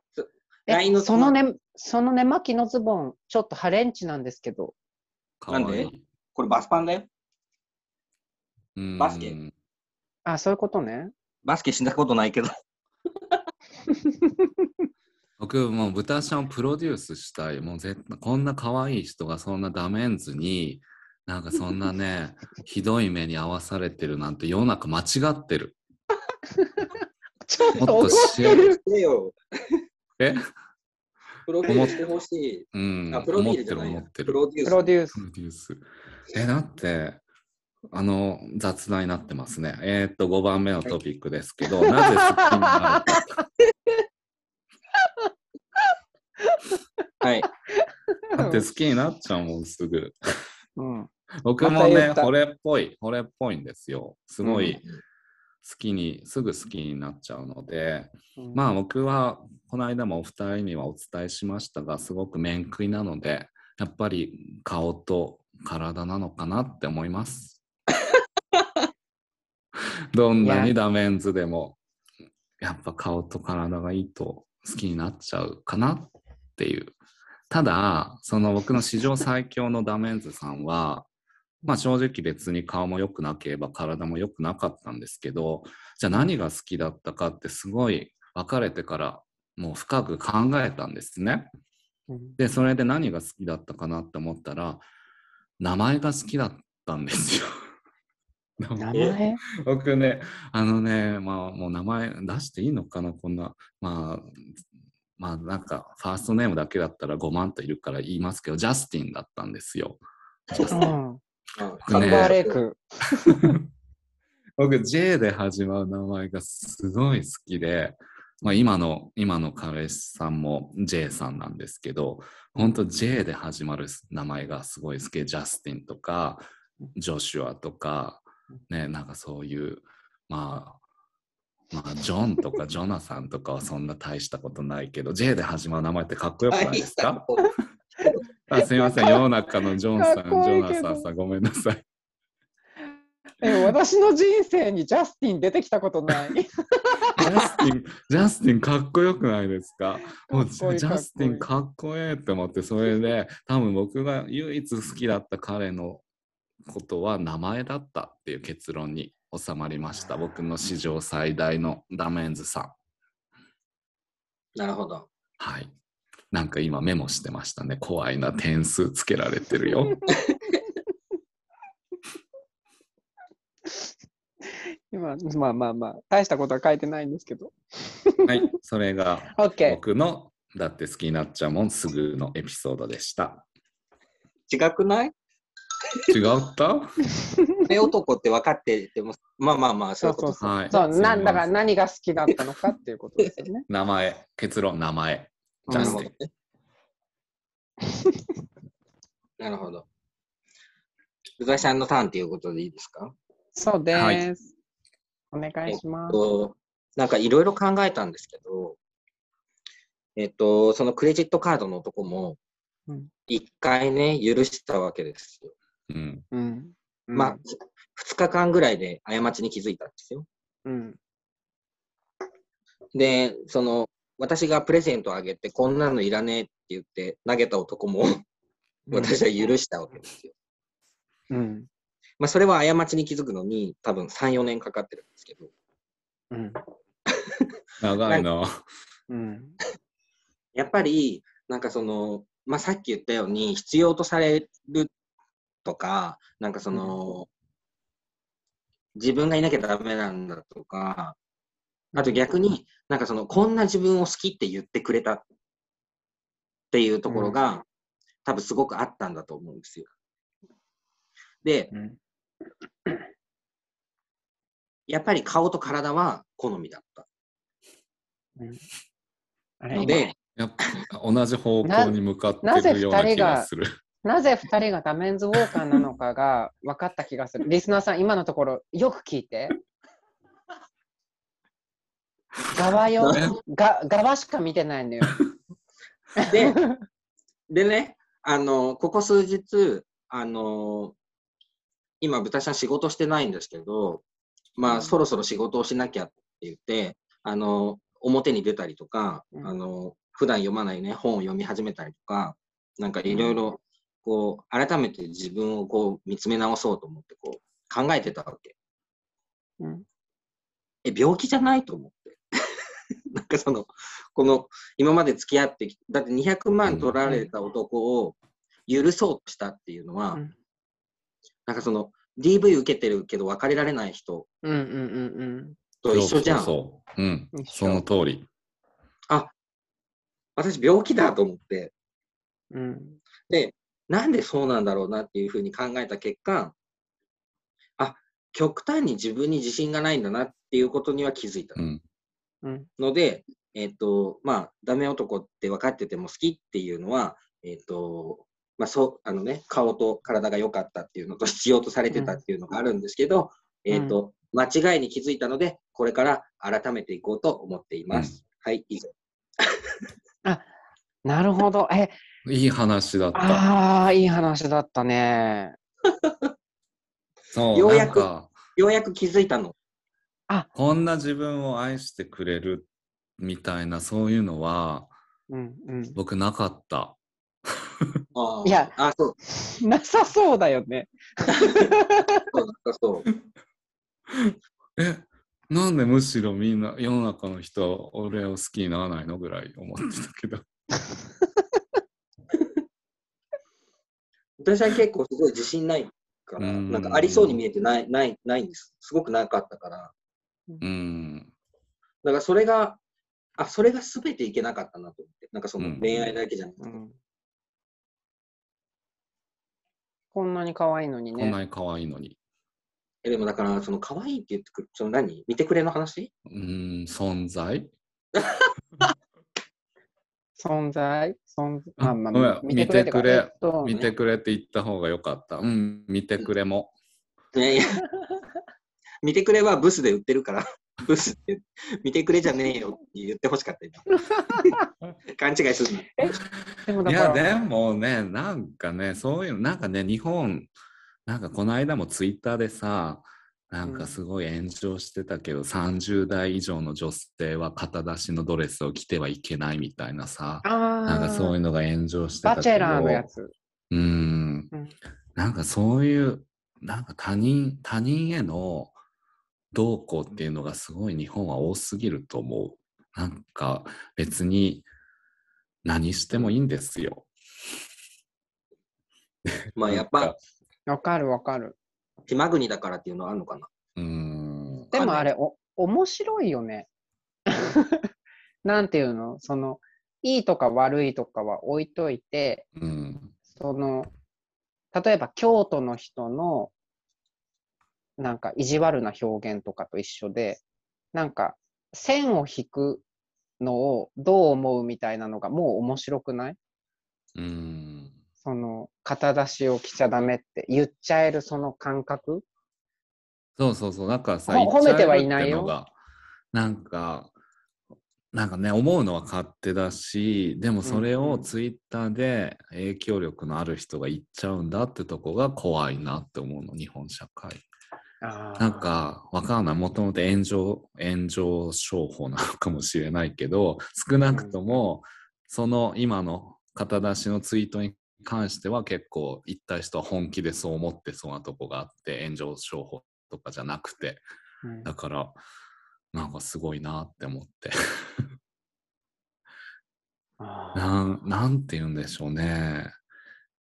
LINE のそのね、その寝巻きのズボン、ちょっとハレンチなんですけど、かわいなんで？い。これバスパンだよ。うーんバスケあ、そういうことね。バスケしたことないけど。僕もう豚ちゃんをプロデュースしたい。もう絶対こんな可愛い人がそんなダメンズに、なんかそんなね、ひどい目に遭わされてるなんて世の中間違ってる。ちょっと怒しってる。え？プロフィールしてほしい。うん。あ、プロフィ思ってるールじゃないや思ってる。プロデュース。プロデュースプ。ロデュース。え、だって、あの、雑談になってますね。えーっと、5番目のトピックですけど、なぜ好きになるか。はい。だって好きになっちゃうもん、すぐ。うん。僕もね、惚れっぽい、惚れっぽいんですよ。すごいうん好きに、すぐ好きになっちゃうので、うんまあ僕は、この間もお二人にはお伝えしましたが、すごく面食いなので、やっぱり顔と体なのかなって思います。どんなにダメンズでも、やっぱ顔と体がいいと好きになっちゃうかなっていう。ただ、その僕の史上最強のダメンズさんは、まあ正直別に顔も良くなければ体も良くなかったんですけど、じゃあ何が好きだったかってすごい別れてからもう深く考えたんですね。うんで、それで何が好きだったかなって思ったら、名前が好きだったんですよ。名 僕ね、あのね、まあもう名前出していいのかな、こんな。まあ、まあなんかファーストネームだけだったら5万といるから言いますけど、ジャスティンだったんですよ。うん。ンバーレイク。僕 J で始まる名前がすごい好きで、まあ、今の今の彼氏さんも J さんなんですけど本当 J で始まる名前がすごい好き。でジャスティンとかジョシュアとかねなんかそういうまあまあジョンとかジョナサンとかはそんな大したことないけど J で始まる名前ってかっこよくないですか？あすみません世の中のジョンさんジョナサンさんごめんなさいえ私の人生にジャスティン出てきたことない？ジャスティン、ジャスティンかっこよくないですか？もうジャスティンかっこええって思って、それで多分僕が唯一好きだった彼のことは名前だったっていう結論に収まりました。僕の史上最大のダメンズさん。なるほど。はい。なんか今メモしてましたね。怖いな、点数つけられてるよ。今、まあまあまあ、大したことは書いてないんですけど。はい。それが。僕のだって好きになっちゃうもんすぐのエピソードでした。違くない？違った？目男って分かってても、まあまあまあ、そういうことそうはい。そう、なんだから何が好きだったのかっていうことですよね。名前、結論、名前。ジャスティン。なるほど。宇田さんのターンっていうことでいいですか？そうです。はいお願いします。となんかいろいろ考えたんですけど、えっと、そのクレジットカードの男もうん、一回ね、許したわけですよ。うん。うん。まあ、2日間ぐらいで過ちに気づいたんですよ。うん。で、その、私がプレゼントあげて、こんなのいらねえって言って投げた男も、私は許したわけですよ。うん。まあ、それは過ちに気づくのに、多分3、4年かかってるんですけど、うん。長いな。うん。やっぱり、なんかその、まあ、さっき言ったように、必要とされるとか、なんかその、自分がいなきゃダメなんだとか、あと逆に、なんかその、こんな自分を好きって言ってくれたっていうところが、多分すごくあったんだと思うんですよ。で、うん。やっぱり顔と体は好みだった。うんあれので、やっぱ同じ方向に向かってななぜるような気二人ががする。なぜ2人がダメンズウォーカーなのかが分かった気がする。リスナーさん、今のところよく聞いて。側よ側しか見てないのよ。で、でね、あの、ここ数日、あの、今、豚ちゃん仕事してないんですけど、まあ、うんそろそろ仕事をしなきゃって言って、あの、表に出たりとか、うんあの、普段読まないね、本を読み始めたりとか、なんかいろいろ、こう、改めて自分をこう、見つめ直そうと思って、こう、考えてたわけ。うんえ、病気じゃないと思って。なんかその、この、今まで付き合ってきだって200万取られた男を許そうとしたっていうのは、うんなんかその、DV 受けてるけど別れられない人うんうんうんと一緒じゃん。そうそうそう。うん。その通り。私病気だと思って、うん。うんで、なんでそうなんだろうなっていうふうに考えた結果、あ、極端に自分に自信がないんだなっていうことには気づいたうん。うんので、えっ、と、まあ、ダメ男って分かってても好きっていうのは、えっ、と、まあ、そう、あのね、顔と体が良かったっていうのと必要とされてたっていうのがあるんですけど、うんえっ、と、間違いに気づいたので、これから改めていこうと思っています。はい、以上。なるほど。え、いい話だった。ああ、いい話だったね。そう、ようやくようやく気づいたの。こんな自分を愛してくれるみたいな、そういうのは、うんうん。僕なかった。いやあ、そう、なさそうだよね。そうだそう。え、なんでむしろみんな世の中の人は俺を好きにならないのぐらい思ってたけど。私は結構すごい自信ないから、うんなんかありそうに見えてない、ない、ないんです。すごくなかったから。うん。だからそれが、あ、それが全ていけなかったなと思って。なんかそのうん恋愛だけじゃなくて。うんこんなに可愛いのにね。こんなに可愛いのに。えでもだから、その可愛いって言ってくる、その何？見てくれの話？うん、存在？存在？存在？まあまあごめん見てくれえっと見てくれって言った方がよかった。うん、見てくれも。いやいや、見てくれはブスで売ってるから、ブスって、見てくれじゃねえよって言ってほしかった今。勘違いするいや、でもね、なんかね、そういうの、なんかね、日本、なんかこの間もツイッターでさ、なんかすごい炎上してたけど、30代以上の女性は肩出しのドレスを着てはいけないみたいなさ、あなんかそういうあ、のが炎上してたけど。バチェラーのやつ。うんうん。なんかそういう、なんか他人、他人へのどうこうっていうのがすごい日本は多すぎると思う。なんか別に何してもいいんですよ。まあやっぱ、わかるわかる。島国だからっていうのはあるのかな？うーん。でもあれ、お、面白いよね。なんていうの？その、いいとか悪いとかは置いといて、うん。その、例えば京都の人の、なんか意地悪な表現とかと一緒で、なんか線を引くのをどう思うみたいなのがもう面白くない？うん。その、肩出しを着ちゃダメって言っちゃえるその感覚？そうそうそう。なんかさ、ほ言っちゃえる褒めてはいないよなんか、なんかね、思うのは勝手だし、でもそれをツイッターで影響力のある人が言っちゃうんだってとこが怖いなって思うの、日本社会。なんか、わかんない。もともと炎上、炎上商法なのかもしれないけど、少なくとも、その今の肩出しのツイートに関しては結構言った人は本気でそう思ってそうなとこがあって、炎上商法とかじゃなくて。うんだから、なんかすごいなって思って。なん、なんて言うんでしょうね。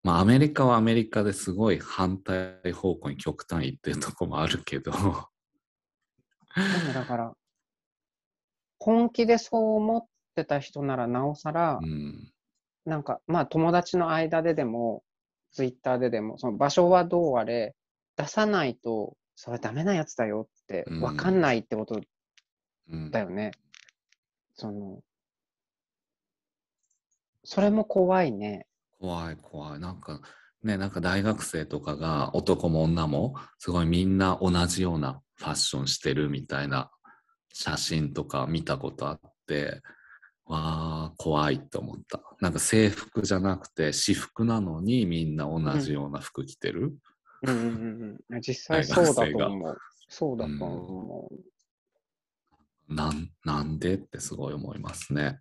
まあ、アメリカはアメリカですごい反対方向に極端行ってるとこもあるけど、だから、本気でそう思ってた人ならなおさら、うん、なんか、まあ友達の間ででも、ツイッターででも、その場所はどうあれ、出さないと、それダメなやつだよってうん分かんないってことうんだよね。その、それも怖いね。怖い怖い。なんかね、なんか大学生とかが男も女もすごいみんな同じようなファッションしてるみたいな写真とか見たことあって、わあ、怖いと思った。なんか制服じゃなくて私服なのにみんな同じような服着てる。うんうんうんうん。実際そうだと思う。そうだと思なんなんでってすごい思いますね。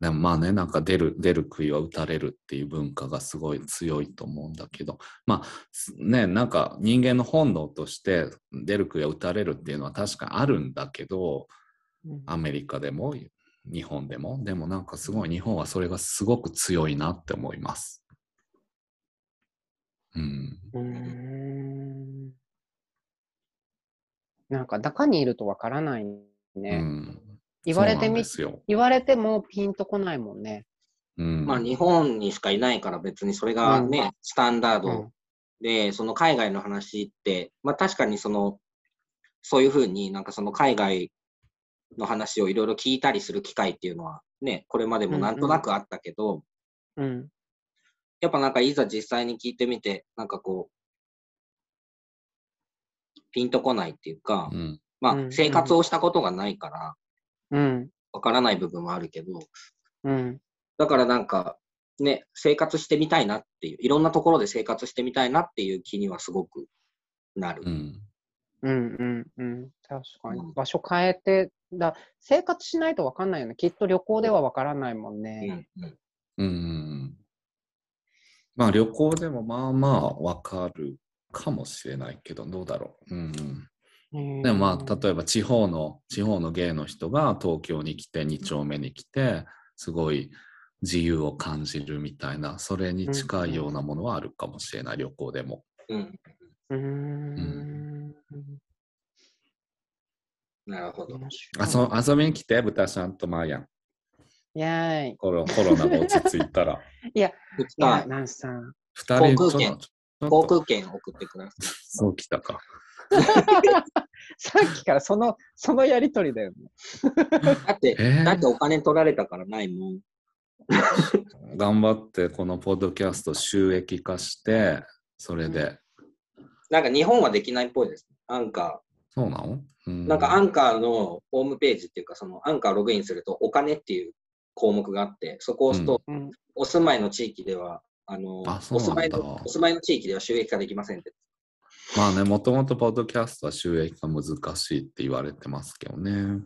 でもまあね、なんか出る、出る杭は打たれるっていう文化がすごい強いと思うんだけど、まあすね、なんか人間の本能として出る杭は打たれるっていうのは確かにあるんだけど、アメリカでも日本でも、でもなんかすごい日本はそれがすごく強いなって思います。うん。うーんなんか中にいるとわからないね。うん、言われてみ。言われてもピンとこないもんね。うん、まあ、日本にしかいないから別にそれがね、スタンダードうん。で、その海外の話って、まあ確かにその、そういうふうになんかその海外の話をいろいろ聞いたりする機会っていうのはね、これまでもなんとなくあったけど、うん。やっぱなんかいざ実際に聞いてみて、なんかこう、ピンとこないっていうか、うん、まあうん。生活をしたことがないから、うん。わからない部分もあるけど、うん。だからなんか、ね、生活してみたいなっていう、いろんなところで生活してみたいなっていう気にはすごくなる。うん。うんうんうん。確かにうん。場所変えて、だ生活しないとわかんないよね。きっと旅行ではわからないもんうね。んうんうん。まあ旅行でもまあまあわかるかもしれないけど、どうだろう。うんうん、でもまあ例えば地方の、地方の芸の人が東京に来て、2丁目に来て、すごい自由を感じるみたいな、それに近いようなものはあるかもしれない、旅行でも。うん、うーん。なるほど。遊びに来て、豚ちゃんとマーヤン。いやーい。コロコロナが落ち着いたら。いや、二いや、日、ナンさん。二人航空券航と空券送ってください。そうきたか。さっきからその、そのやりとりだよね。だって、えーだってお金取られたからないもん。頑張ってこのポッドキャスト収益化して、それで、なんか日本はできないっぽいです。アンカそうなの、うー。んなんかアンカーのホームページっていうか、そのアンカーログインするとお金っていう項目があって、そこを押すと、うん。お住まいの地域では、あのお住まいのお住まいの地域では収益化できませんって。まあね、もともとポッドキャストは収益が難しいって言われてますけどね。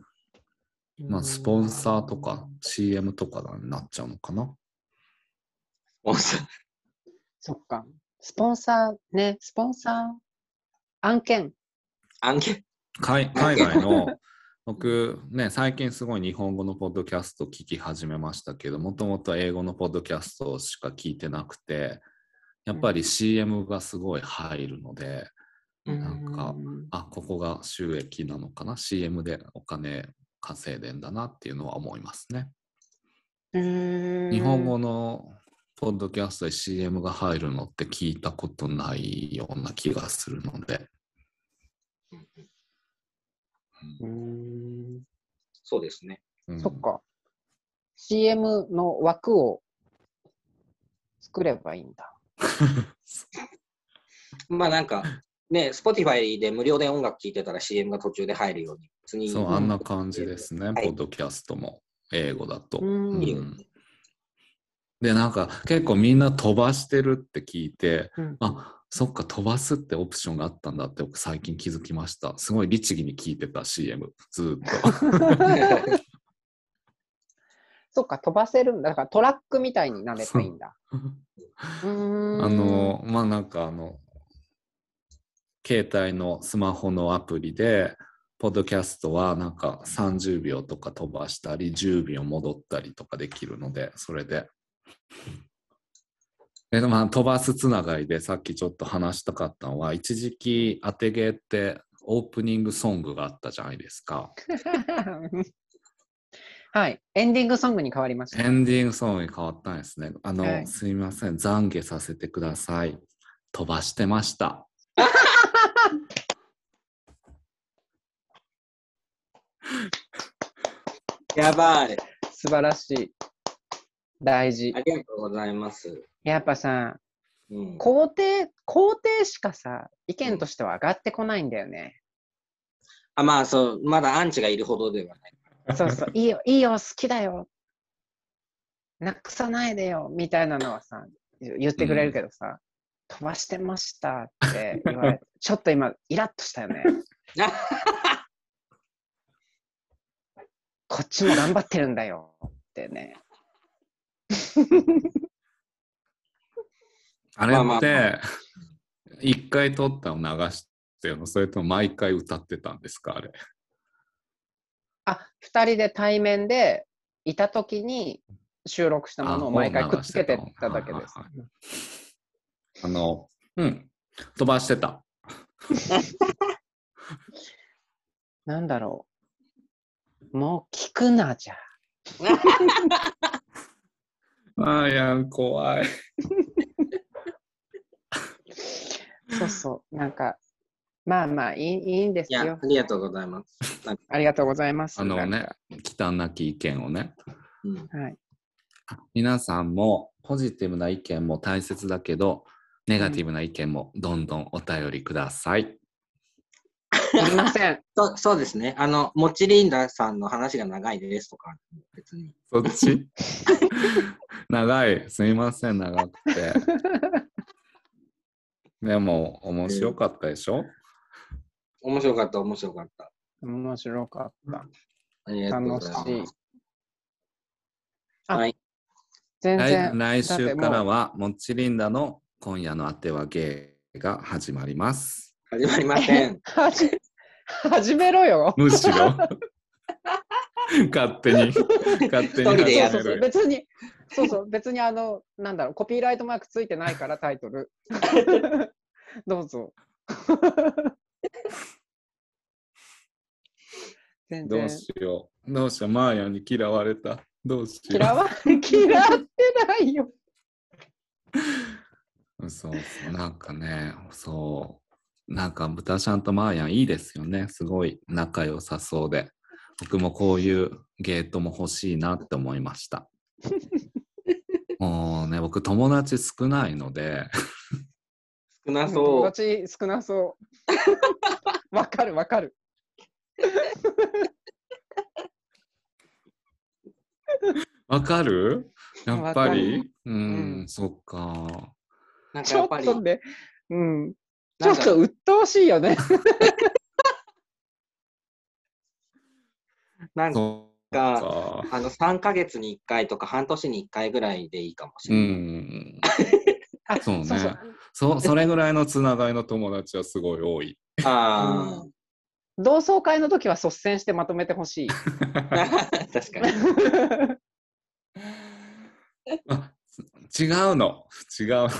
まあ、スポンサーとか CM とかになっちゃうのかな？おす そっか。スポンサー、ね、スポンサー、案件。案件、海海外の 僕ね、最近すごい日本語のポッドキャスト聞き始めましたけど、もともと英語のポッドキャストしか聞いてなくて、やっぱり CM がすごい入るので、なんかうんあ、ここが収益なのかな ?CM でお金稼いでんだなっていうのは思いますね。日日本語のポッドキャストで CM が入るのって聞いたことないような気がするので。うーん。そうですね。うんそっか。CM の枠を作ればいいんだ。まあなんか、ね、Spotify で無料で音楽聴いてたら CM が途中で入るように。普通にそう、あんな感じですね、はいポッドキャストも、英語だと。うんうんで、なんか結構みんな飛ばしてるって聞いて、うんあ、そっか、飛ばすってオプションがあったんだって僕最近気づきました。すごい律儀に聞いてた CM、ずーっと。そっか、飛ばせるんだ。だからトラックみたいになればいいんだ。あの、まあ、なんかあの、携帯のスマホのアプリで、ポッドキャストはなんか30秒とか飛ばしたり、10秒戻ったりとかできるので、それで。えまあ、飛ばすつながりでさっきちょっと話したかったのは、一時期当てゲーってオープニングソングがあったじゃないですか。はい。エンディングソングに変わりました。エンディングソングに変わったんですね。あの、はいすいません、懺悔させてください。飛ばしてました。やばい。素晴らしい。大事あ。りがとうございます。やっぱさ、うん、肯定、肯定しかさ、意見としては上がってこないんだよね。あまあそう、まだアンチがいるほどではない。そうそう、いいよ、いいよ、好きだよ。なくさないでよ、みたいなのはさ、言ってくれるけどさ、飛ばしてましたって言われて、ちょっと今、イラッとしたよね。こっちも頑張ってるんだよってね。あれまあまあって、一回撮ったの流してるのそれとも毎回歌ってたんですかあれ？あ、二人で対面でいたときに収録したものを毎回くっつけてただけです。あの、うん、飛ばしてた。なんだろう。もう聞くなじゃ。あや、怖い。そうそう。なんか、まあまあいいいいんですいや、よあ。りがとうございます。なんかありがとうございます。あのねなんか、忌憚なき意見をね。うんはい。皆さんもポジティブな意見も大切だけど、ネガティブな意見もどんどんお便りください。すみません。そうそうですね。あの、もちリンダさんの話が長いですとか、別に。そっち？長い。すみません、長くて。でも、面白かったでしょ？面白かった、面白かった。面白かった。ありがとうご楽しいざいます。。あはい。来全然。来週からは、もっちりんだの今夜のあてはゲーが始まります。始まりません。始めろよ。むしろ、勝手に、勝手にそうそう。別に、そうそう、別にあの、なんだろう、コピーライトマークついてないから、タイトル。どうぞ。全然どうしよう。どうしよう。マーヤに嫌われた。どうしよう。嫌わ嫌ってないよ。そうそう。なんかね、そう。なんか、豚ちゃんとマーヤンいいですよね。すごい仲良さそうで。僕もこういうゲートも欲しいなって思いました。もうね、僕友達少ないので、少な友そう。達少なそう。わかるわかる。わかる？やっぱり？るううんん、そっか。ちょっなんかやっぱり、とね、うん。ちょっと鬱陶しいよね。なんか。あの、3ヶ月に1回とか半年に1回ぐらいでいいかもしうれない。ん。あそうねそうそうそ それぐらいのつながりの友達はすごい多い。あ同窓会の時は率先してまとめてほしい。あ、確かに。あ違うの違うの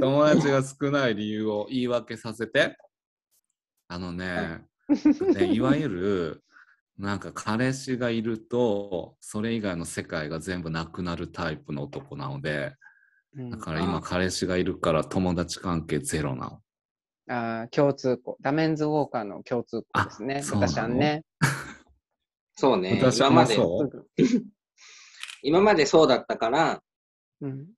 友達が少ない理由を言い訳させてあのねねいわゆるなんか彼氏がいるとそれ以外の世界が全部なくなるタイプの男なのでうんだから今彼氏がいるから友達関係ゼロなのあー共通項。ダメンズウォーカーの共通項ですね。私はね。そうね。私今まで、もそう 今までそうだったから、うん、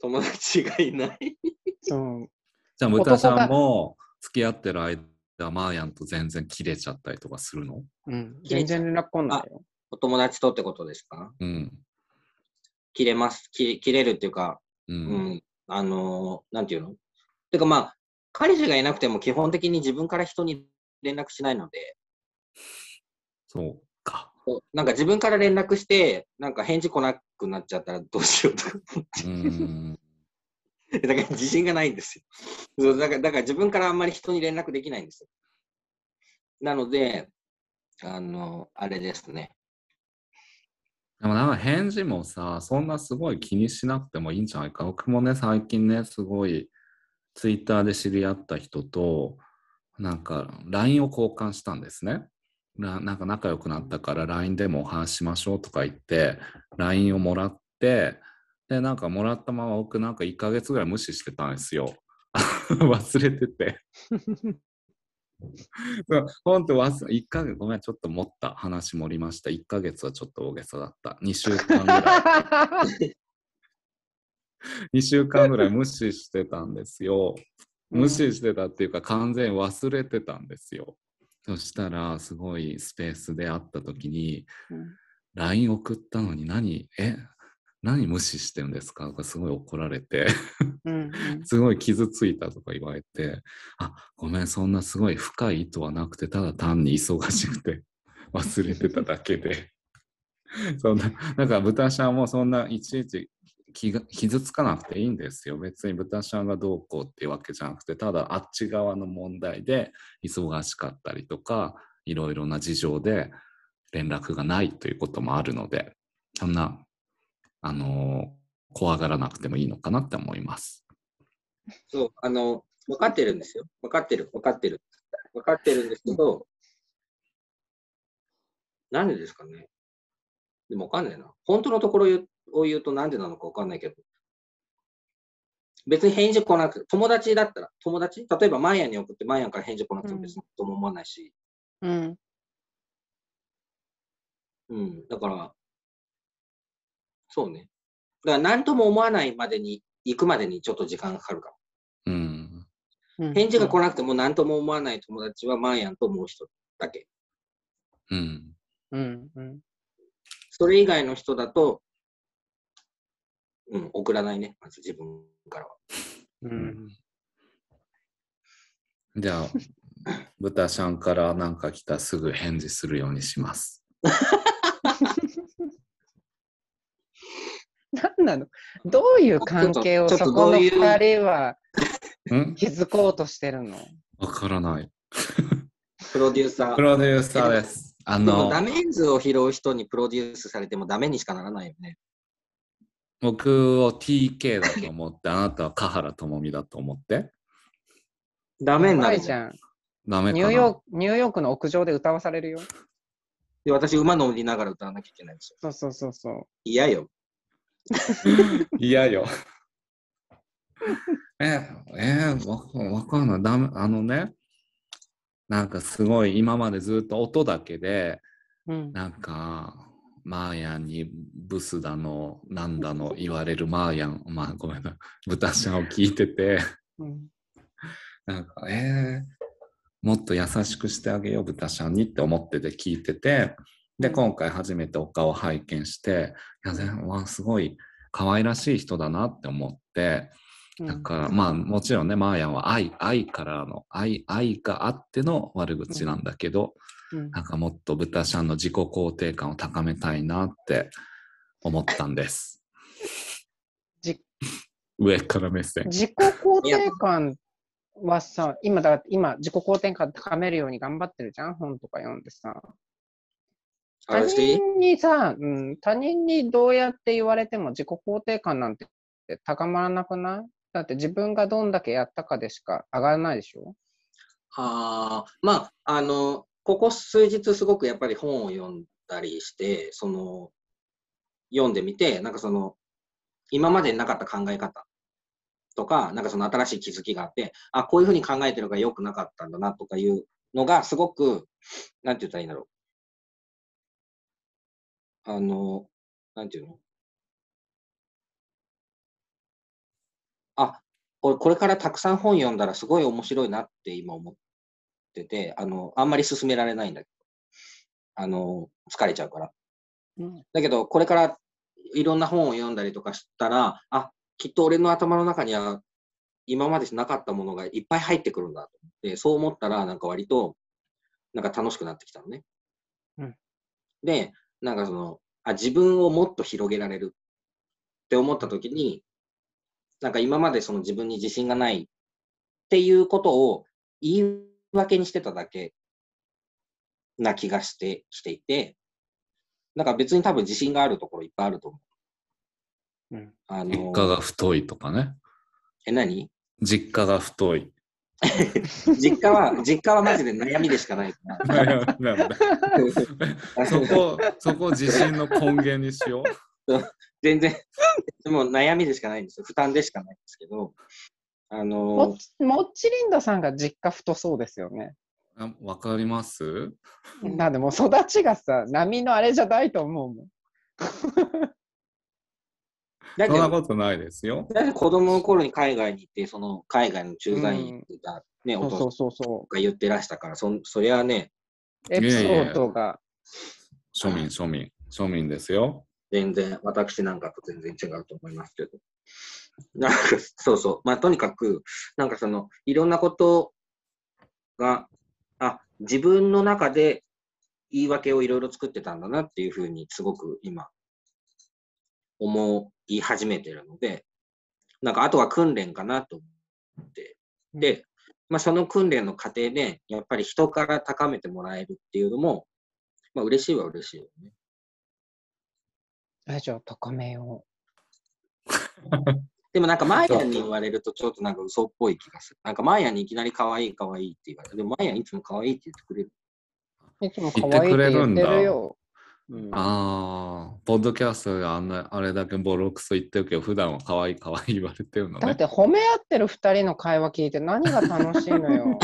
友達がいない。そう。じゃあムタさんも付き合ってる間マーヤンと全然切れちゃったりとかするの？うん、全然連絡来ないよ。お友達とってことですか？うん切れます。切切れるっていうか、ううんん。あのーなんていうの？てかまあ、彼氏がいなくても基本的に自分から人に連絡しないので、そうかなんか自分から連絡して、なんか返事来なくなっちゃったらどうしようとか思っちゃうーんう。だから自信がないんですよ。そうだからだから自分からあんまり人に連絡できないんですよ。なので、あの、あれですね。でもなんか返事もさ、そんなすごい気にしなくてもいいんじゃないか。僕もね、最近ね、すごいツイッターで知り合った人と、なんか LINE を交換したんですね。なんか仲良くなったから LINE でもお話しましょうとか言って、LINE をもらって、で、なんかもらったまま僕なんか1ヶ月ぐらい無視してたんですよ。忘れてて。本当忘れ、1ヶ月、ごめん、ちょっと持った話盛りました。1ヶ月はちょっと大げさだった。2週間ぐらい、2週間ぐらい無視してたんですよ。無視してたっていうか、完全に忘れてたんですよ。そしたら、すごいスペースで会った時に、うん、LINE 送ったのに何、え、何無視してるんですか？とかすごい怒られて。うんうん すごい傷ついたとか言われて、あ、ごめん、そんなすごい深い意図はなくて、ただ単に忙しくて 忘れてただけで。そんな、だから豚ちゃんもそんないちいち気が傷つかなくていいんですよ。別に豚ちゃんがどうこうっていうわけじゃなくて、ただあっち側の問題で忙しかったりとか、いろいろな事情で連絡がないということもあるので、そんな、あの怖がらなくてもいいのかなって思います。そう、あの、分かってるんですよ。分かってる、分かってる。分かってるんですけど、なんでですかね。でも分かんないな。本当のところを言うとなんでなのか分かんないけど、別に返事来なくて、友達だったら、友達？例えばマイヤに送ってマイヤから返事来なくても別にとも思わないし、うんうん、だから、そうね。だから何とも思わないまでに、行くまでにちょっと時間がかかるかも。うん。うん返事が来なくても何とも思わない友達はマーヤンともう一人だけ。うん。うんうんそれ以外の人だと、うん、送らないね、まず自分からは。うんじゃあ、豚ちゃんからなんか来たらすぐ返事するようにします。何なの？どういう関係をそこのどういう？二人はん？築こうとしてるの？わからない。プロデューサー。プロデューサーです。あの、ダメージを拾う人にプロデュースされてもダメにしかならないよね。僕を TK だと思って、あなたは香原朋美だと思って。ダメになるじゃん。やばいじゃん。ダメかな？ニューヨークニューヨークの屋上で歌わされるよ。で私、馬乗りながら歌わなきゃいけないんですよ。そうそうそうそう。嫌よ。嫌よ。え、えー、わかわかんない。ダメ。あのね、なんかすごい今までずっと音だけで、うんなんか、マーヤンにブスだの、なんだの言われるマーヤン、まあごめんな、豚ちゃんを聞いてて、うんなんか、えー、もっと優しくしてあげよう、豚ちゃんにって思ってて聞いてて、で、今回初めてお顔を拝見して、いや、全わすごい可愛らしい人だなって思って、だから、まあもちろんね、マーヤンは愛、愛からの、愛、愛があっての悪口なんだけど、うんなんかもっと豚ちゃんの自己肯定感を高めたいなって思ったんです。じ上から目線。自己肯定感はさ、今だ、今、自己肯定感高めるように頑張ってるじゃん？本とか読んでさ。他私、人にさ、うん、他人にどうやって言われても自己肯定感なんて高まらなくない？だって自分がどんだけやったかでしか上がらないでしょ？あーまあ、あの、ここ数日すごくやっぱり本を読んだりして、その、読んでみて、なんかその、今までなかった考え方とか、なんかその新しい気づきがあって、あ、こういうふうに考えてるのが良くなかったんだなとかいうのがすごく、なんて言ったらいいんだろう。あの、なんていうの？あ、俺これからたくさん本読んだらすごい面白いなって今思ってて、あの、あんまり進められないんだけど、あの、疲れちゃうから。うんだけど、これからいろんな本を読んだりとかしたら、あ、きっと俺の頭の中には今までなかったものがいっぱい入ってくるんだと思って、そう思ったらなんか割と、なんか楽しくなってきたのね。うんで、なんかその、あ、自分をもっと広げられるって思った時に、なんか今までその自分に自信がないっていうことを言い訳にしてただけな気がしてきていて、なんか別に多分自信があるところいっぱいあると思う。うんあの実家が太いとかね。え、何？実家が太い。実家は、実家はマジで悩みでしかないから。なそこ、そこ自信の根源にしよう。全然、でも悩みでしかないんですよ。負担でしかないんですけど、あものっ、ちもっちりんださんが実家太そうですよね。あわかります？なんでもう育ちがさ、波のあれじゃないと思うもん。だそんなことないですよ。だって子供の頃に海外に行って、その海外の駐在員がね、お父さんが言ってらしたから、そんそりゃね、う。エピソードが。庶民、庶民、庶民ですよ。全然、私なんかと全然違うと思いますけど。なんか、そうそう。まあ、とにかく、なんかその、いろんなことが、あ、自分の中で言い訳をいろいろ作ってたんだなっていうふうに、すごく今、思い始めてるので、なんか、あとは訓練かなと思って。で、まあ、その訓練の過程で、やっぱり人から高めてもらえるっていうのも、まあ、嬉しいは嬉しいよね。ラジオ高めよ でもなんか、マーヤンに言われるとちょっとなんか嘘っぽい気がする。なんか、マーヤンにいきなり可愛い可愛いって言われて、でもマーヤンいつも可愛いって言ってくれる。う。いつも可愛いって言ってるよ。うんああ、ポッドキャストであんなあれだけボロクソ言ってるけど、普段は可愛い可愛い言われてるのね。だって褒め合ってる二人の会話聞いて何が楽しいのよ。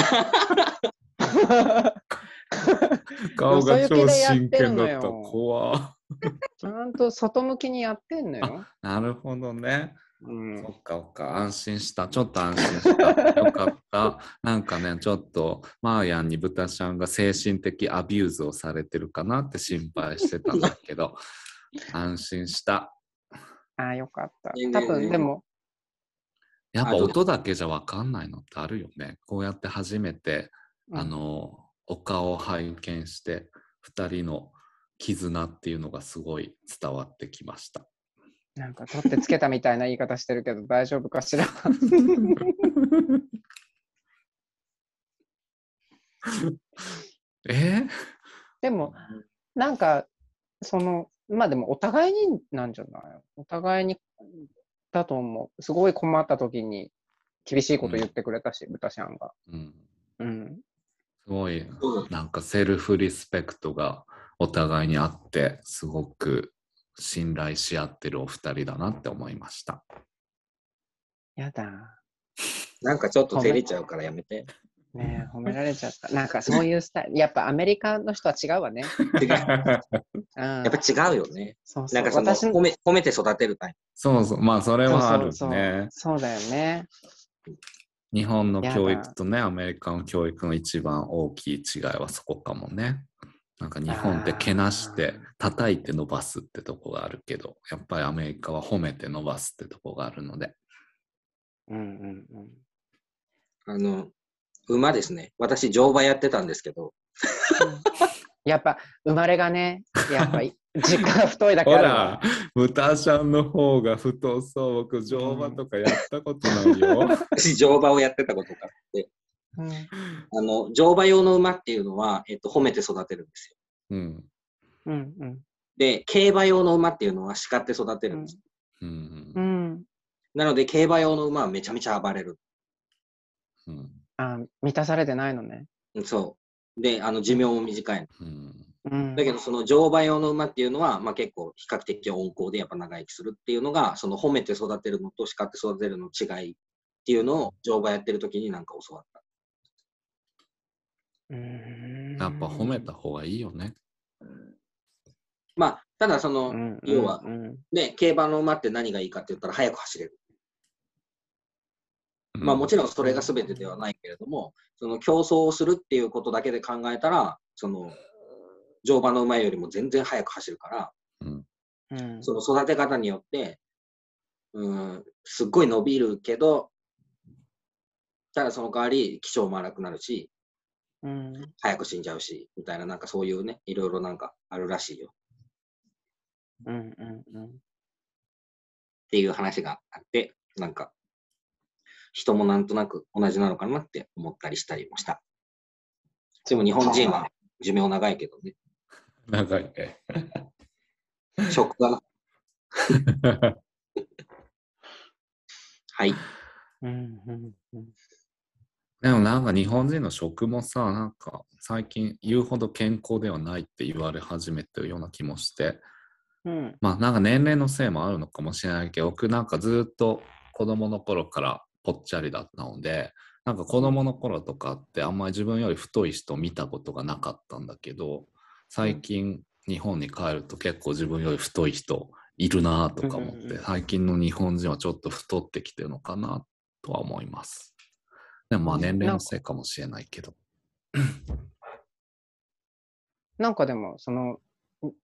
顔が超真剣だった。怖ちゃんと外向きにやってんのよ。なるほどね。うんそっかそっか、安心した。ちょっと安心した。よかった。なんかね、ちょっと、マーヤンにブタちゃんが精神的アビューズをされてるかなって心配してたんだけど、安心した。ああ、よかった多分でも、やっぱ音だけじゃわかんないのってあるよね。こうやって初めて、あの、お顔を拝見して、二人の絆っていうのがすごい伝わってきました。なんか取ってつけたみたいな言い方してるけど大丈夫かしら。え？でも、なんか、その、まあでもお互いになんじゃない？お互いにだと思う。すごい困った時に厳しいこと言ってくれたし、ブタシャンが。うん、うん。すごいうんなんかセルフリスペクトがお互いにあってすごく信頼し合ってるお二人だなって思いました。やだ。なんかちょっと照れちゃうからやめて。ねえ褒められちゃった。なんかそういうスタイル。やっぱアメリカの人は違うわね。違うやうん、っぱ違うよね。そうそうなんかその褒め褒めて育てるタイそうそうまあそれはあるね。そうそうだよね。日本の教育とねアメリカの教育の一番大きい違いはそこかもね。なんか日本ってけなして叩いて伸ばすってとこがあるけどやっぱりアメリカは褒めて伸ばすってとこがあるので。うんうんうん。プ。あの、馬ですね。私、乗馬やってたんですけど、やっぱ生まれがね、やっぱい実家が太いだけほあるわら、豚ちゃんの方が太そう。僕、乗馬とかやったことないよ。私、乗馬をやってたことがあって、うんあの、乗馬用の馬っていうのは、えっと、褒めて育てるんですよ。うん。うんうんで、競馬用の馬っていうのは叱って育てるんです。うんう。ん。なので、競馬用の馬はめちゃめちゃ暴れる。うん。あ満たされてないのね。うんそう。で、あの、寿命も短いの。うん。うん、だけど、その乗馬用の馬っていうのは、まあ、結構比較的温厚でやっぱ長生きするっていうのが、その褒めて育てるのと叱って育てるの違いっていうのを乗馬やってる時になんか教わった。やっぱ褒めた方がいいよね。まあ、ただその、うん要はうんね、競馬の馬って何がいいかって言ったら速く走れる。まあもちろんそれが全てではないけれども、その競争をするっていうことだけで考えたら、その乗馬の馬よりも全然速く走るから、うん。うんその育て方によって、うん、すっごい伸びるけど、ただその代わり気性も荒くなるし、うん早く死んじゃうし、みたいななんかそういうね、いろいろなんかあるらしいようんうんうんっていう話があって、なんか人もなんとなく同じなのかなって思ったりしたりもした。でも日本人は 寿命長いけどね。長いね。食が。はい。うんうんうんでもなんか日本人の食もさ、なんか最近言うほど健康ではないって言われ始めてるような気もして、うん。まあなんか年齢のせいもあるのかもしれないけど、僕なんかずっと子供の頃からぽっちゃりだったので、なんか子供の頃とかってあんまり自分より太い人見たことがなかったんだけど、最近日本に帰ると結構自分より太い人いるなとか思って、最近の日本人はちょっと太ってきてるのかなとは思います。でもまあ年齢のせいかもしれないけど。なんかでも、その、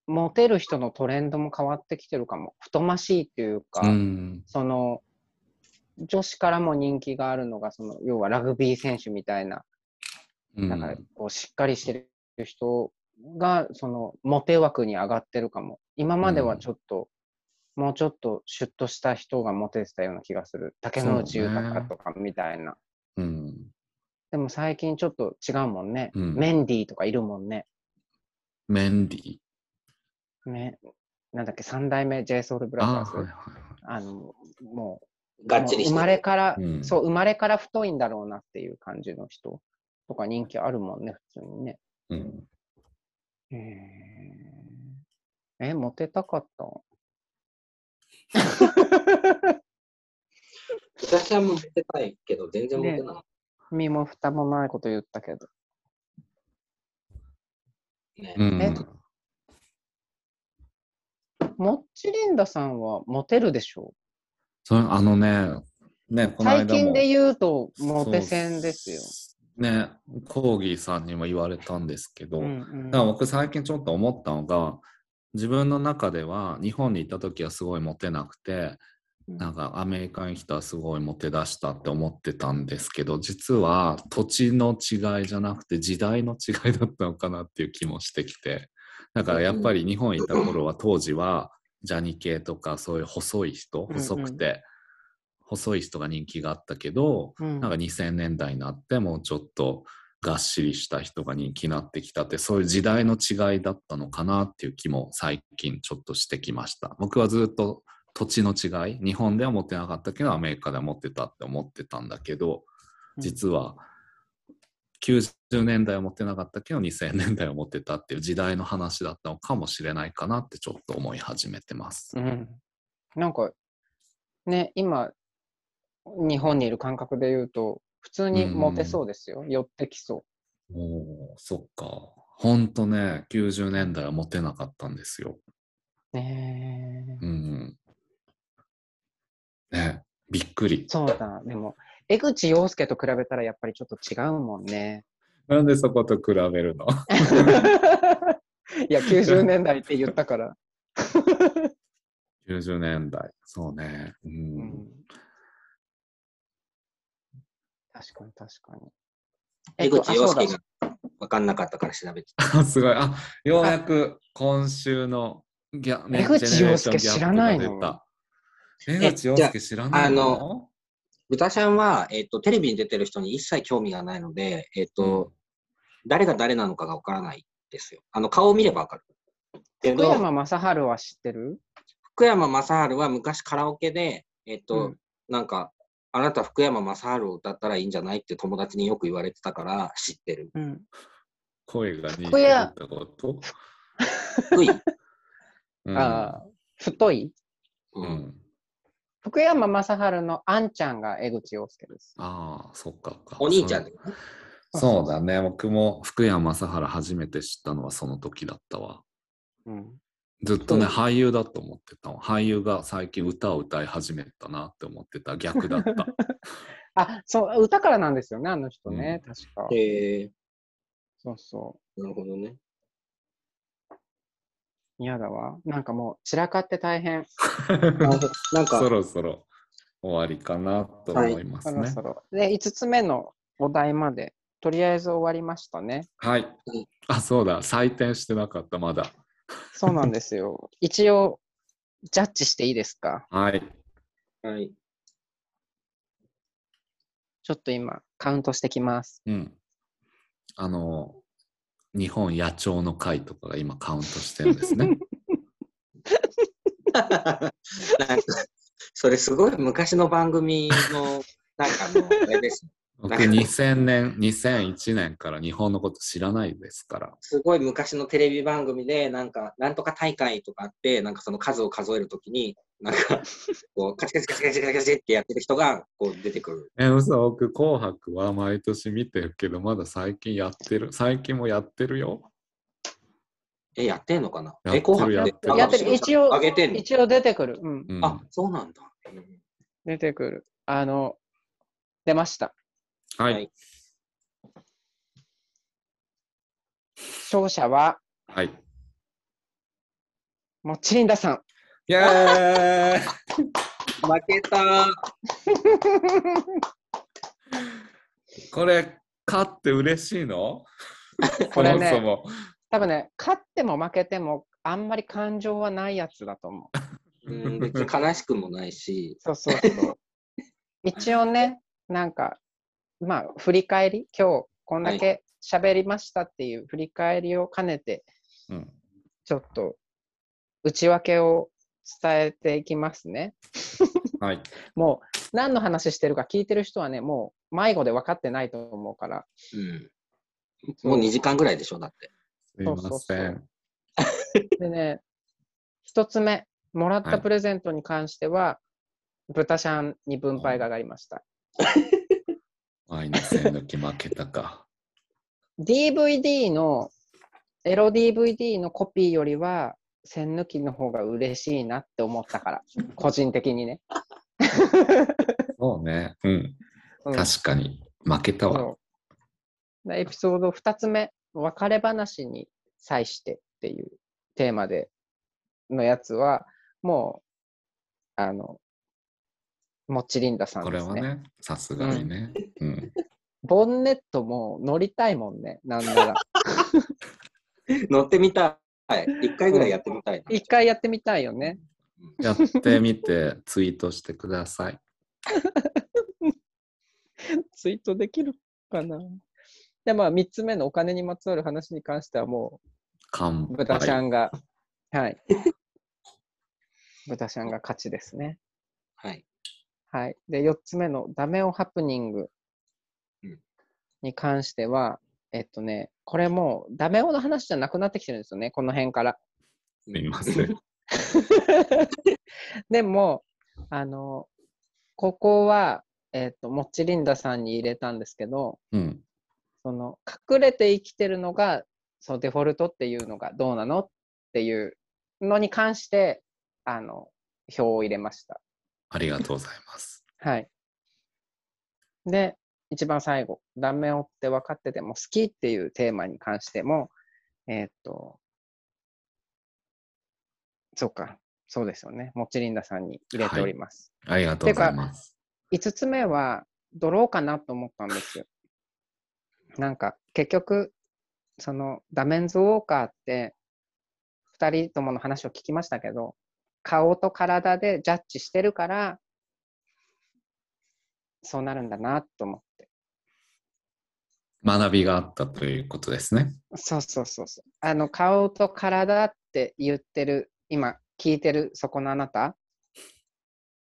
モテる人のトレンドも変わってきてるかも。太ましいっていうか、うん。その、女子からも人気があるのが、その、要はラグビー選手みたいな、うんだから、こう、しっかりしてる人が、その、モテ枠に上がってるかも。今まではちょっと、もうちょっとシュッとした人がモテてたような気がする。竹野内豊とかみたいな。うん。でも最近ちょっと違うもんね。うんメンディーとかいるもんね。メンディー？ね。なんだっけ、三代目 JSOUL ブラザーズ。あはいはいはい。あの、もう、がっちり生まれから、うんそう、生まれから太いんだろうなっていう感じの人とか人気あるもんね、普通にね。うん。へえ。え、モテたかった？私はモテたいけど、全然モテない。身も蓋もないこと言ったけど。ね。うん。えモッチリンダさんはモテるでしょ？それあのね、ね、この間も。最近で言うとモテ線ですよ。そうね、コーギーさんにも言われたんですけど、うんうん。だから僕最近ちょっと思ったのが、自分の中では日本に行った時はすごいモテなくて、なんかアメリカに来たらすごいモテ出したって思ってたんですけど、実は土地の違いじゃなくて時代の違いだったのかなっていう気もしてきて、だからやっぱり日本にいた頃は当時はジャニ系とかそういう細い人、細くて細い人が人気があったけど、うん。なんか2000年代になってもうちょっとがっしりした人が人気になってきたってそういう時代の違いだったのかなっていう気も最近ちょっとしてきました。僕はずっと土地の違い日本では持ってなかったけどアメリカでは持ってたって思ってたんだけど実は90年代は持ってなかったけど2000年代は持ってたっていう時代の話だったのかもしれないかなってちょっと思い始めてます。うん。なんか、ね、今、日本にいる感覚で言うと、普通にモテそうですよ。寄ってきそおーそっか。ほんとね、90年代は持てなかったんですよ。う。ねえうん。ね、びっくり。そうだ。でも、江口洋介と比べたらやっぱりちょっと違うもんね。なんでそこと比べるの？いや、90年代って言ったから。?90 年代。そうね。う。うんん、確かに確かに。江口洋介が分かんなかったから調べてた。あ すごい。あ、ようやく今週のギャ、ね江口洋介ジェネレーションギャップ知らないのが出た江口洋介知らないの？豚ちゃんは、えっ、と、テレビに出てる人に一切興味がないので、えっ、と、誰が誰なのかが分からないですよ。あの、顔を見れば分かる。福山雅治は知ってる？福山雅治は昔カラオケで、えっ、と、うんなんか、あなた福山雅治を歌ったらいいんじゃないって友達によく言われてたから知ってる。うん。声が似てる福山ってこと？福井、う んああ、太い？う。うんん。福山雅治のあんちゃんが江口洋介です。ああ、そっかか。お兄ちゃんで。そうだね。僕も福山雅治初めて知ったのはその時だったわ。うん。ずっとね、俳優だと思ってたわ俳優が最近歌を歌い始めたなって思ってた。逆だった。あ、そう、歌からなんですよね、あの人ね、確か。へえそうそなるほどね。う。嫌だわ。なんかもう散らかって大変。なんかそ、ろそろ終わりかなと思いますね。そろそろ。で、5つ目のお題まで、とりあえず終わりましたね。はい。あ、そうだ。採点してなかった、まだ。そうなんですよ。一応、ジャッジしていいですか？はい。はい。ちょっと今、カウントしてきます。うん。あの、日本野鳥の会とかが今カウントしてるんですね。なんか、それすごい昔の番組の、なんかの、あれです。僕2000年、2001年から日本のこと知らないですから。すごい昔のテレビ番組で、なんか、なんとか大会とかあって、なんかその数を数えるときに、なんか、こう、カチカチカチカチカチカチってやってる人が、こう出てくる。え、嘘、僕、紅白は毎年見てるけど、まだ最近やってる。最近もやってるよ。え、やってんのかな？え、紅白やってるやってる一応上げてんの？一応出てくる。うん。うん、あ、そうなんだ。うん出てくる。あの、出ました。はい。はい勝者は、はい。もっちりんださん。イェーイ 負けた。これ、勝って嬉しいの？これねそもそも。多分ね、勝っても負けても、あんまり感情はないやつだと思う。うん、別に悲しくもないし、そうそうそう。一応ね、なんか、まあ、振り返り、今日こんだけ喋りましたっていう振り返りを兼ねて、うんちょっと内訳を伝えていきますね。はい。もう何の話してるか聞いてる人はね、もう迷子で分かってないと思うから。うん。もう2時間ぐらいでしょ、だって。すいまそうそうでね、一つ目、もらったプレゼントに関しては、豚シャンに分配が上がりました。愛の線抜き負けたか。DVD の、エロ DVD のコピーよりは、線抜きの方が嬉しいなって思ったから、個人的にね。そうね。うん。うん確かに。負けたわ。エピソード2つ目、別れ話に際してっていうテーマでのやつは、もう、あの、もっちりんださんこですね。れはね、さすがにね。うん。ボンネットも乗りたいもんね、なんなら。乗ってみたい。1回ぐらいやってみたいな。一回やってみたいよね。やってみて、ツイートしてください。ツイートできるかな。で、まあ、3つ目のお金にまつわる話に関してはも乾う、豚ちゃ杯。んが、はい。豚ちゃんが勝ちですね。はい。はい。で、4つ目のダメをハプニングうんに関しては、えっとね、これもうダメ男の話じゃなくなってきてるんですよね、この辺から。すみません。でも、あの、ここは、えっと、もっちりんださんに入れたんですけど、うん。その、隠れて生きてるのが、そのデフォルトっていうのがどうなのっていうのに関して、あの、票を入れました。ありがとうございます。はい。で、一番最後、ダメをって分かってても好きっていうテーマに関しても、えーっと、そうか、そうですよね。もっちりんださんに入れております。ありがとうございます。5つ目は、ドローかなと思ったんですよ。なんか、結局、その、ダメンズウォーカーって、2人ともの話を聞きましたけど、顔と体でジャッジしてるから、そうなるんだなと思って。学びがあったということですね。そうそうそうそう。あの、顔と体って言ってる、今、聞いてるそこのあなた、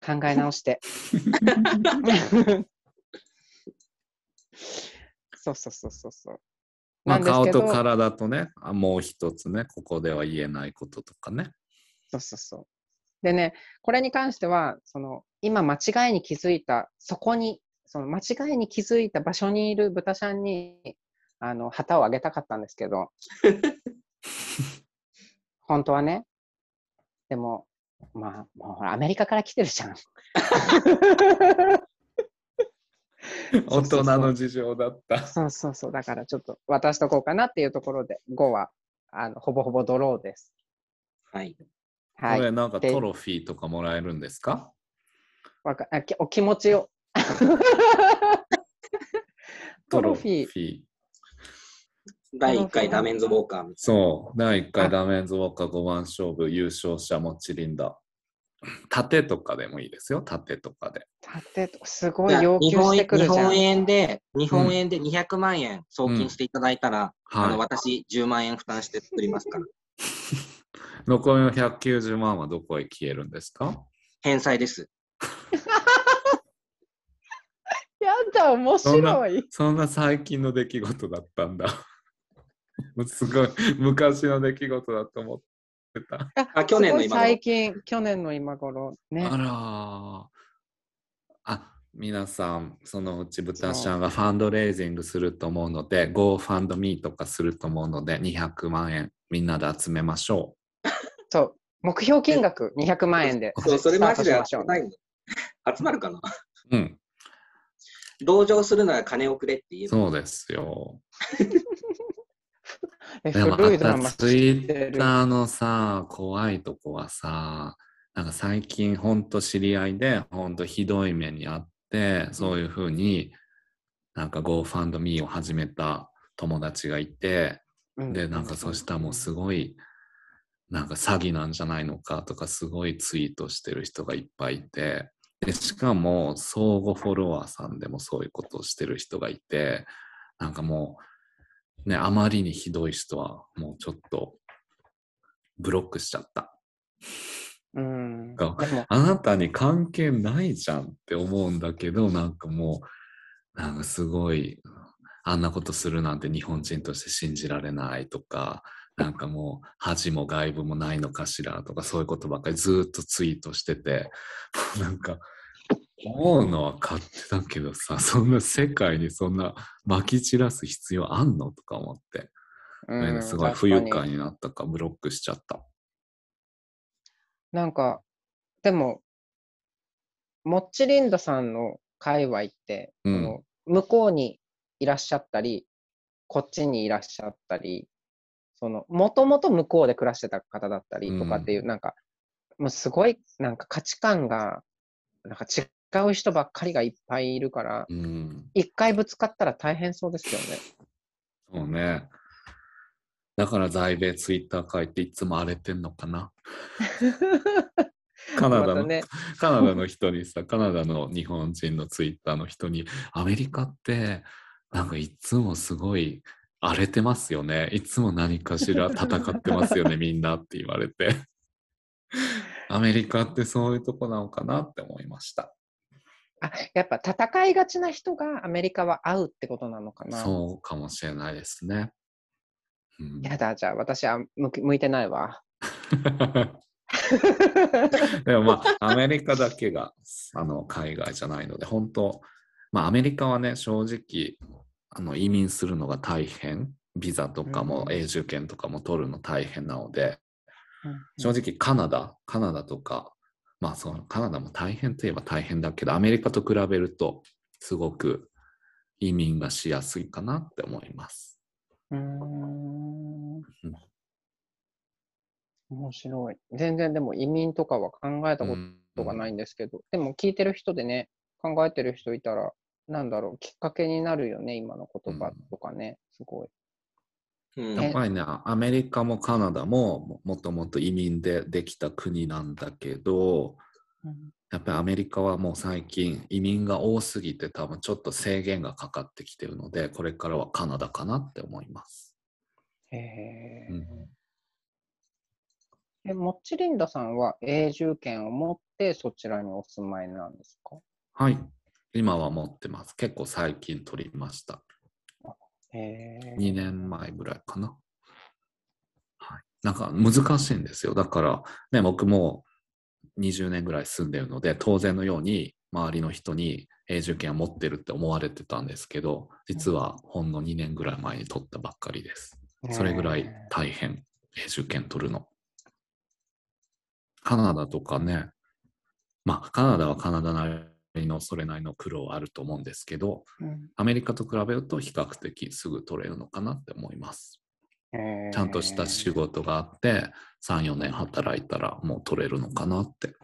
考え直して。そうそうそうそうそう。まあ、顔と体とね、あもう一つね、ここでは言えないこととかね。そうそうそう。でね、これに関しては、その、今間違いに気づいた、そこに、その間違いに気づいた場所にいる豚ちゃんに、あの、旗をあげたかったんですけど、本当はね、でも、まあ、もうほら、アメリカから来てるじゃん。大人の事情だった。そうそうそう。だからちょっと渡しとこうかなっていうところで、5は、あの、ほぼほぼドローです。はい。はい。これなんかでトロフィーとかもらえるんですか？わかあきお気持ちを。トロフィー。ー。第1回ダメンズウォーカーそう、第1あ回ダメンズウォーカー5番勝負優勝者もちりんだ。盾とかでもいいですよ、盾とかで。縦とすごいな。要求日本してくるじゃん日本。円で、日本円で200万円送金していただいたら、あのはい。私10万円負担して作りますから。残りの190万はどこへ消えるんですか？返済です。やだ、面白い。そんな最近の出来事だったんだ。もうすごい昔の出来事だと思ってた。あ去年の今頃最近、去年の今頃ね。あらーあ、皆さん、そのうち豚ちゃんがファンドレイジングすると思うので、GoFundMe とかすると思うので、200万円みんなで集めましょ そう。目標金額200万円でそう、それマジでスタートしましょう集まるかな？う。うん、同情するなら金をくれって言えばそうですよ。えでもまたツイッターのさ、怖いとこはさ、なんか最近ほんと知り合いで、ほんとひどい目にあって、そういうふうになんか GoFundMe を始めた友達がいて、うんで、なんかそしたらもうすごい、なんか詐欺なんじゃないのかとかすごいツイートしてる人がいっぱいいて、で、しかも相互フォロワーさんでもそういうことをしてる人がいて、なんかもう、ね、あまりにひどい人はもうちょっとブロックしちゃった。うん。あなたに関係ないじゃんって思うんだけど、なんかもう、なんかすごい、あんなことするなんて日本人として信じられないとか、なんかもう恥も外部もないのかしらとかそういうことばっかりずーっとツイートしてて、なんか思うのは勝手だけどさ、そんな世界にそんな撒き散らす必要あんのとか思って、うんすごい不愉快になったかブロックしちゃった。なんか、でも、モッチリンダさんの界隈って、うん。向こうにいらっしゃったり、こっちにいらっしゃったり、その、もともと向こうで暮らしてた方だったりとかっていう、なんか、もうすごい、なんか価値観が、なんか違う人ばっかりがいっぱいいるから、うん。一回ぶつかったら大変そうですよね。そうね。だから在米ツイッター書いていつも荒れてんのかな。カナダの、ね、カナダの人にさ、カナダの日本人のツイッターの人に、アメリカって、なんかいつもすごい荒れてますよね。いつも何かしら戦ってますよね、みんなって言われて。アメリカってそういうとこなのかなって思いました。あ、やっぱ戦いがちな人がアメリカは合うってことなのかな。そうかもしれないですね。うんやだ、じゃあ私は向いてないわ。でもまあ、アメリカだけがあの海外じゃないので、本当、まあ、アメリカはね、正直あの移民するのが大変、ビザとかもうん。永住権とかも取るの大変なので、うん。正直カナダ、カナダとか、まあそのカナダも大変といえば大変だけど、アメリカと比べるとすごく移民がしやすいかなって思います。うーん。面白い。全然でも移民とかは考えたことがないんですけど、でも聞いてる人でね、考えてる人いたら、なんだろう、きっかけになるよね、今の言葉とかね、すごい。うん。やっぱりね、アメリカもカナダもももともと移民でできた国なんだけど、やっぱりアメリカはもう最近移民が多すぎて多分ちょっと制限がかかってきてるので、これからはカナダかなって思います。へえうん。え、モッチリンダさんは永住権を持ってそちらにお住まいなんですか？はい。今は持ってます。結構最近取りました。へえ2年前ぐらいかな。はい。なんか難しいんですよ。だからね、僕も20年ぐらい住んでるので、当然のように周りの人に永住権を持ってるって思われてたんですけど、実はほんの2年ぐらい前に取ったばっかりです。それぐらい大変、永住権取るの。カナダとかね、まあカナダはカナダなりのそれなりの苦労はあると思うんですけど、うんアメリカと比べると比較的すぐ取れるのかなって思います。へえちゃんとした仕事があって、3、4年働いたらもう取れるのかなって。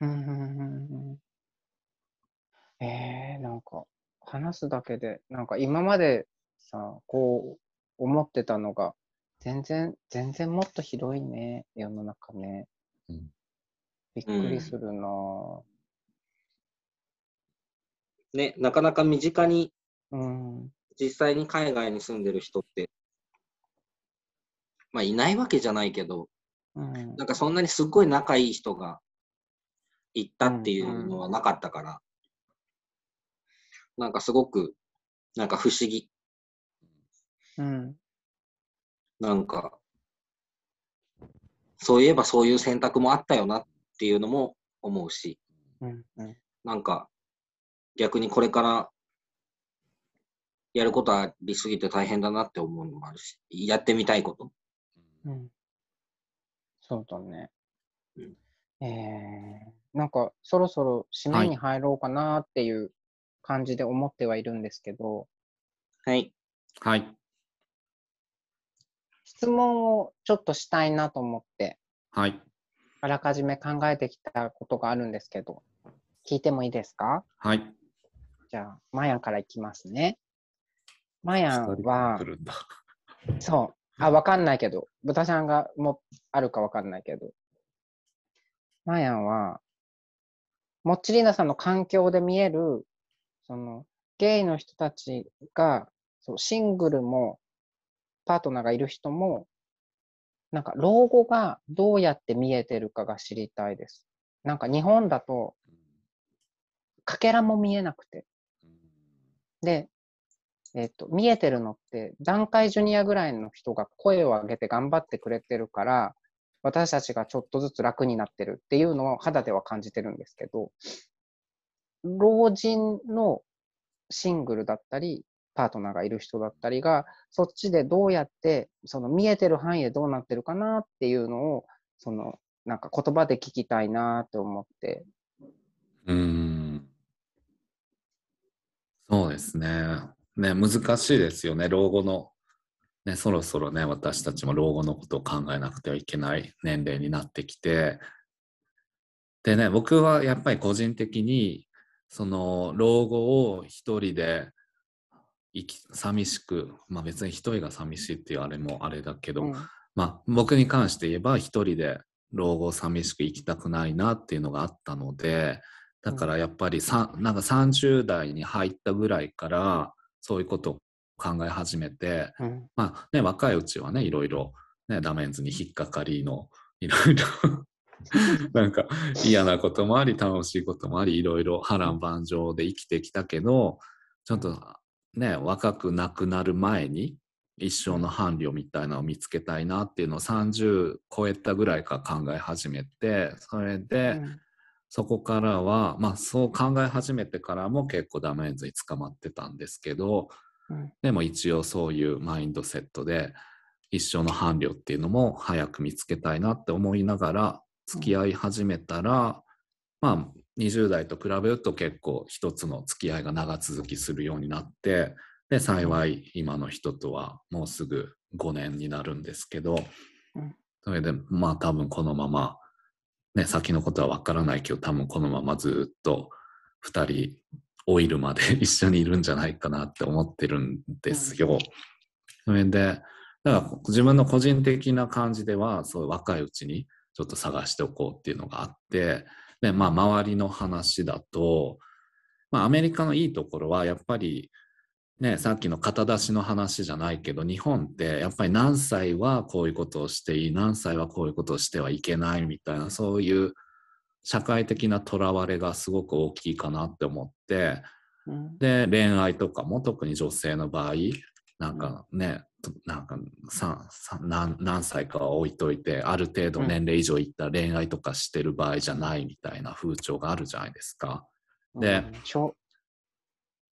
うんうんうんうんえー、なんか話すだけで、なんか今までさ、こう思ってたのが、全然、全然もっと広いね、世の中ね。うんびっくりするなぁね、なかなか身近にうん。実際に海外に住んでる人って、まあいないわけじゃないけど、うんなんかそんなにすっごい仲いい人が行ったっていうのはなかったから、なんかすごく、なんか不思議。うん。なんか、そういえばそういう選択もあったよなっていうのも思うし、うん。うん。なんか、逆にこれからやることありすぎて大変だなって思うのもあるし、やってみたいこと。うん。そうだねうん。えー、なんか、そろそろ締めに入ろうかなっていう感じで思ってはいるんですけど、はい。はい。質問をちょっとしたいなと思って、はい。あらかじめ考えてきたことがあるんですけど、聞いてもいいですか？はい。じゃあ、マヤンからいきますね。マヤンは。そう。あ、わかんないけど、豚ちゃんがもあるかわかんないけど。マヤンは、モッチリーナさんの環境で見える、その、ゲイの人たちが、そうシングルも、パートナーがいる人も、なんか、老後がどうやって見えてるかが知りたいです。なんか、日本だと、かけらも見えなくて。で、えっ、と、見えてるのって、団塊ジュニアぐらいの人が声を上げて頑張ってくれてるから、私たちがちょっとずつ楽になってるっていうのを肌では感じてるんですけど、老人のシングルだったり、パートナーがいる人だったりが、そっちでどうやって、その見えてる範囲でどうなってるかなっていうのを、その、なんか言葉で聞きたいなと思って、うん。そうですね。ね、難しいですよね。老後の、ね、そろそろね、私たちも老後のことを考えなくてはいけない年齢になってきて、でね、僕はやっぱり個人的に、その老後を一人で生き寂しく、まあ別に一人が寂しいっていうあれもあれだけど、うんまあ、僕に関して言えば一人で老後寂しく生きたくないなっていうのがあったのでだからやっぱりさなんか30代に入ったぐらいからそういうことを考え始めて、うん。まあね、若いうちはねいろいろ、ね、ダメンズに引っかかりのいろいろ なんか嫌なこともあり楽しいこともありいろいろ波乱万丈で生きてきたけどちょっとね若くなくなる前に一生の伴侶みたいなのを見つけたいなっていうのを30超えたぐらいから考え始めてそれで、うんそこからはまあそう考え始めてからも結構ダメンズに捕まってたんですけどうん。でも一応そういうマインドセットで一生の伴侶っていうのも早く見つけたいなって思いながら付き合い始めたら、まあ20代と比べると結構一つの付き合いが長続きするようになってで幸い今の人とはもうすぐ5年になるんですけど、うん。それでまあ多分このままね先のことは分からないけど多分このままずっと2人老いるまで 一緒にいるんじゃないかなって思ってるんですよ。それでだから自分の個人的な感じではそう若いうちにちょっと探しておこうっていうのがあってでまあ周りの話だと、まあ、アメリカのいいところはやっぱりね、さっきの肩出しの話じゃないけど日本ってやっぱり何歳はこういうことをしていい何歳はこういうことをしてはいけないみたいなそういう社会的なとらわれがすごく大きいかなって思ってうん。で恋愛とかも特に女性の場合なんかね、なんかささ何何歳かは置いといてある程度年齢以上いったら恋愛とかしてる場合じゃないみたいな風潮があるじゃないですか。でうん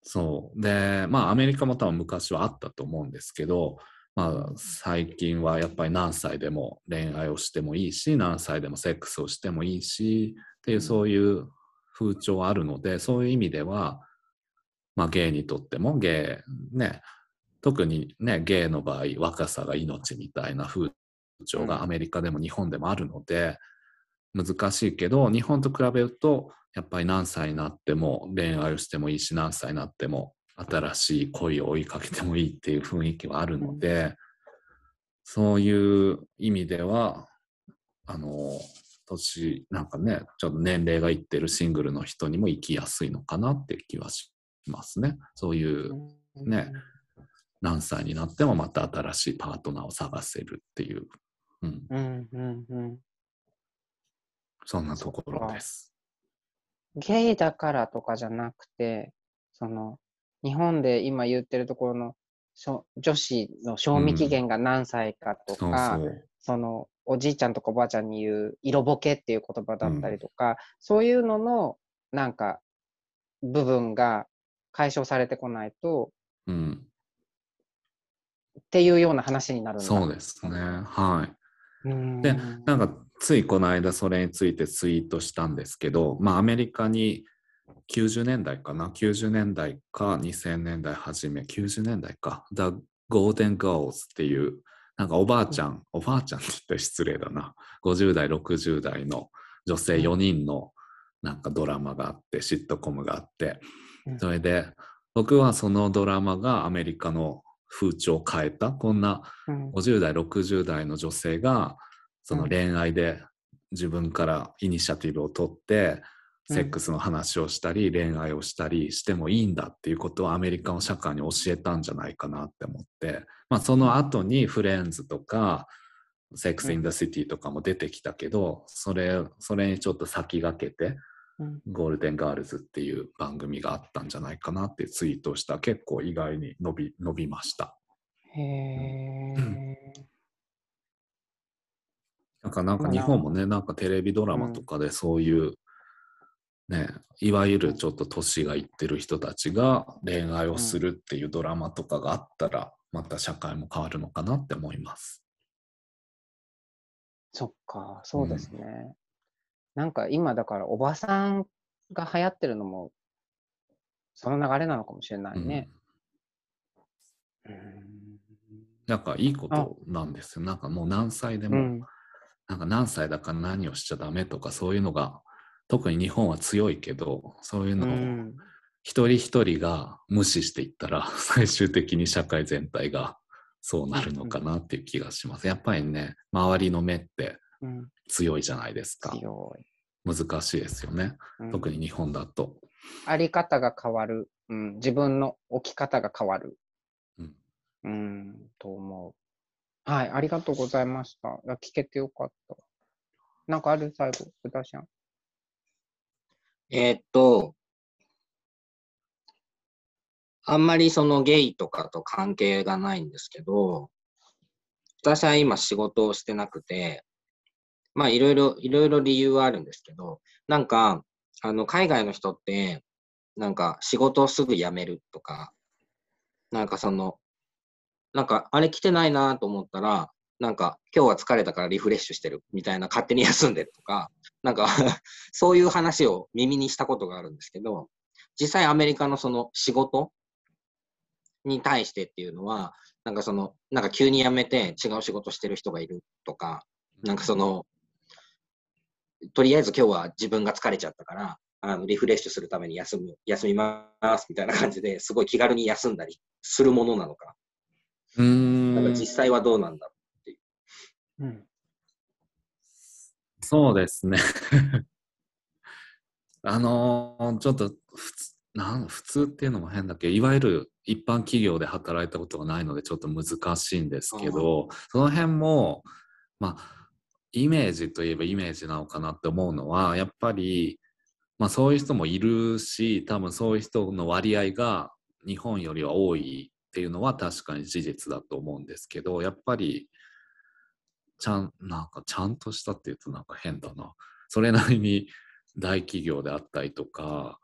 そう。で、まあアメリカも多分昔はあったと思うんですけど、まあ最近はやっぱり何歳でも恋愛をしてもいいし、何歳でもセックスをしてもいいし、っていうそういう風潮はあるので、そういう意味では、まあゲイにとってもゲイ、ね、特にね、ゲイの場合、若さが命みたいな風潮がアメリカでも日本でもあるので、難しいけど、日本と比べると、やっぱり何歳になっても恋愛をしてもいいし、何歳になっても新しい恋を追いかけてもいいっていう雰囲気はあるので、そういう意味では、あの、年、なんかね、ちょっと年齢がいってるシングルの人にも生きやすいのかなっていう気はしますね。そういうね何歳になってもまた新しいパートナーを探せるっていう、うん、うんうんうんそんなところです。ゲイだからとかじゃなくて、その、日本で今言ってるところの女子の賞味期限が何歳かとそうか、そう。そのおじいちゃんとかおばあちゃんに言う色ボケっていう言葉だったりとか、そういうののなんか部分が解消されてこないとうん。っていうような話になるんだ。そうですね。はい。うーん。でなんかついこの間それについてツイートしたんですけど、まあアメリカに90年代かな ?90 年代か2000年代初め、90年代か。The Golden Girls っていう、なんかおばあちゃん、おばあちゃんって言ったら失礼だな。50代、60代の女性4人のなんかドラマがあって、シットコムがあってうん、それで僕はそのドラマがアメリカの風潮を変えた、こんなうん50代、60代の女性がその恋愛で自分からイニシアティブを取って、セックスの話をしたり、恋愛をしたりしてもいいんだっていうことをアメリカの社会に教えたんじゃないかなって思って、まあ、その後にフレンズとか、セックス・イン・ダ・シティとかも出てきたけど、それそれにちょっと先駆けて、うんゴールデンガールズっていう番組があったんじゃないかなってツイートをした結構意外に伸び伸びました。へえ。なんかなんか日本もね、なんかテレビドラマとかでそういう、ね、いわゆるちょっと年がいってる人たちが恋愛をするっていうドラマとかがあったら、また社会も変わるのかなって思います。そっか、そうですね。なんか今だからおばさんが流行ってるのも、その流れなのかもしれないね。うん。なんかいいことなんですよ。なんかもう何歳でも、うん。なんか何歳だから何をしちゃダメとかそういうのが、特に日本は強いけど、そういううのをん。一人一人が無視していったら、最終的に社会全体がそうなるのかなっていう気がします。やっぱりね、周りの目ってうん。強いじゃないですか。強い。難しいですよね。うん特に日本だと。あり方が変わる。うん。自分の置き方が変わる。うんうん。と思う。はい。ありがとうございました。いや聞けてよかった。なんかある最後、うたしゃん。えーっと、あんまりそのゲイとかと関係がないんですけど、私は今仕事をしてなくて、まあいろいろ、いろいろ理由はあるんですけど、なんか、あの、海外の人って、なんか仕事をすぐ辞めるとか、なんかその、なんかあれ来てないなと思ったら、なんか今日は疲れたからリフレッシュしてるみたいな勝手に休んでるとか、なんか そういう話を耳にしたことがあるんですけど、実際アメリカのその仕事に対してっていうのは、なんかその、なんか急に辞めて違う仕事してる人がいるとか、なんかその、とりあえず今日は自分が疲れちゃったから、あのリフレッシュするために休む、休みますみたいな感じですごい気軽に休んだりするものなのか、うーんなんか実際はどうなんだろうん。そうですね。あのーちょっと普通なん普通っていうのも変だけ？ど、いわゆる一般企業で働いたことがないのでちょっと難しいんですけど、その辺も、まあ、イメージといえばイメージなのかなって思うのは、やっぱり、まあそういう人もいるし、多分そういう人の割合が日本よりは多いっていうのは確かに事実だと思うんですけど、やっぱり、ちゃん、なんかちゃんとしたっていうとなんか変だな。それなりに大企業であったりとか、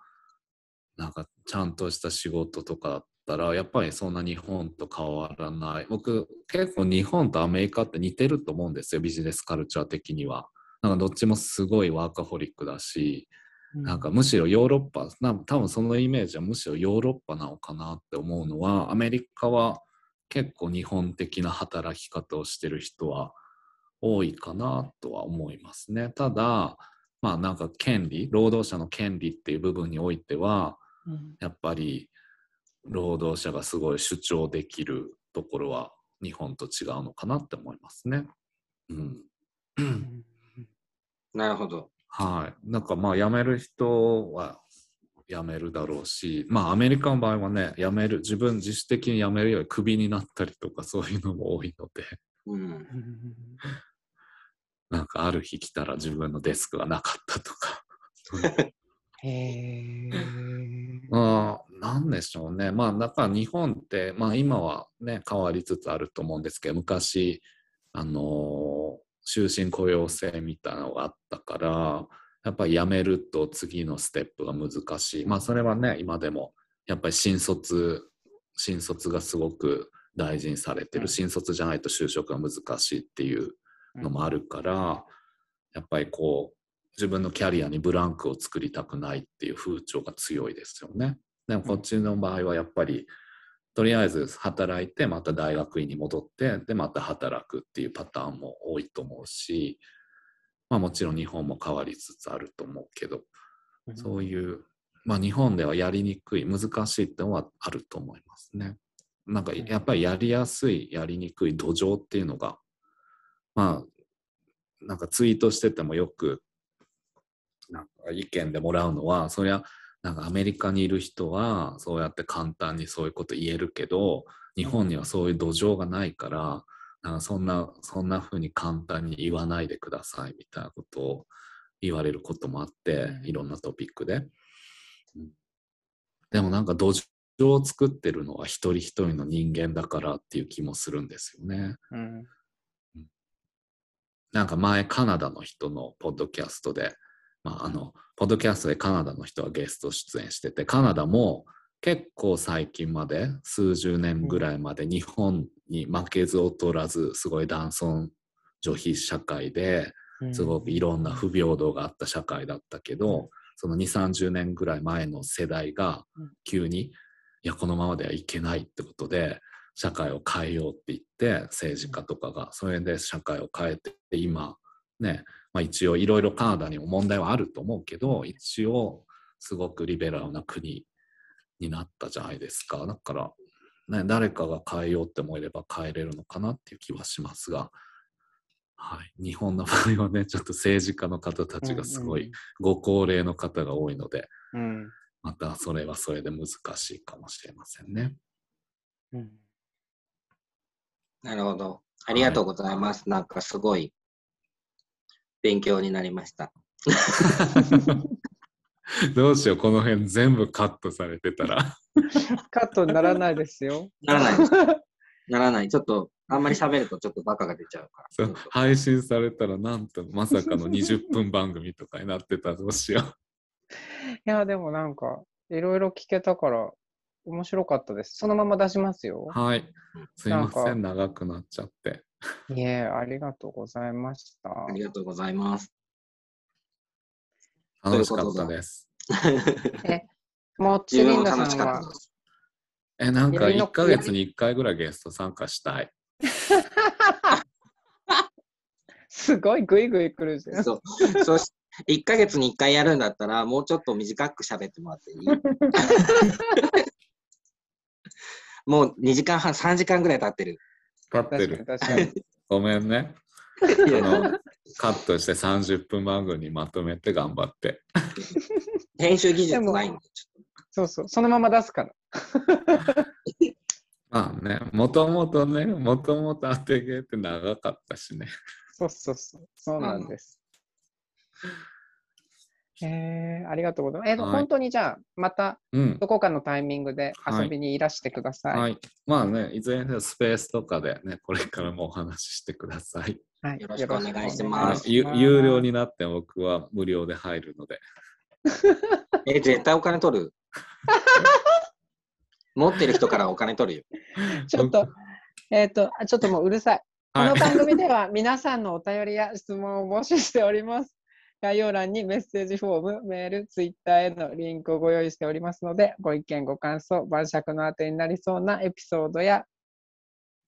なんかちゃんとした仕事とかだったら、やっぱりそんな日本と変わらない。僕、結構日本とアメリカって似てると思うんですよ、ビジネスカルチャー的には。なんかどっちもすごいワーカホリックだし、なんかむしろヨーロッパ、な多分そのイメージはむしろヨーロッパなのかなって思うのは、アメリカは結構日本的な働き方をしてる人は多いかなとは思いますね。ただ、まあなんか権利、労働者の権利っていう部分においては、うんやっぱり労働者がすごい主張できるところは日本と違うのかなって思いますね。うん。なるほど。はい。なんかまあ辞める人は辞めるだろうし、まあアメリカの場合はね、辞める、自分自主的に辞めるよりクビになったりとかそういうのも多いので、うん。なんかある日来たら自分のデスクがなかったとか。へえ。ああ、なんでしょうね。まあ、だから日本って、まあ今はね、変わりつつあると思うんですけど、昔、あのー終身雇用制みたいなのがあったから、やっぱり辞めると次のステップが難しい。まあそれはね、今でも、やっぱり新卒、新卒がすごく大事にされてる。うん新卒じゃないと就職が難しいっていうのもあるから、やっぱりこう、自分のキャリアにブランクを作りたくないっていう風潮が強いですよね。でもこっちの場合はやっぱり、とりあえず働いて、また大学院に戻って、で、また働くっていうパターンも多いと思うし、まあもちろん日本も変わりつつあると思うけど、うんそういう、まあ日本ではやりにくい、難しいってのはあると思いますね。なんかやっぱりやりやすい、やりにくい土壌っていうのが、まあ、なんかツイートしててもよく、なんか意見でもらうのは、そりゃ、なんかアメリカにいる人はそうやって簡単にそういうこと言えるけど、日本にはそういう土壌がないから、なんかそんな、そんな風に簡単に言わないでくださいみたいなことを言われることもあって、うんいろんなトピックで。うんでもなんか土壌を作ってるのは一人一人の人間だからっていう気もするんですよね。うんなんか前カナダの人のポッドキャストで、まああの、ポッドキャストでカナダの人がゲスト出演してて、カナダも結構最近まで、数十年ぐらいまで日本に負けず劣らず、すごい男尊女卑社会で、すごくいろんな不平等があった社会だったけど、その2、30年ぐらい前の世代がうん。急に、いや、このままではいけないってことで、社会を変えようって言って、政治家とかが、それで社会を変えて、今、ね、まあ一応いろいろカナダにも問題はあると思うけど、一応すごくリベラルな国になったじゃないですか。だから、ね、誰かが変えようって思えれば変えれるのかなっていう気はしますが、はい、日本の場合はね、ちょっと政治家の方たちがすごいご高齢の方が多いので、うんまたそれはそれで難しいかもしれませんね。うんなるほど。ありがとうございます。なんかすごい勉強になりました。どうしよう、この辺全部カットされてたら。カットにならないですよ。ならない。ならない。ちょっと、あんまり喋るとちょっとバカが出ちゃうから。配信されたらなんとまさかの20分番組とかになってたらどうしよ いや、でもなんか、いろいろ聞けたから、面白かったです。そのまま出しますよう。。はい。すいません、長くなっちゃって。いえ、ありがとうございました。ありがとうございます。楽しかったです。もっち自りんださん分も楽しかったはで、す。え、なんかやりの1ヶ月に1回ぐらいゲスト参加したい。すごいグイグイ来るじゃん。そう。そし1ヶ月に1回やるんだったら、もうちょっと短く喋ってもらっていい？もう2時間半、3時間ぐらい経ってる。立ってる。ごめんね。カットして30分番組にまとめて頑張って。編集技術ないんで、ちょっそうそう、そのまま出すから。まあね、もともとね、もともと当てゲーって長かったしね。そうそうそう、そうなんです。えー、ありがとうございます。えーと、はい本当にじゃあ、またうん。どこかのタイミングではい遊びにいらしてください。はい。まあね、いずれにせよスペースとかでね、これからもお話ししてください。はいよろしくお願いします有料になって僕は無料で入るので。え、絶対お金取る持ってる人からお金取るよ。ちょっと、えっ、と、あちょっともううるさい。こはいの番組では皆さんのお便りや質問を募集しております。概要欄にメッセージフォーム、メール、ツイッターへのリンクをご用意しておりますので、ご意見、ご感想、晩酌のあてになりそうなエピソードや、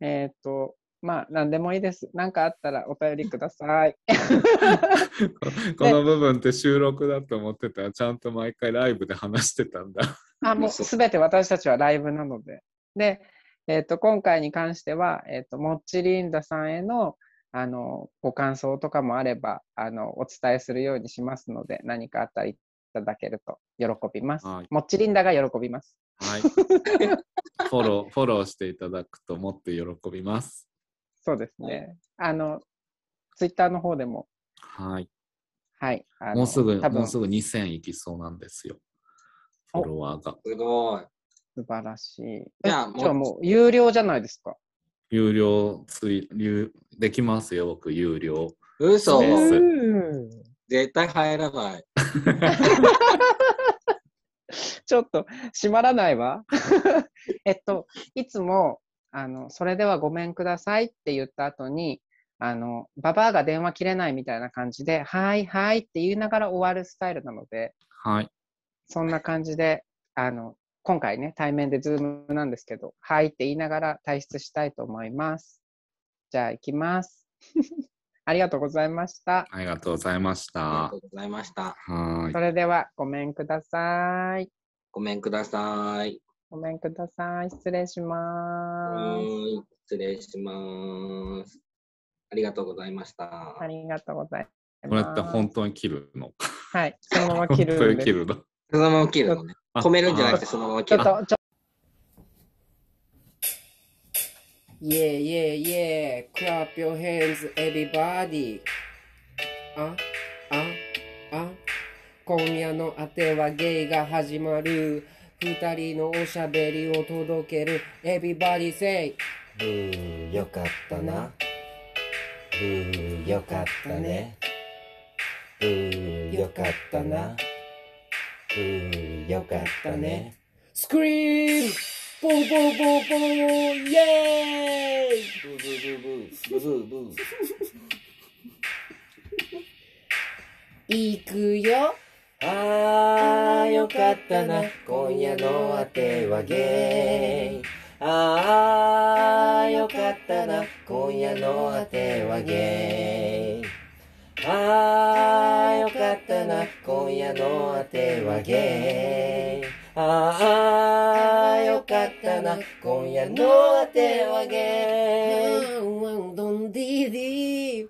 えっ、と、まあ、何でもいいです。何かあったらお便りください。この部分って収録だと思ってたら、ちゃんと毎回ライブで話してたんだ。あ、もうすべて私たちはライブなので。で、えっ、と、今回に関しては、えっ、と、もっちりんださんへの、あの、ご感想とかもあれば、あの、お伝えするようにしますので、何かあったらいただけると喜びます。はいもっちりんだが喜びます。はい。フォロー、フォローしていただくともっと喜びます。そうですね。あの、ツイッターの方でも、はい。はい。もうすぐ、多分もうすぐ2000いきそうなんですよ。フォロワーが。すごい。素晴らしい。じゃあもう有料じゃないですか。有料つい、有できますよ、僕、有料。嘘です絶対入らない。ちょっと閉まらないわ。えっと、いつも、あの、それではごめんくださいって言った後に、あの、ババアが電話切れないみたいな感じで、はいはいって言いながら終わるスタイルなので、はい。そんな感じで、あの、今回ね、対面でズームなんですけど、はいって言いながら退出したいと思います。じゃあ行きます。ありがとうございました。ありがとうございましたありがと。うございました。はそれではごめんください。ごめんください。ごめんください。失礼しはます。ーい。失礼します。ありがとうございました。ありがとうございい。ます。これって本当に切るの？はい、そのまま本切る当んです。に切るの？そのまま切るのね。あ止めるんじゃなくてそのまま切る。ちょっと、ちょ Yeah, yeah, yeah. Clap your hands, everybody. あ、あ、あ。今夜のあてはゲイが始まる。二人のおしゃべりを届ける。Everybody say. ブーよかったなブーよかったねブーよかったなブーよかったね Scream! ポンポンポンポンイェーイブーブーブーブーブーブーブーいくよあーよかったな今夜のあてはゲイあーよかったな今夜のあてはゲイあーよかったな今夜のあてはゲイあーよかったな今夜のあてはゲイワンワンドンディディ